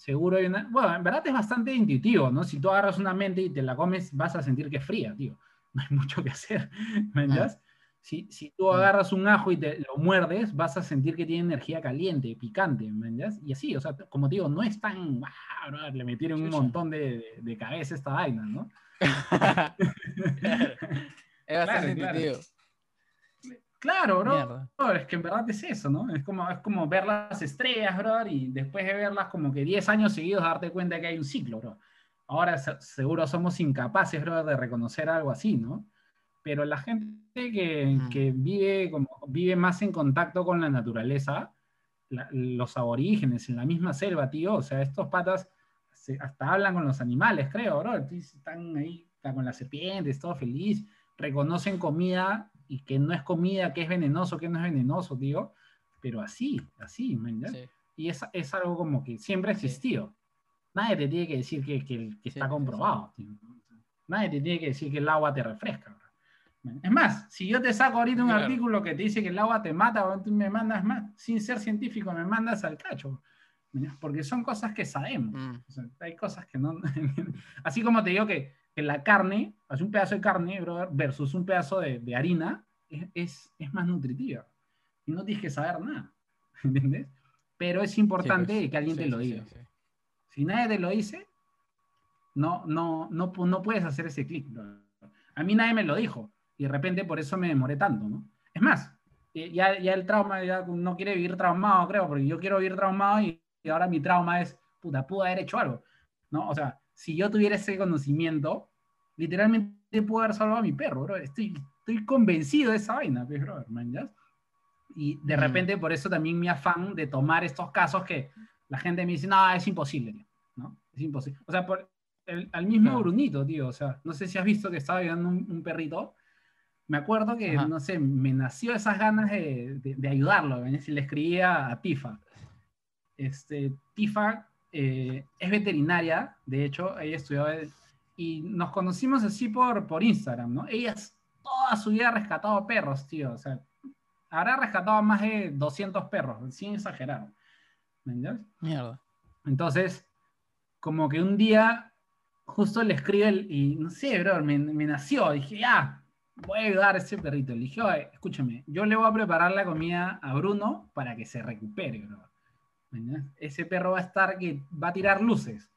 seguro hay una... Bueno, en verdad es bastante intuitivo, ¿no? Si tú agarras una mente y te la comes, vas a sentir que es fría, tío. No hay mucho que hacer, ¿me entiendes? Si, si, tú agarras un ajo y te lo muerdes, vas a sentir que tiene energía caliente, picante, ¿me entiendes? Y así, o sea, como digo, no es tan... Le metieron un montón de, de, cabeza esta vaina, ¿no? es bastante intuitivo. Claro, bro. Es que en verdad es eso, ¿no? Es como, es como ver las estrellas, bro, y después de verlas como que 10 años seguidos darte cuenta que hay un ciclo, bro. Ahora seguro somos incapaces, bro, de reconocer algo así, ¿no? Pero la gente que, que vive, como, vive más en contacto con la naturaleza, los aborígenes en la misma selva, tío, o sea, estos patas hasta hablan con los animales, creo, bro. Están ahí, están con las serpientes, todo feliz, reconocen comida y que no es comida, que es venenoso, que no es venenoso, digo, pero así, así, ¿me entiendes? Y es, es, algo como que siempre ha existido. Nadie te tiene que decir que, que, está comprobado. Nadie te tiene que decir que el agua te refresca. Es más, si yo te saco ahorita un artículo que te dice que el agua te mata, o tú me mandas más, sin ser científico, me mandas al cacho. Porque son cosas que sabemos. Mm. hay cosas que no. Así como te digo que que la carne, hace un pedazo de carne, versus un pedazo de, harina, es, es, más nutritiva. Y no tienes que saber nada, ¿entiendes? Pero es importante pues, que alguien te lo diga. si nadie te lo dice, no, no, no, no puedes hacer ese clic. A mí nadie me lo dijo. Y de repente por eso me demoré tanto, ¿no? Es más, eh, ya, ya el trauma ya no quiere vivir traumado, creo, porque yo quiero vivir traumado y, y ahora mi trauma es, puta, pude haber hecho algo, ¿no? O sea, si yo tuviera ese conocimiento, literalmente puedo haber salvado a mi perro, bro. Estoy, estoy convencido de esa vaina, pues, bro, man, Y de mm. repente por eso también mi afán de tomar estos casos que la gente me dice, no, es imposible, ¿no? Es imposible. O sea, por el, al mismo Brunito, tío, o sea, no sé si has visto que estaba ayudando un, perrito. Me acuerdo que, no sé, me nació esas ganas de, de, ayudarlo, ¿ves? Y le escribía a Tifa. Este, Tifa eh, es veterinaria, de hecho, ella estudió y nos conocimos así por, por Instagram, ¿no? Ella toda su vida ha rescatado perros, tío, o sea, habrá rescatado más de 200 perros, sin exagerar. ¿Me entiendes? Mierda. Entonces, como que un día justo le escribe el, y no sé, bro, me, me nació, dije, ya, voy a ayudar a ese perrito. Le dije, escúchame, yo le voy a preparar la comida a Bruno para que se recupere, bro. Ese perro va a estar que va a tirar luces.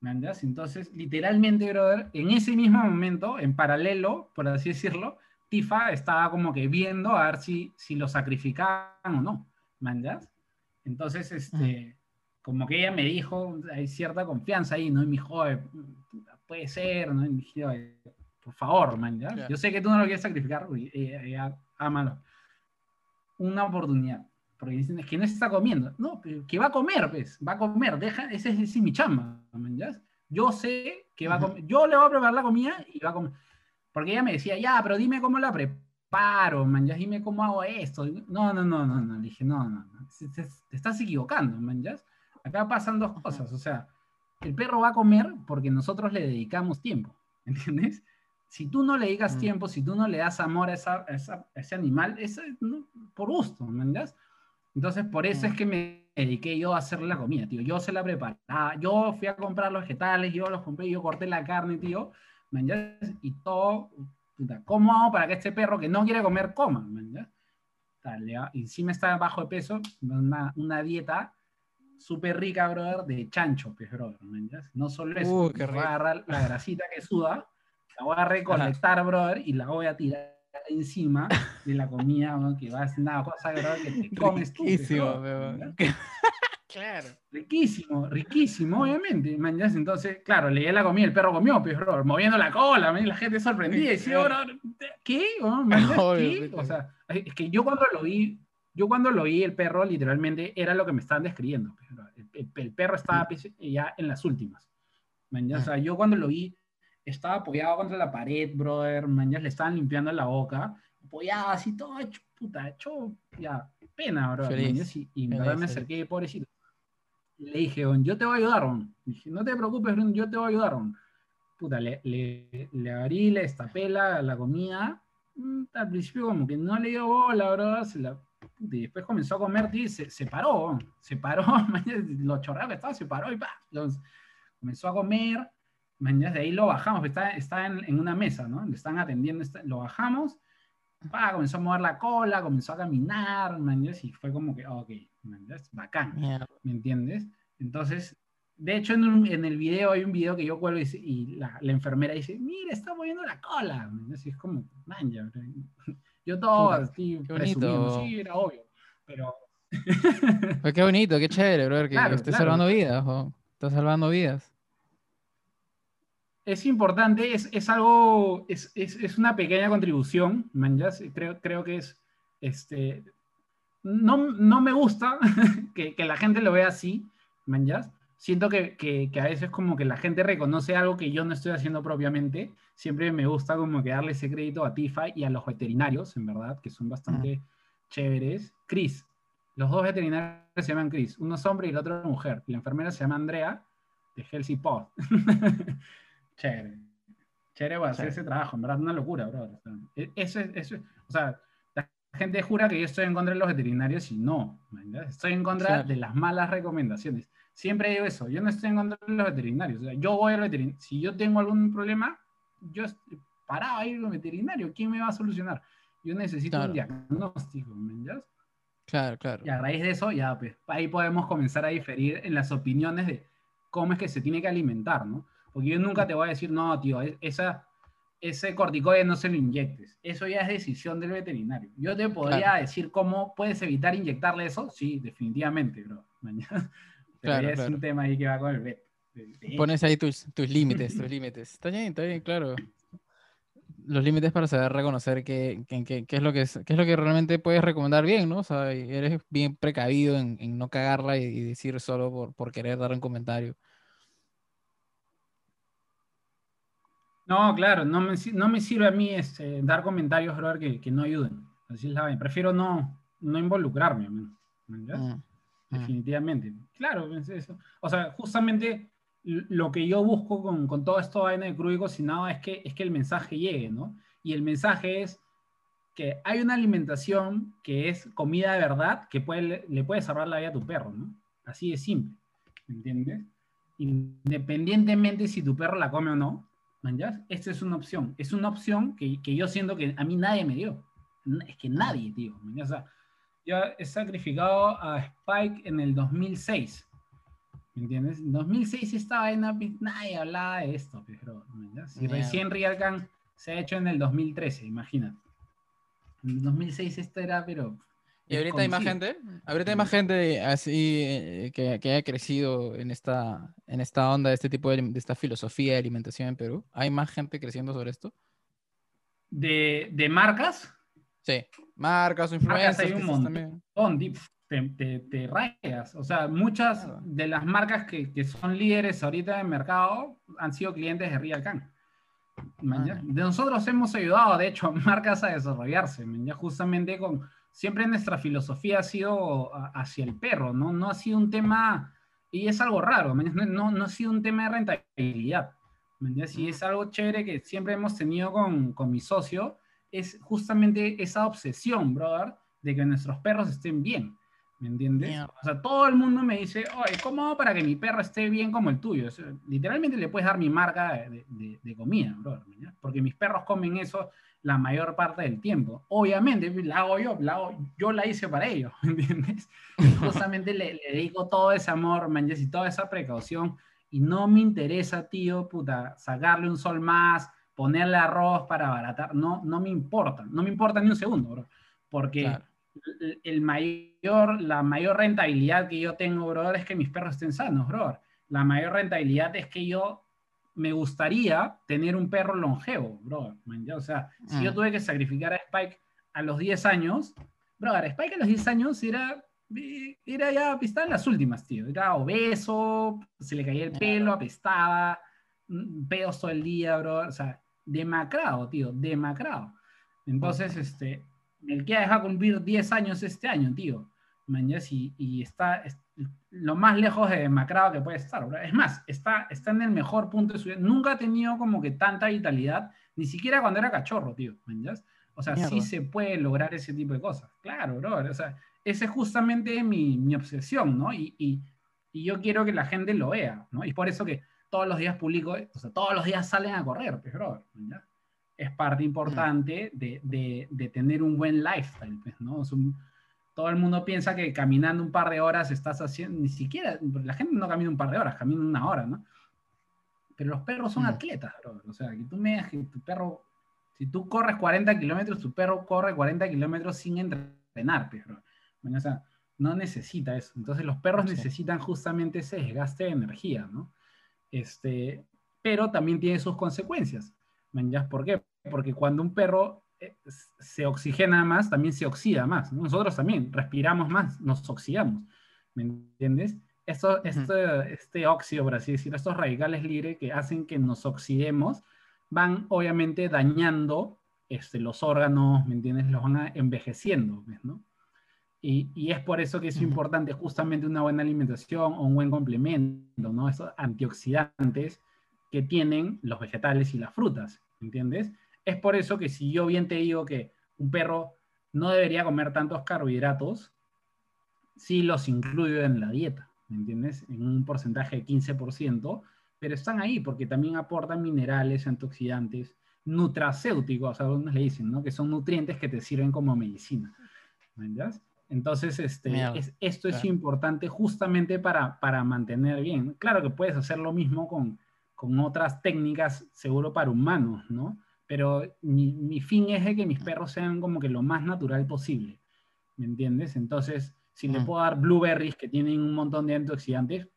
¿Me Entonces, literalmente, brother, en ese mismo momento, en paralelo, por así decirlo, Tifa estaba como que viendo a ver si, si lo sacrificaban o no. ¿Me Entonces, este, como que ella me dijo, hay cierta confianza ahí, ¿no? Y me dijo, puede ser, ¿no? Y me dijo, por favor, man, ¿ya? Yo sé que tú no lo quieres sacrificar, ella, ámalo. Una oportunidad. Porque dicen, es que no se está comiendo. No, que va a comer, pues, va a comer, deja, ese es, mi chamba, ¿ya? Yo sé que va a comer, yo le voy a preparar la comida y va a comer. Porque ella me decía, ya, pero dime cómo la preparo, man, ya, dime cómo hago esto. No, no, no, no, no, le dije, no, no, no. Te, estás equivocando, man, ¿ya? Acá pasan dos cosas, o sea, el perro va a comer porque nosotros le dedicamos tiempo, ¿entiendes? Si tú no le dedicas mm. tiempo, si tú no le das amor a, esa, ese animal, es por gusto, ¿me entiendes? Entonces, por eso es mm. que me dediqué yo a hacerle la comida, tío. Yo se la preparaba, yo fui a comprar los vegetales, yo los compré, yo corté la carne, tío, ¿me entiendes? Y todo, puta, ¿cómo hago para que este perro que no quiere comer coma, ¿me entiendes? Y si me está bajo de peso, una, una dieta súper rica, brother, de chancho, pues, brother, No solo eso, uh, voy a agarrar la grasita que suda, la voy a recolectar, brother, y la voy a tirar encima de la comida, que va a ser una cosa, brother, que te comes tú. Pues, riquísimo, claro. Riquísimo, riquísimo, obviamente, man, Entonces, claro, le la comida, el perro comió, pues, brother, moviendo la cola, man, la gente sorprendida, y decía, ¿qué? ¿Qué? O sea, es que yo cuando lo vi, yo cuando lo vi, el perro literalmente era lo que me estaban describiendo. El, perro estaba pues, ya en las últimas. O sea, yo cuando lo vi, estaba apoyado contra la pared, brother. ya le estaban limpiando la boca. Apoyado así, todo hecho, puta, hecho, ya, pena, brother. y, y me acerqué, pobrecito. Le dije, yo te voy a ayudar, Dije, no te preocupes, yo te voy a ayudar, Puta, le, le, le abrí, le destapé la, la comida. Mm, al principio como que no le dio bola, bro, se la y después comenzó a comer, y se, se paró, se paró, lo chorrado que estaba, se paró y pa, comenzó a comer, de ahí lo bajamos, está, está en, en, una mesa, ¿no? Le están atendiendo, lo bajamos, pa, comenzó a mover la cola, comenzó a caminar, y fue como que, ok, bacán, ¿me entiendes? Entonces, de hecho, en, en, el video hay un video que yo cuelgo y, y la, la, enfermera dice, mira, está moviendo la cola, y es como, man, yo todo así presumiendo, sí, era obvio, pero... Pues qué bonito, qué chévere, brother, que, estés salvando vidas, estás salvando vidas. Es importante, es, es algo, es, es, es, una pequeña contribución, man, creo, creo que es, este, no, no me gusta que, que, la gente lo vea así, man, siento que, que, que, a veces como que la gente reconoce algo que yo no estoy haciendo propiamente. Siempre me gusta como que darle ese crédito a Tifa y a los veterinarios, en verdad, que son bastante chéveres. Chris, los dos veterinarios se llaman Chris, uno es hombre y el otro es mujer. La enfermera se llama Andrea, de Healthy Pod. chévere. Chévere va a hacer ese trabajo, en verdad, una locura, bro. E, eso, eso, o sea, la gente jura que yo estoy en contra de los veterinarios y no, estoy en contra de las malas recomendaciones. Siempre digo eso, yo no estoy en contra de los veterinarios. O sea, yo voy al veterinario. Si yo tengo algún problema, yo parado a ir al veterinario. ¿Quién me va a solucionar? Yo necesito un diagnóstico, ¿me entiendes? Claro, claro. Y a raíz de eso, ya, pues, ahí podemos comenzar a diferir en las opiniones de cómo es que se tiene que alimentar, ¿no? Porque yo nunca te voy a decir, no, tío, esa, ese corticoide no se lo inyectes. Eso ya es decisión del veterinario. Yo te podría decir cómo puedes evitar inyectarle eso. Sí, definitivamente, bro. Mañana claro, es un tema ahí que va con el bet. Pones ahí tus, tus límites, tus límites. Está bien, está bien, claro. Los límites para saber reconocer qué, qué, qué, es lo que es, qué es lo que realmente puedes recomendar bien, ¿no? O sea, eres bien precavido en, en no cagarla y, decir solo por, por, querer dar un comentario. No, claro, no me, no me sirve a mí este, dar comentarios, bro, que, que no ayuden. Así es la Prefiero no, no involucrarme, ¿me entiendes? definitivamente. Claro, eso. O sea, justamente lo que yo busco con, con todo esto vaina de crudo y cocinado es que, es que el mensaje llegue, ¿no? Y el mensaje es que hay una alimentación que es comida de verdad que puede, le puede salvar la vida a tu perro, ¿no? Así de simple, ¿entiendes? independientemente si tu perro la come o no, ¿manjas? Esta es una opción. Es una opción que, que, yo siento que a mí nadie me dio. Es que nadie, tío. O sea, yo he sacrificado a Spike en el 2006. ¿Me entiendes? En 2006 estaba en nadie hablaba de esto, pero si recién Rialcan se ha hecho en el 2013, imagínate. En el 2006 esto era, pero ¿Y ahorita hay más gente? ¿Ahorita hay más gente así eh, que, que, haya crecido en esta, en esta onda, de este tipo de, de, esta filosofía de alimentación en Perú? ¿Hay más gente creciendo sobre esto? ¿De, de marcas? Sí, marcas o influencers. Marcas hay un montón, te, te, te, rayas. O sea, muchas de las marcas que, que, son líderes ahorita en mercado han sido clientes de Real Can. Ah. De nosotros hemos ayudado, de hecho, a marcas a desarrollarse, justamente con siempre nuestra filosofía ha sido hacia el perro, ¿no? No ha sido un tema, y es algo raro, no, no ha sido un tema de rentabilidad. Y es algo chévere que siempre hemos tenido con, con mi socio, es justamente esa obsesión, brother, de que nuestros perros estén bien. ¿Me entiendes? O sea, todo el mundo me dice, oye, ¿cómo hago para que mi perro esté bien como el tuyo? literalmente le puedes dar mi marca de, de, de comida, brother, porque mis perros comen eso la mayor parte del tiempo. Obviamente, la hago yo, la hago, yo la hice para ellos, ¿me entiendes? Justamente le, le, dedico todo ese amor, man, y toda esa precaución, y no me interesa, tío, puta, sacarle un sol más, ponerle arroz para abaratar, no, no me importa, no me importa ni un segundo, bro, porque el mayor, la mayor rentabilidad que yo tengo, brother, es que mis perros estén sanos, bro. La mayor rentabilidad es que yo me gustaría tener un perro longevo, bro. O sea, si yo mm. tuve que sacrificar a Spike a los 10 años, bro, Spike a los 10 años era, era ya, estaba en las últimas, tío. Era obeso, se le caía el pelo, apestaba, mm, pedos todo el día, bro. O sea, demacrado, tío, demacrado. Entonces, este, el que ha dejado cumplir 10 años este año, tío. y, y está, lo más lejos de demacrado que puede estar. Es más, está, está en el mejor punto de su vida. Nunca ha tenido como que tanta vitalidad, ni siquiera cuando era cachorro, tío. O sea, sí se puede lograr ese tipo de cosas. Claro, bro. O sea, esa es justamente mi, mi obsesión, ¿no? Y, y, y, yo quiero que la gente lo vea, ¿no? Y por eso que todos los días publico, o sea, todos los días salen a correr, pues, bro. Es parte importante de, de, de, tener un buen lifestyle, pues, ¿no? Es un, todo el mundo piensa que caminando un par de horas estás haciendo, ni siquiera, la gente no camina un par de horas, camina una hora, ¿no? Pero los perros son mm. atletas, bro. O sea, que tú me que tu perro, si tú corres 40 kilómetros, tu perro corre 40 kilómetros sin entrenar, pero bueno, o sea, no necesita eso. Entonces los perros necesitan justamente ese desgaste de energía, ¿no? Este, pero también tiene sus consecuencias. ¿Por qué? Porque cuando un perro se oxigena más, también se oxida más. Nosotros también respiramos más, nos oxidamos. ¿Me entiendes? Esto, este, este óxido, por así decirlo, estos radicales libres que hacen que nos oxidemos, van obviamente dañando este, los órganos, ¿me entiendes? Los van envejeciendo, ¿no? Y, y, es por eso que es importante justamente una buena alimentación o un buen complemento, ¿no? Esos antioxidantes que tienen los vegetales y las frutas, ¿me entiendes? Es por eso que si yo bien te digo que un perro no debería comer tantos carbohidratos, sí los incluyo en la dieta, ¿me entiendes? En un porcentaje de 15%, pero están ahí porque también aportan minerales, antioxidantes, nutracéuticos, algunos le dicen, ¿no? Que son nutrientes que te sirven como medicina. ¿Me entiendes? Entonces, este, esto es importante justamente para, para mantener bien. Claro que puedes hacer lo mismo con, con otras técnicas, seguro para humanos, ¿no? Pero mi, mi, fin es de que mis perros sean como que lo más natural posible, ¿me entiendes? Entonces, si le puedo dar blueberries que tienen un montón de antioxidantes,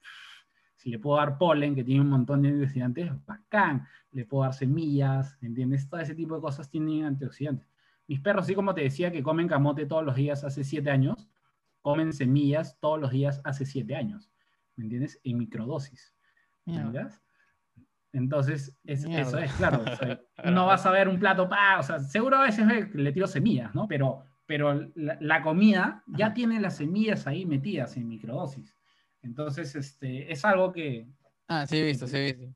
si le puedo dar polen que tiene un montón de antioxidantes, bacán, le puedo dar semillas, ¿me entiendes? Todo ese tipo de cosas tienen antioxidantes. Mis perros, así como te decía, que comen camote todos los días hace siete años, comen semillas todos los días hace siete años, ¿me entiendes? En microdosis. ¿Me entiendes? Entonces, eso es, claro. no vas a ver un plato, pa, o sea, seguro a veces le tiro semillas, ¿no? Pero, pero la, comida ya tiene las semillas ahí metidas en microdosis. Entonces, este, es algo que... Ah, sí he visto, sí he visto.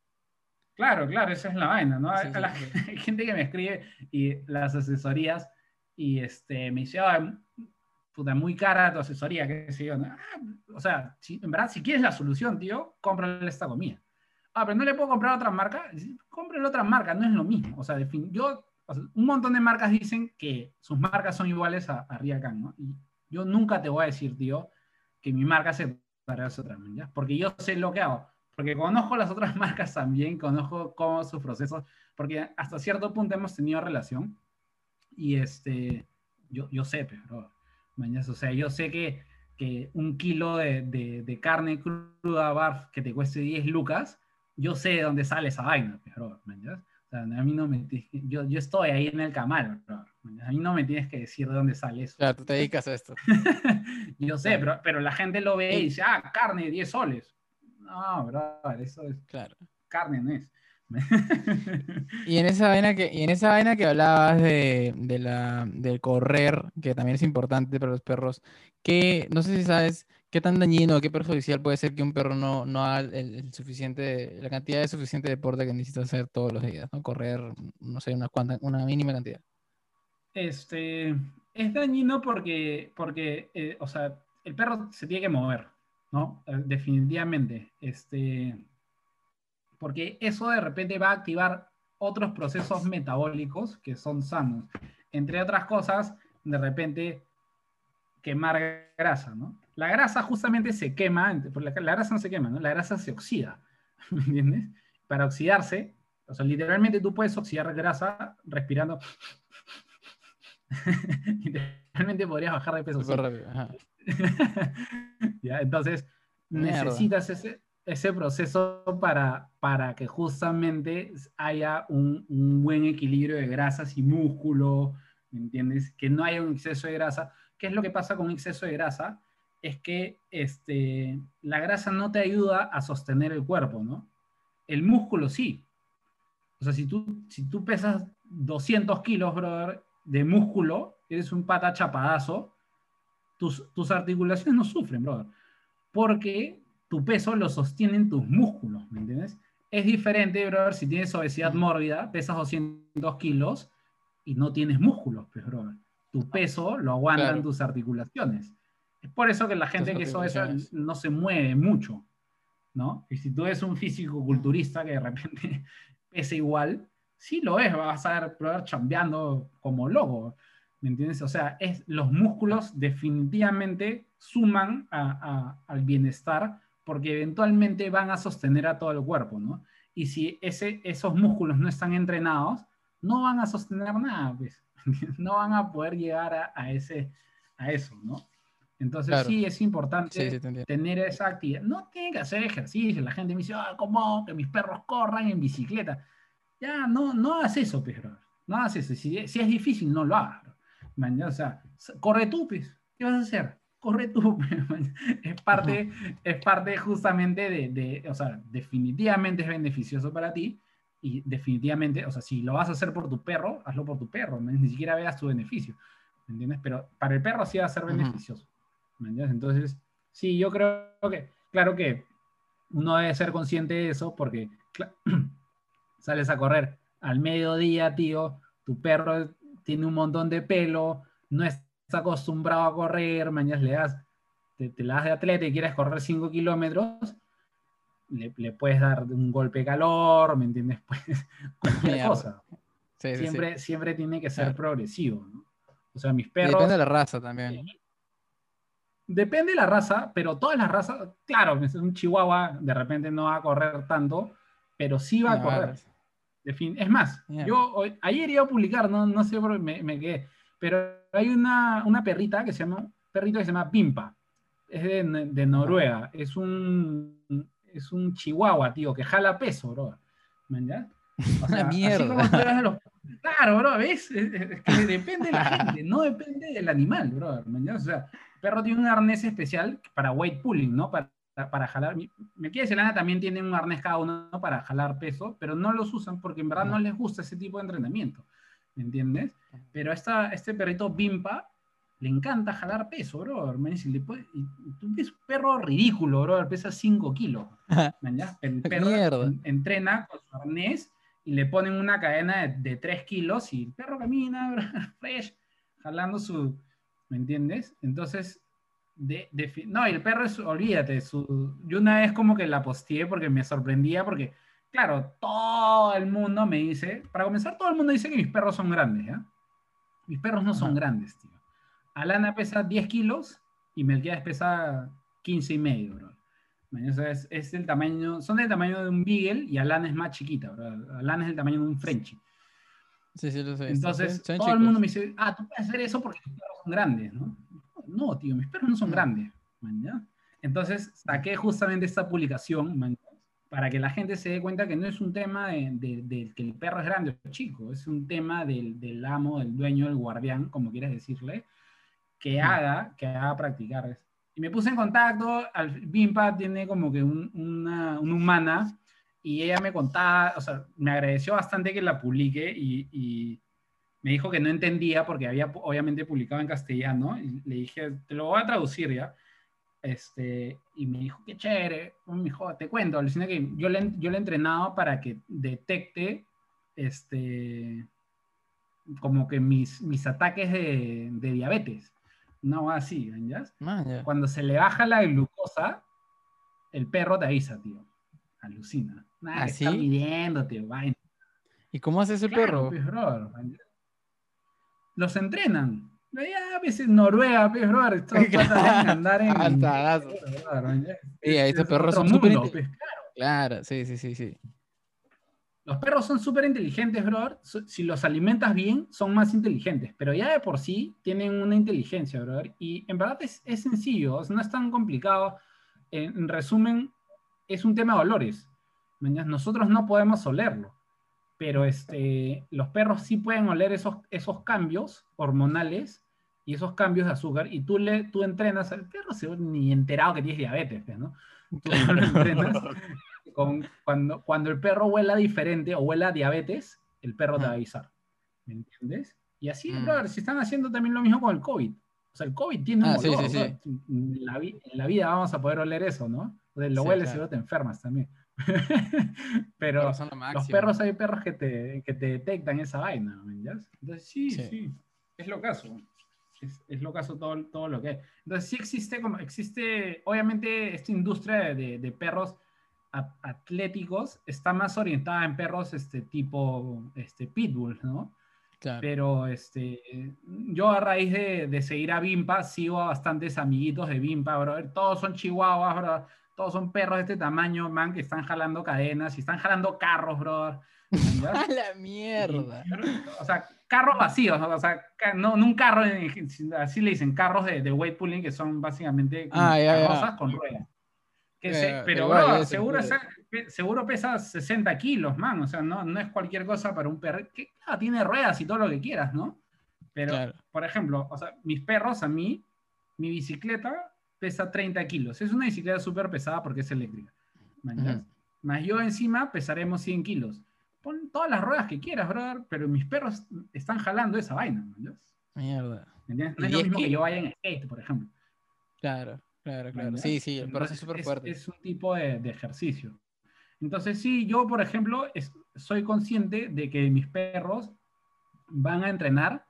Claro, claro, esa es la vaina, ¿no? hay gente que me escribe y las asesorías y este, me dice, puta, muy cara tu asesoría, qué sé yo. Ah, o sea, si, en verdad, si quieres la solución, tío, cómprale esta comida. Ah, pero no le puedo comprar otra marca. Cómprale otra marca, no es lo mismo. O sea, de fin, yo, un montón de marcas dicen que sus marcas son iguales a, a Riacan, ¿no? Y yo nunca te voy a decir, tío, que mi marca se parece a otra, ¿ya? Porque yo sé lo que hago. Porque conozco las otras marcas también, conozco cómo sus procesos, porque hasta cierto punto hemos tenido relación. Y este, yo, yo sé, pero o sea, yo sé que, que un kilo de, de, carne cruda barf que te cueste 10 lucas, yo sé de dónde sale esa vaina, pero, o sea, a mí no me yo, yo estoy ahí en el camal, a mí no me tienes que decir de dónde sale eso. Claro, tú te dedicas a esto. yo sé, pero, pero la gente lo ve y dice, ah, carne, 10 soles. No, bro, eso es. Claro. Carne no es. y en esa vaina que, y en esa vaina que hablabas de, de la, del correr, que también es importante para los perros, que no sé si sabes qué tan dañino qué perjudicial puede ser que un perro no, no haga el, suficiente, la cantidad de suficiente deporte que necesita hacer todos los días, ¿no? Correr, no sé, una, una mínima cantidad. Este, es dañino porque, porque eh, o sea, el perro se tiene que mover, ¿no? Eh, definitivamente. Este, porque eso de repente va a activar otros procesos metabólicos que son sanos. Entre otras cosas, de repente quemar grasa, ¿no? La grasa justamente se quema, la, la grasa no se quema, ¿no? La grasa se oxida, ¿me entiendes? Para oxidarse, o sea, literalmente tú puedes oxidar grasa respirando. literalmente podrías bajar de peso. ¿Ya? Entonces, necesitas ese, ese proceso para, para que justamente haya un, un, buen equilibrio de grasas y músculo, ¿me entiendes? Que no haya un exceso de grasa. ¿Qué es lo que pasa con exceso de grasa? Es que este, la grasa no te ayuda a sostener el cuerpo, ¿no? El músculo sí. O sea, si tú, si tú pesas 200 kilos, brother, de músculo, eres un pata chapadazo, tus, tus articulaciones no sufren, brother. Porque tu peso lo sostienen tus músculos, ¿me entiendes? Es diferente, brother, si tienes obesidad mórbida, pesas 200 kilos y no tienes músculos, pues, brother. Tu peso lo aguantan tus articulaciones. Es por eso que la gente que es obesa no se mueve mucho, ¿no? Y si tú eres un físico culturista que de repente pesa igual, sí lo es, vas a brother, chambeando como loco, ¿me entiendes? O sea, es, los músculos definitivamente suman al bienestar porque eventualmente van a sostener a todo el cuerpo, ¿no? Y si ese, esos músculos no están entrenados, no van a sostener nada, pues. no van a poder llegar a, ese, a eso, ¿no? Entonces sí es importante tener esa actividad. No tiene que hacer ejercicio. La gente me dice, ah, ¿cómo? Que mis perros corran en bicicleta. Ya, no, no hagas eso, pero pues, No hagas eso. Si, si, es difícil, no lo hagas. O sea, corre tú, pues. ¿Qué vas a hacer? corre tú. es, parte, es parte justamente de, de, o sea, definitivamente es beneficioso para ti y definitivamente, o sea, si lo vas a hacer por tu perro, hazlo por tu perro, ni siquiera veas tu beneficio, ¿me entiendes? Pero para el perro sí va a ser beneficioso. Entonces, sí, yo creo que, claro que uno debe ser consciente de eso porque sales a correr al mediodía, tío, tu perro tiene un montón de pelo, no es acostumbrado a correr, mañana le das, te, la das de atleta y quieres correr 5 kilómetros, le, le, puedes dar un golpe de calor, ¿me entiendes? Pues, cualquier cosa. siempre, siempre tiene que ser progresivo, ¿no? O sea, mis perros... depende de la raza también. Depende de la raza, pero todas las razas, claro, un chihuahua de repente no va a correr tanto, pero sí va a correr. De fin, es más, yo ayer iba a publicar, no, no sé por qué me, me quedé, pero hay una, una perrita que se llama, perrito que se llama Pimpa. Es de, de Noruega. Es un, es un chihuahua, tío, que jala peso, bro. ¿Me O sea, mierda. Los... Claro, bro, ¿ves? Es, que depende de la gente, no depende del animal, bro. ¿me O sea, perro tiene un arnés especial para weight pulling, ¿no? Para, para jalar. Me quiere Zelanda también tiene un arnés cada uno para jalar peso, pero no los usan porque en verdad no les gusta ese tipo de entrenamiento. ¿me entiendes? Pero esta, este perrito Bimpa le encanta jalar peso, bro. Me dice, puede, tú ves un perro ridículo, bro, pesa 5 kilos. El perro entrena con su arnés y le ponen una cadena de, 3 kilos y el perro camina, bro, fresh, jalando su, ¿me entiendes? Entonces, de, de, no, y el perro es, olvídate, su, yo una vez como que la posteé porque me sorprendía, porque, claro, todo el mundo me dice, para comenzar, todo el mundo dice que mis perros son grandes, ¿ya? Mis perros no son grandes, tío. Alana pesa 10 kilos y Melquiades pesa 15 y medio, bro. Es, es el tamaño, son del tamaño de un Beagle y Alana es más chiquita, bro. Alana es el tamaño de un Frenchie. Sí, sí, lo sé. Entonces, todo el mundo me dice, ah, tú puedes hacer eso porque son grandes, ¿no? No, tío, mis perros no son grandes. Entonces, saqué justamente esta publicación para que la gente se dé cuenta que no es un tema de, que el perro es grande o chico, es un tema del, del amo, del dueño, del guardián, como quieras decirle, que haga, que haga practicar. Y me puse en contacto, al Bimpa tiene como que un, una, una humana y ella me contaba, o sea, me agradeció bastante que la publique y, me dijo que no entendía porque había obviamente publicado en castellano y le dije, te lo voy a traducir ya. Este, y me dijo, qué chévere, me dijo, te cuento, alucina que yo le, yo le he entrenado para que detecte, este, como que mis, mis ataques de, de diabetes. No, así, ¿ya? Cuando se le baja la glucosa, el perro te avisa, tío. Alucina. Nada, ¿Ah, está midiéndote, vaina. ¿Y cómo hace ese perro? Pues, Los entrenan. Ya a veces Noruega, pues, bro, estos andar en. Sí, estos perros son súper pues, claro. sí, sí, sí, sí. Los perros son súper inteligentes, bro. Si los alimentas bien, son más inteligentes. Pero ya de por sí tienen una inteligencia, bro. Y en verdad es, es sencillo, no es tan complicado. En, resumen, es un tema de olores. Nosotros no podemos olerlo. Pero este, los perros sí pueden oler esos, esos cambios hormonales y esos cambios de azúcar. Y tú, le, tú entrenas al perro, se ni enterado que tienes diabetes, pues, ¿no? Tú lo entrenas cuando, cuando el perro huela diferente o huela diabetes, el perro te va a avisar. ¿Me entiendes? Y así, mm. si están haciendo también lo mismo con el COVID. O sea, el COVID tiene un ah, olor, En, la, vida vamos a poder oler eso, ¿no? Entonces, lo hueles y luego te enfermas también. Pero los perros hay perros que te, que te detectan esa vaina. Entonces, sí, sí, es lo caso. Es, es, lo caso todo, todo lo que es. Entonces, sí existe, como existe, obviamente, esta industria de, de perros atléticos está más orientada en perros este tipo este pitbull, ¿no? Pero este, yo a raíz de, de, seguir a Bimpa, sigo a bastantes amiguitos de Bimpa, bro. Todos son chihuahuas, bro. Todos son perros de este tamaño, man, que están jalando cadenas y están jalando carros, bro. ¡A la mierda! o sea, carros vacíos, ¿no? o sea, no, no un carro, así le dicen, carros de, de weight pulling que son básicamente ah, carrozas con ruedas pero, seguro, seguro pesa 60 kilos, man. O sea, no, no es cualquier cosa para un perro. Que tiene ruedas y todo lo que quieras, ¿no? Pero, por ejemplo, o sea, mis perros, a mí, mi bicicleta pesa 30 kilos. Es una bicicleta súper pesada porque es eléctrica. Más yo encima pesaremos 100 kilos. Pon todas las ruedas que quieras, brother, pero mis perros están jalando esa vaina, Mierda. No es lo mismo que... que yo vaya en skate, por ejemplo. Claro. Claro, claro. Sí, sí, el perro es súper fuerte. Es un tipo de, ejercicio. Entonces, sí, yo, por ejemplo, soy consciente de que mis perros van a entrenar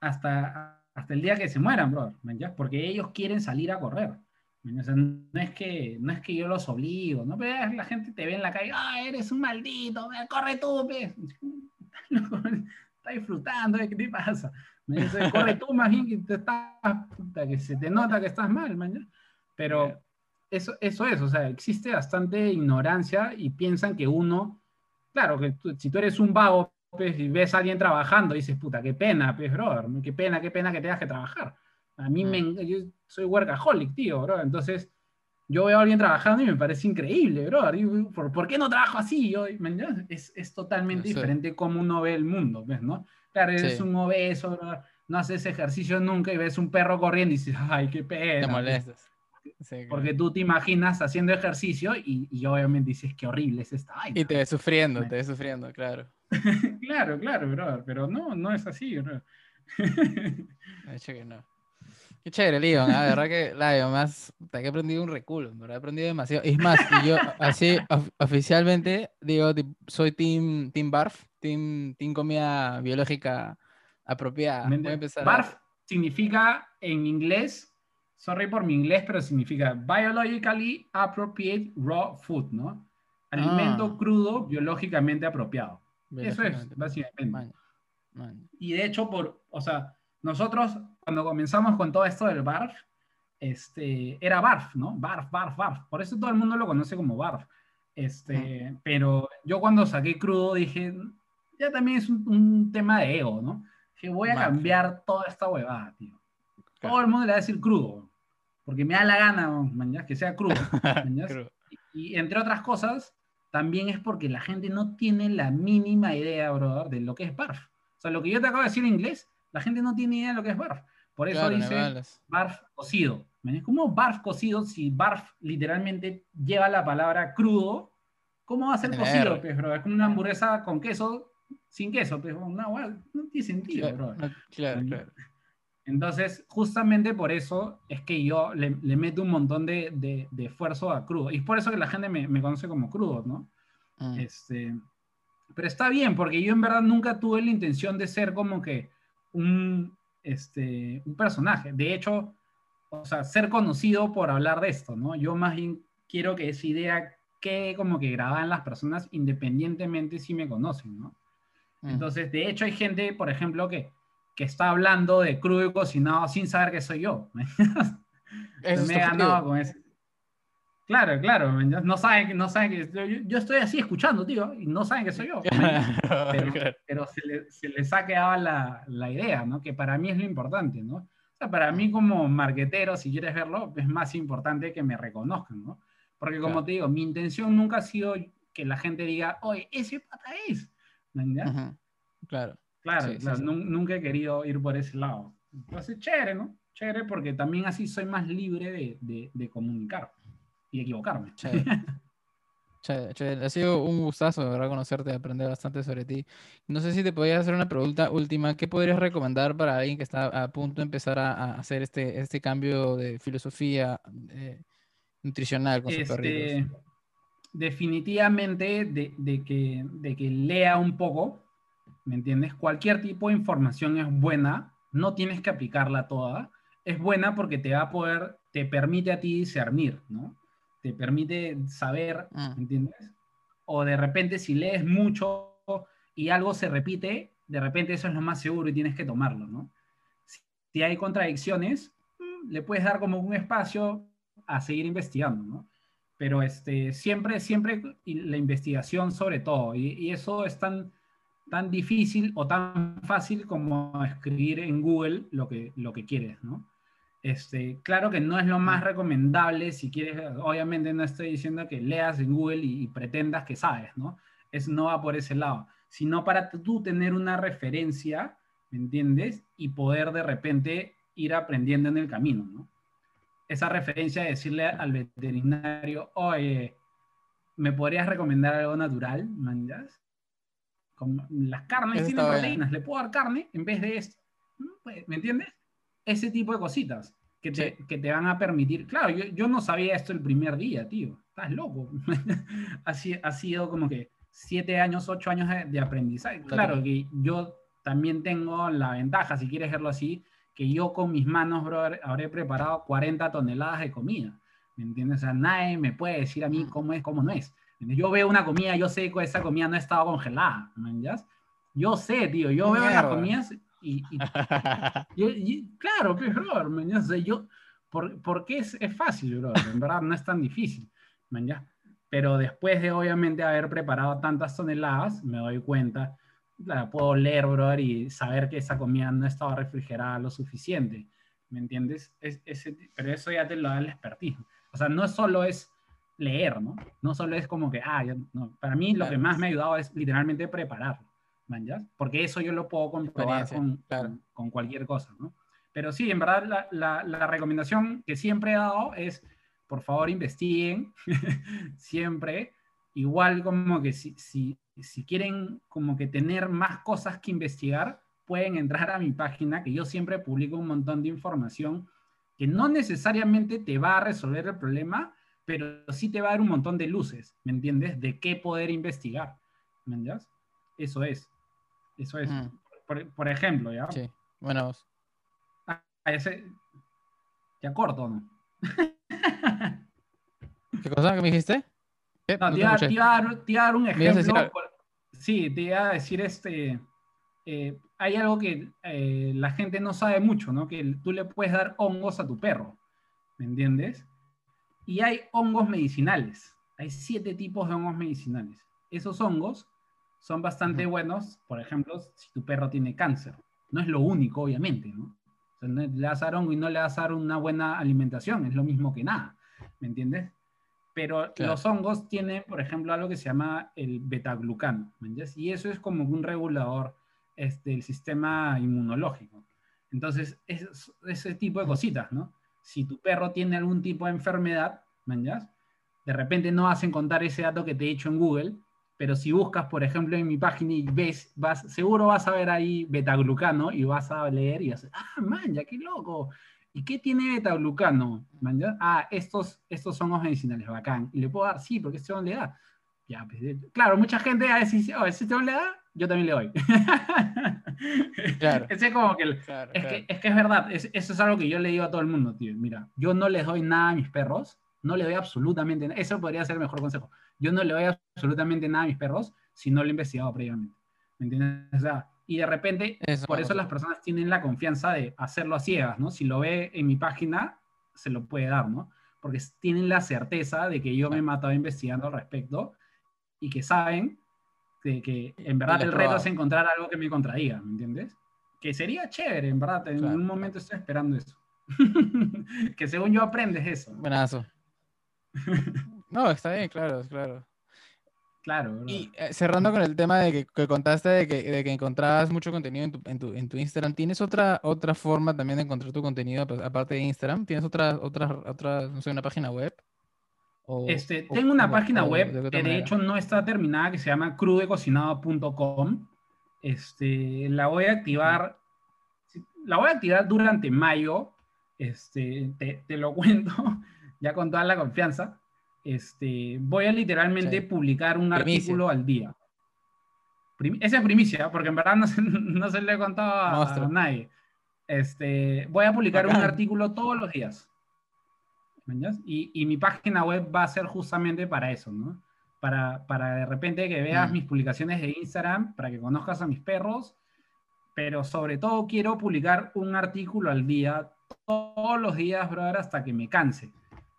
hasta, hasta el día que se mueran, bro, porque ellos quieren salir a correr. no, es que, no es que yo los obligo, ¿no? Pero la gente te ve en la calle, ah, eres un maldito, corre tú, pe. Está disfrutando, ¿qué te pasa? corre tú más bien que, te que se te nota que estás mal, man. Pero eso, eso es, o sea, existe bastante ignorancia y piensan que uno, claro, que si tú eres un vago pues, y ves a alguien trabajando, dices, puta, qué pena, pues, brother, qué pena, qué pena que tengas que trabajar. A mí me, mm. yo soy workaholic, tío, bro. Entonces, yo veo a alguien trabajando y me parece increíble, bro. ¿Por, ¿por qué no trabajo así? Yo, es, es, totalmente diferente como uno ve el mundo, ¿ves, no? Claro, eres un obeso, no haces ejercicio nunca y ves un perro corriendo y dices, ay, qué pena. Te molestas. Porque tú te imaginas haciendo ejercicio y, obviamente dices que horrible es esta vaina. Y te ves sufriendo, te ves sufriendo, claro. claro, claro, bro, pero no, no es así, de hecho que no. Qué chévere, Leon, la verdad que, la, más, te he aprendido un reculo, he aprendido demasiado. Es más, yo así oficialmente digo, soy team, team BARF, team, team comida biológica apropiada. Voy a empezar ¿Barf? significa en inglés, sorry por mi inglés, pero significa biologically appropriate raw food, ¿no? Alimento Ah. crudo biológicamente apropiado. Eso es, básicamente. Maña, maña. Y de hecho, por, o sea, nosotros cuando comenzamos con todo esto del BARF, este, era BARF, ¿no? BARF, BARF, BARF. Por eso todo el mundo lo conoce como BARF. Este, Pero yo cuando saqué crudo dije, ya también es un, un tema de ego, ¿no? Que voy a Margen. cambiar toda esta huevada, tío. Todo el mundo le va a decir crudo, porque me da la gana, mañana, que sea crudo. Creo. Y entre otras cosas, también es porque la gente no tiene la mínima idea, brother, de lo que es BARF. O sea, lo que yo te acabo de decir en inglés, la gente no tiene idea de lo que es BARF. Por eso Claro, dice. BARF cocido. ¿Me ¿Cómo BARF cocido si BARF literalmente lleva la palabra crudo? ¿Cómo va a ser En cocido, pues, bro? Es como una hamburguesa con queso, sin queso, pues, no, no, tiene sentido, Claro, bro. no, claro, claro. Entonces, justamente por eso es que yo le, le meto un montón de, de- de esfuerzo a crudo. Y es por eso que la gente me, me conoce como crudo, ¿no? Mm. Este, pero está bien, porque yo en verdad nunca tuve la intención de ser como que un, este, un personaje. De hecho, o sea, ser conocido por hablar de esto, ¿no? Yo más bien quiero que esa idea quede como que grabada en las personas independientemente si me conocen, ¿no? Mm. Entonces, de hecho, hay gente, por ejemplo, que, que está hablando de crudo y cocinado sin saber que soy yo. Eso es me he ganado con ese. Claro, claro, no saben, no saben que yo, yo estoy así escuchando, tío, y no saben que soy yo. Pero, pero se, le- se les ha quedado la, la idea, ¿no? Que para mí es lo importante, ¿no? O sea, para mí como marquetero, si quieres verlo, es más importante que me reconozcan, ¿no? Porque como Claro. te digo, mi intención nunca ha sido que la gente diga, oye, ese pata es. Ujú. Claro. Claro, Sí, sí, claro, sí. nun- nunca he querido ir por ese lado. Entonces, chévere, ¿no? Chévere porque también así soy más libre de, de- de comunicar y equivocarme. Chévere. Chévere, chévere. Ha sido un gustazo, de verdad, conocerte, aprender bastante sobre ti. No sé si te podía hacer una pregunta última. ¿Qué podrías recomendar para alguien que está a punto de empezar a, a hacer este, este cambio de filosofía eh, nutricional con sus perritos? Este, definitivamente de, de que, de que lea un poco, ¿me entiendes? Cualquier tipo de información es buena, no tienes que aplicarla toda, es buena porque te va a poder, te permite a ti discernir, ¿no? Te permite saber, Mm. ¿me entiendes? O de repente si lees mucho y algo se repite, de repente eso es lo más seguro y tienes que tomarlo, ¿no? Si, hay contradicciones, mm, le puedes dar como un espacio a seguir investigando, ¿no? Pero este, siempre, siempre la investigación sobre todo, y, y eso es tan, tan difícil o tan fácil como escribir en Google lo que, lo que quieres, ¿no? Este, claro que no es lo más recomendable si quieres, obviamente no estoy diciendo que leas en Google y, pretendas que sabes, ¿no? Es, no va por ese lado, sino para tú tener una referencia, ¿me entiendes? Y poder de repente ir aprendiendo en el camino, ¿no? Esa referencia de decirle al veterinario, oye, ¿me podrías recomendar algo natural, manjas? Como las carnes Eso tienen proteínas, ¿le puedo dar carne en vez de esto? ¿No? Pues, ¿Me entiendes? Ese tipo de cositas que te, que te van a permitir. Claro, yo, yo no sabía esto el primer día, tío. Estás loco. ha, si- ha sido como que siete años, ocho años de, de aprendizaje. Claro. Claro que yo también tengo la ventaja, si quieres verlo así, que yo con mis manos, brother, habré preparado 40 toneladas de comida. ¿Me entiendes? O sea, nadie me puede decir a mí Mm. cómo es, cómo no es. Yo veo una comida, yo sé que esa comida no estaba congelada. ¿Me? Yo sé, tío, yo veo las Mierda. comidas y, y yo- y- claro, pues, brother, ¿me? O sea, yo, por, porque es, es fácil, brother, en verdad no es tan difícil, ¿me? Pero después de obviamente haber preparado tantas toneladas, me doy cuenta, la puedo leer, brother, y saber que esa comida no estaba refrigerada lo suficiente, ¿me entiendes? Es, pero eso ya te lo da el expertise. O sea, no solo es leer, ¿no? No solo es como que, ah, no. para mí lo que más me ha ayudado es literalmente prepararlo, ¿man? ¿Ya? Porque eso yo lo puedo comprobar con, claro. con, con cualquier cosa, ¿no? Pero sí, en verdad la, la, la recomendación que siempre he dado es, por favor, investiguen, siempre, igual como que si, si, si quieren como que tener más cosas que investigar, pueden entrar a mi página, que yo siempre publico un montón de información que no necesariamente te va a resolver el problema, pero sí te va a dar un montón de luces, ¿me entiendes? De qué poder investigar, ¿me entiendes? Eso es, eso es. Mm, Por, por ejemplo, ¿ya? sí. Bueno, ese, ya corto, ¿no? ¿Qué cosa que me dijiste? ¿Qué? No, No te, iba, te iba a dar, te iba a dar un decir ejemplo. algo? por- sí, te iba a decir este. eh, hay algo que eh, la gente no sabe mucho, ¿no? Que tú le puedes dar hongos a tu perro, ¿me entiendes? Y hay hongos medicinales. Hay siete tipos de hongos medicinales. Esos hongos son bastante buenos, por ejemplo, si tu perro tiene cáncer. No es lo único, obviamente, ¿no? O sea, no le vas a dar hongo y no le vas a dar una buena alimentación, es lo mismo que nada, ¿me entiendes? Pero Claro. los hongos tienen, por ejemplo, algo que se llama el betaglucano, ¿me entiendes? Y eso es como un regulador este, del sistema inmunológico. Entonces, es, ese tipo de cositas, ¿no? Si tu perro tiene algún tipo de enfermedad. De repente no vas a encontrar ese dato que te he hecho en Google, pero si buscas, por ejemplo, en mi página y ves, vas, seguro vas a ver ahí betaglucano y vas a leer y vas a ah, man, ya qué loco. ¿Y qué tiene betaglucano? Man, ya? Ah, estos, estos son los medicinales, bacán. Y le puedo dar, sí, porque este hombre le da. Ya, pues, eh, claro, mucha gente a decir, oh, ese hombre le da, yo también le doy. Claro. Ese es como que Claro, es, claro. que, es que es verdad, es- eso es algo que yo le digo a todo el mundo, tío. Mira, yo no les doy nada a mis perros, no le doy absolutamente nada. Eso podría ser el mejor consejo. Yo no le doy absolutamente nada a mis perros si no lo he investigado previamente. ¿Me entiendes? O sea, y de repente, Eso, por eso eso. las personas tienen la confianza de hacerlo a ciegas, ¿no? Si lo ve en mi página, se lo puede dar, ¿no? Porque tienen la certeza de que yo me he matado investigando al respecto y que saben de que en verdad el reto es encontrar algo que me contradiga, ¿me entiendes? Que sería chévere, en verdad. En Claro, un momento estoy esperando eso. que según yo aprendes eso. ¿no? Buenazo. No, está bien, claro, claro. Claro. Y eh, cerrando con el tema de que, que contaste de que, de que encontrabas mucho contenido en tu, en tu, en tu Instagram, ¿tienes otra, otra forma también de encontrar tu contenido pues, aparte de Instagram? ¿Tienes otra, otra, otra, no sé, una página web? O- Este, o- tengo una o- página web que de hecho no está terminada, que se llama crudecocinado.com. Este, la voy a activar, la voy a activar durante mayo. Este, te, te lo cuento ya con toda la confianza. Este, voy a literalmente Sí. publicar un Primicia. artículo al día. Prim- esa es primicia, porque en verdad no se, no se lo he contado a, a nadie. Este, voy a publicar un Bacán. artículo todos los días. Y, y mi página web va a ser justamente para eso, ¿no? Para, para de repente que veas Mm. mis publicaciones de Instagram, para que conozcas a mis perros, pero sobre todo quiero publicar un artículo al día, todos los días, brother, hasta que me canse.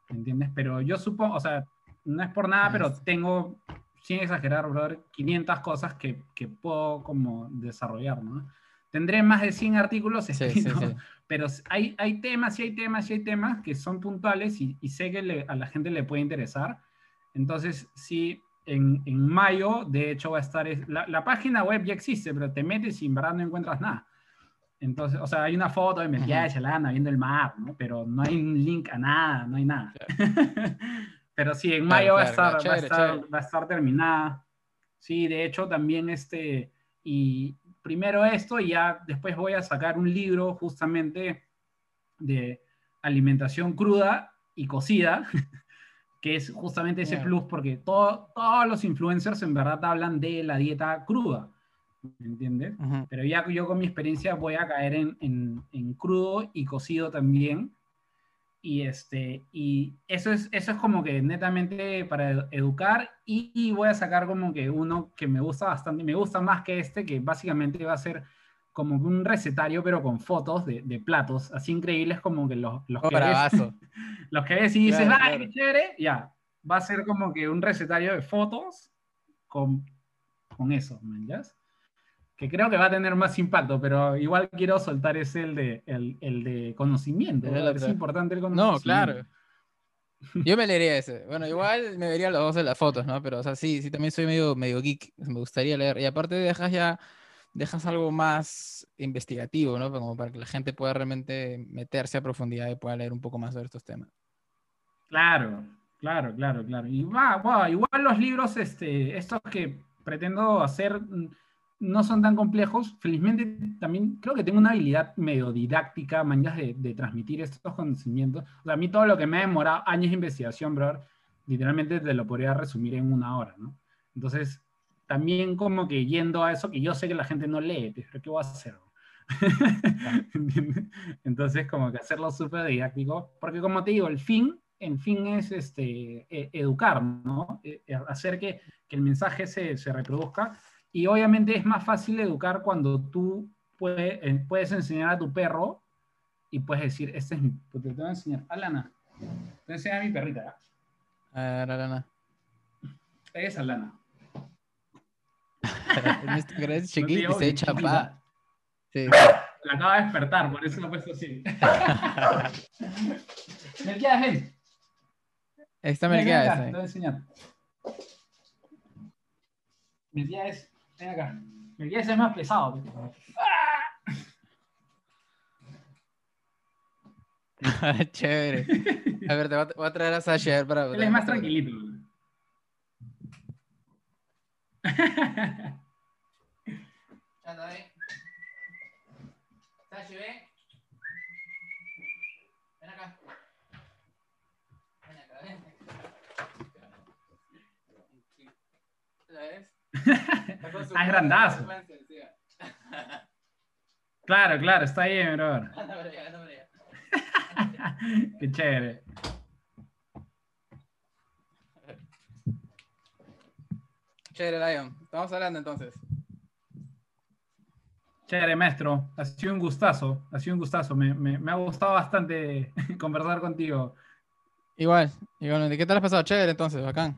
¿Me entiendes? Pero yo supongo, o sea, no es por nada, pero tengo, sin exagerar, brother, 500 cosas que, que puedo como desarrollar, ¿no? Tendré más de 100 artículos Sí, sí, sí. Pero hay, hay temas y hay temas y hay temas que son puntuales y, y sé que le- a la gente le puede interesar. Entonces, sí, en, en mayo, de hecho, va a estar... es- La, la página web ya existe, pero te metes y en verdad no encuentras nada. Entonces, o sea, hay una foto de metida de. Chalana viendo el mar, ¿no? Pero no hay un link a nada, no hay nada. pero sí, en Claro, mayo va, a claro, estar, claro. va, a Chévere, estar, chévere. va a estar terminada. Sí, de hecho, también este... Y primero esto y ya después voy a sacar un libro justamente de alimentación cruda y cocida, que es justamente ese plus, porque todo- todos los influencers en verdad hablan de la dieta cruda, ¿me entiendes? Pero ya yo con mi experiencia voy a caer en, en- en crudo y cocido también. Y, este, y eso, es, eso es como que netamente para ed- educar y, y voy a sacar como que uno que me gusta bastante, me gusta más que este, que básicamente va a ser como un recetario pero con fotos de, de platos, así increíbles como que los, los Oh, que ves, los que ves y dices, Claro, ¡ay, claro. chévere! Ya, va a ser como que un recetario de fotos con, con eso, ¿me entiendes? Que creo que va a tener más impacto, pero igual quiero soltar ese, el de, el, el de conocimiento. El. Es importante el conocimiento. No, claro. Yo me leería ese. Bueno, igual me vería los dos de las fotos, ¿no? Pero, o sea, sí, sí, también soy medio, medio geek. Me gustaría leer. Y aparte dejas ya, dejas algo más investigativo, ¿no? Como para que la gente pueda realmente meterse a profundidad y pueda leer un poco más sobre estos temas. Claro, claro, claro, claro. Y va, va, igual los libros, este, estos que pretendo hacer mm, no son tan complejos. Felizmente también creo que tengo una habilidad medio didáctica, de, de transmitir estos conocimientos. O sea, a mí todo lo que me ha demorado años de investigación, brother, literalmente te lo podría resumir en una hora, ¿no? Entonces, también como que yendo a eso, que yo sé que la gente no lee, pero ¿qué voy a hacer? Entonces, como que hacerlo súper didáctico, porque como te digo, el fin, el fin es este, e, educar, ¿no? E, e, hacer que, que el mensaje se, se, reproduzca. Y obviamente es más fácil educar cuando tú puede, eh, puedes enseñar a tu perro y puedes decir, este es mi, pues te voy a enseñar, Alana, te voy a enseñar a mi perrita. A ver, Alana. Es Alana. es chiquita y se echa pa. Sí. La acaba de despertar, por eso lo he puesto así. Melquiades, ven. Esta Melquiades. Te voy a enseñar. Melquiades, ven acá. Melquiades es más pesado. Chévere. A ver, te voy a, traer a Sasha para. Él es más tranquilito. Sashi, ven. Ven acá. Ven acá, ven. ¿La ves? Ah, es grandazo. Claro, claro, está ahí, bro. Anda para allá, anda para allá. Qué chévere. Chévere, Lion. Estamos hablando entonces. Chévere, maestro. Ha sido un gustazo. Ha sido un gustazo. Me, me, ha gustado bastante conversar contigo. Igual, igualmente. ¿Qué tal has pasado? Chévere, entonces, bacán.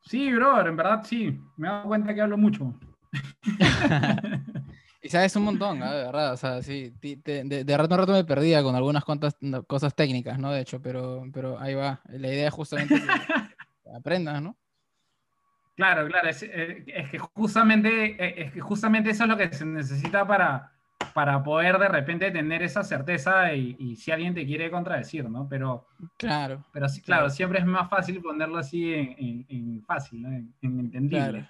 Sí, bro, en verdad sí. Me he dado cuenta que hablo mucho. Y sabes un montón, ¿no? de verdad. O sea, sí, de, de, rato en rato me perdía con algunas cuantas cosas técnicas, ¿no? De hecho, pero, pero ahí va. La idea es justamente que aprendas, ¿no? Claro, claro. Es, eh, es, que justamente, eh, es que justamente eso es lo que se necesita para, para poder de repente tener esa certeza y, y si alguien te quiere contradecir, ¿no? Pero, claro. Pero sí, claro, siempre es más fácil ponerlo así en, en, fácil, ¿no? en, entendible.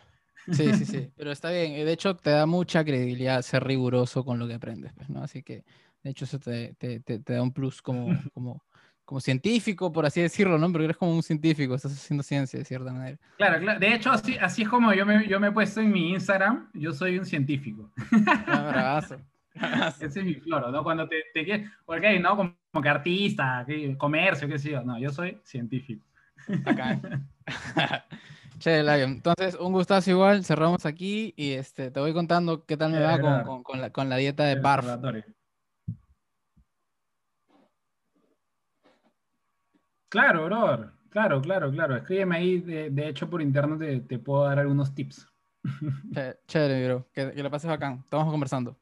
Sí, sí, sí, pero está bien. De hecho, te da mucha credibilidad ser riguroso con lo que aprendes, pues, ¿no? Así que, de hecho, eso te, te, te, da un plus como, como, como científico, por así decirlo, ¿no? Porque eres como un científico, estás haciendo ciencia de cierta manera. Claro, claro. De hecho, así, así es como yo me, yo me he puesto en mi Instagram, yo soy un científico. Ah, bravazo. Ese es mi floro, ¿no? Cuando te, te quieres, porque ¿no? Como, que artista, comercio, qué sé yo. No, yo soy científico. Acá. Che, Lion. Entonces, un gustazo igual. Cerramos aquí y este, te voy contando qué tal me va con, con, con, la, con, la, dieta de barf. Claro, bro. Claro, claro, claro. Escríbeme ahí. De, de hecho, por internet te, te, puedo dar algunos tips. Chévere, bro. Que, que lo pases bacán. Estamos conversando.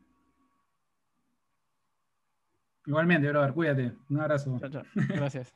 Igualmente, bro. Cuídate. Un abrazo. Chao, chao. Gracias.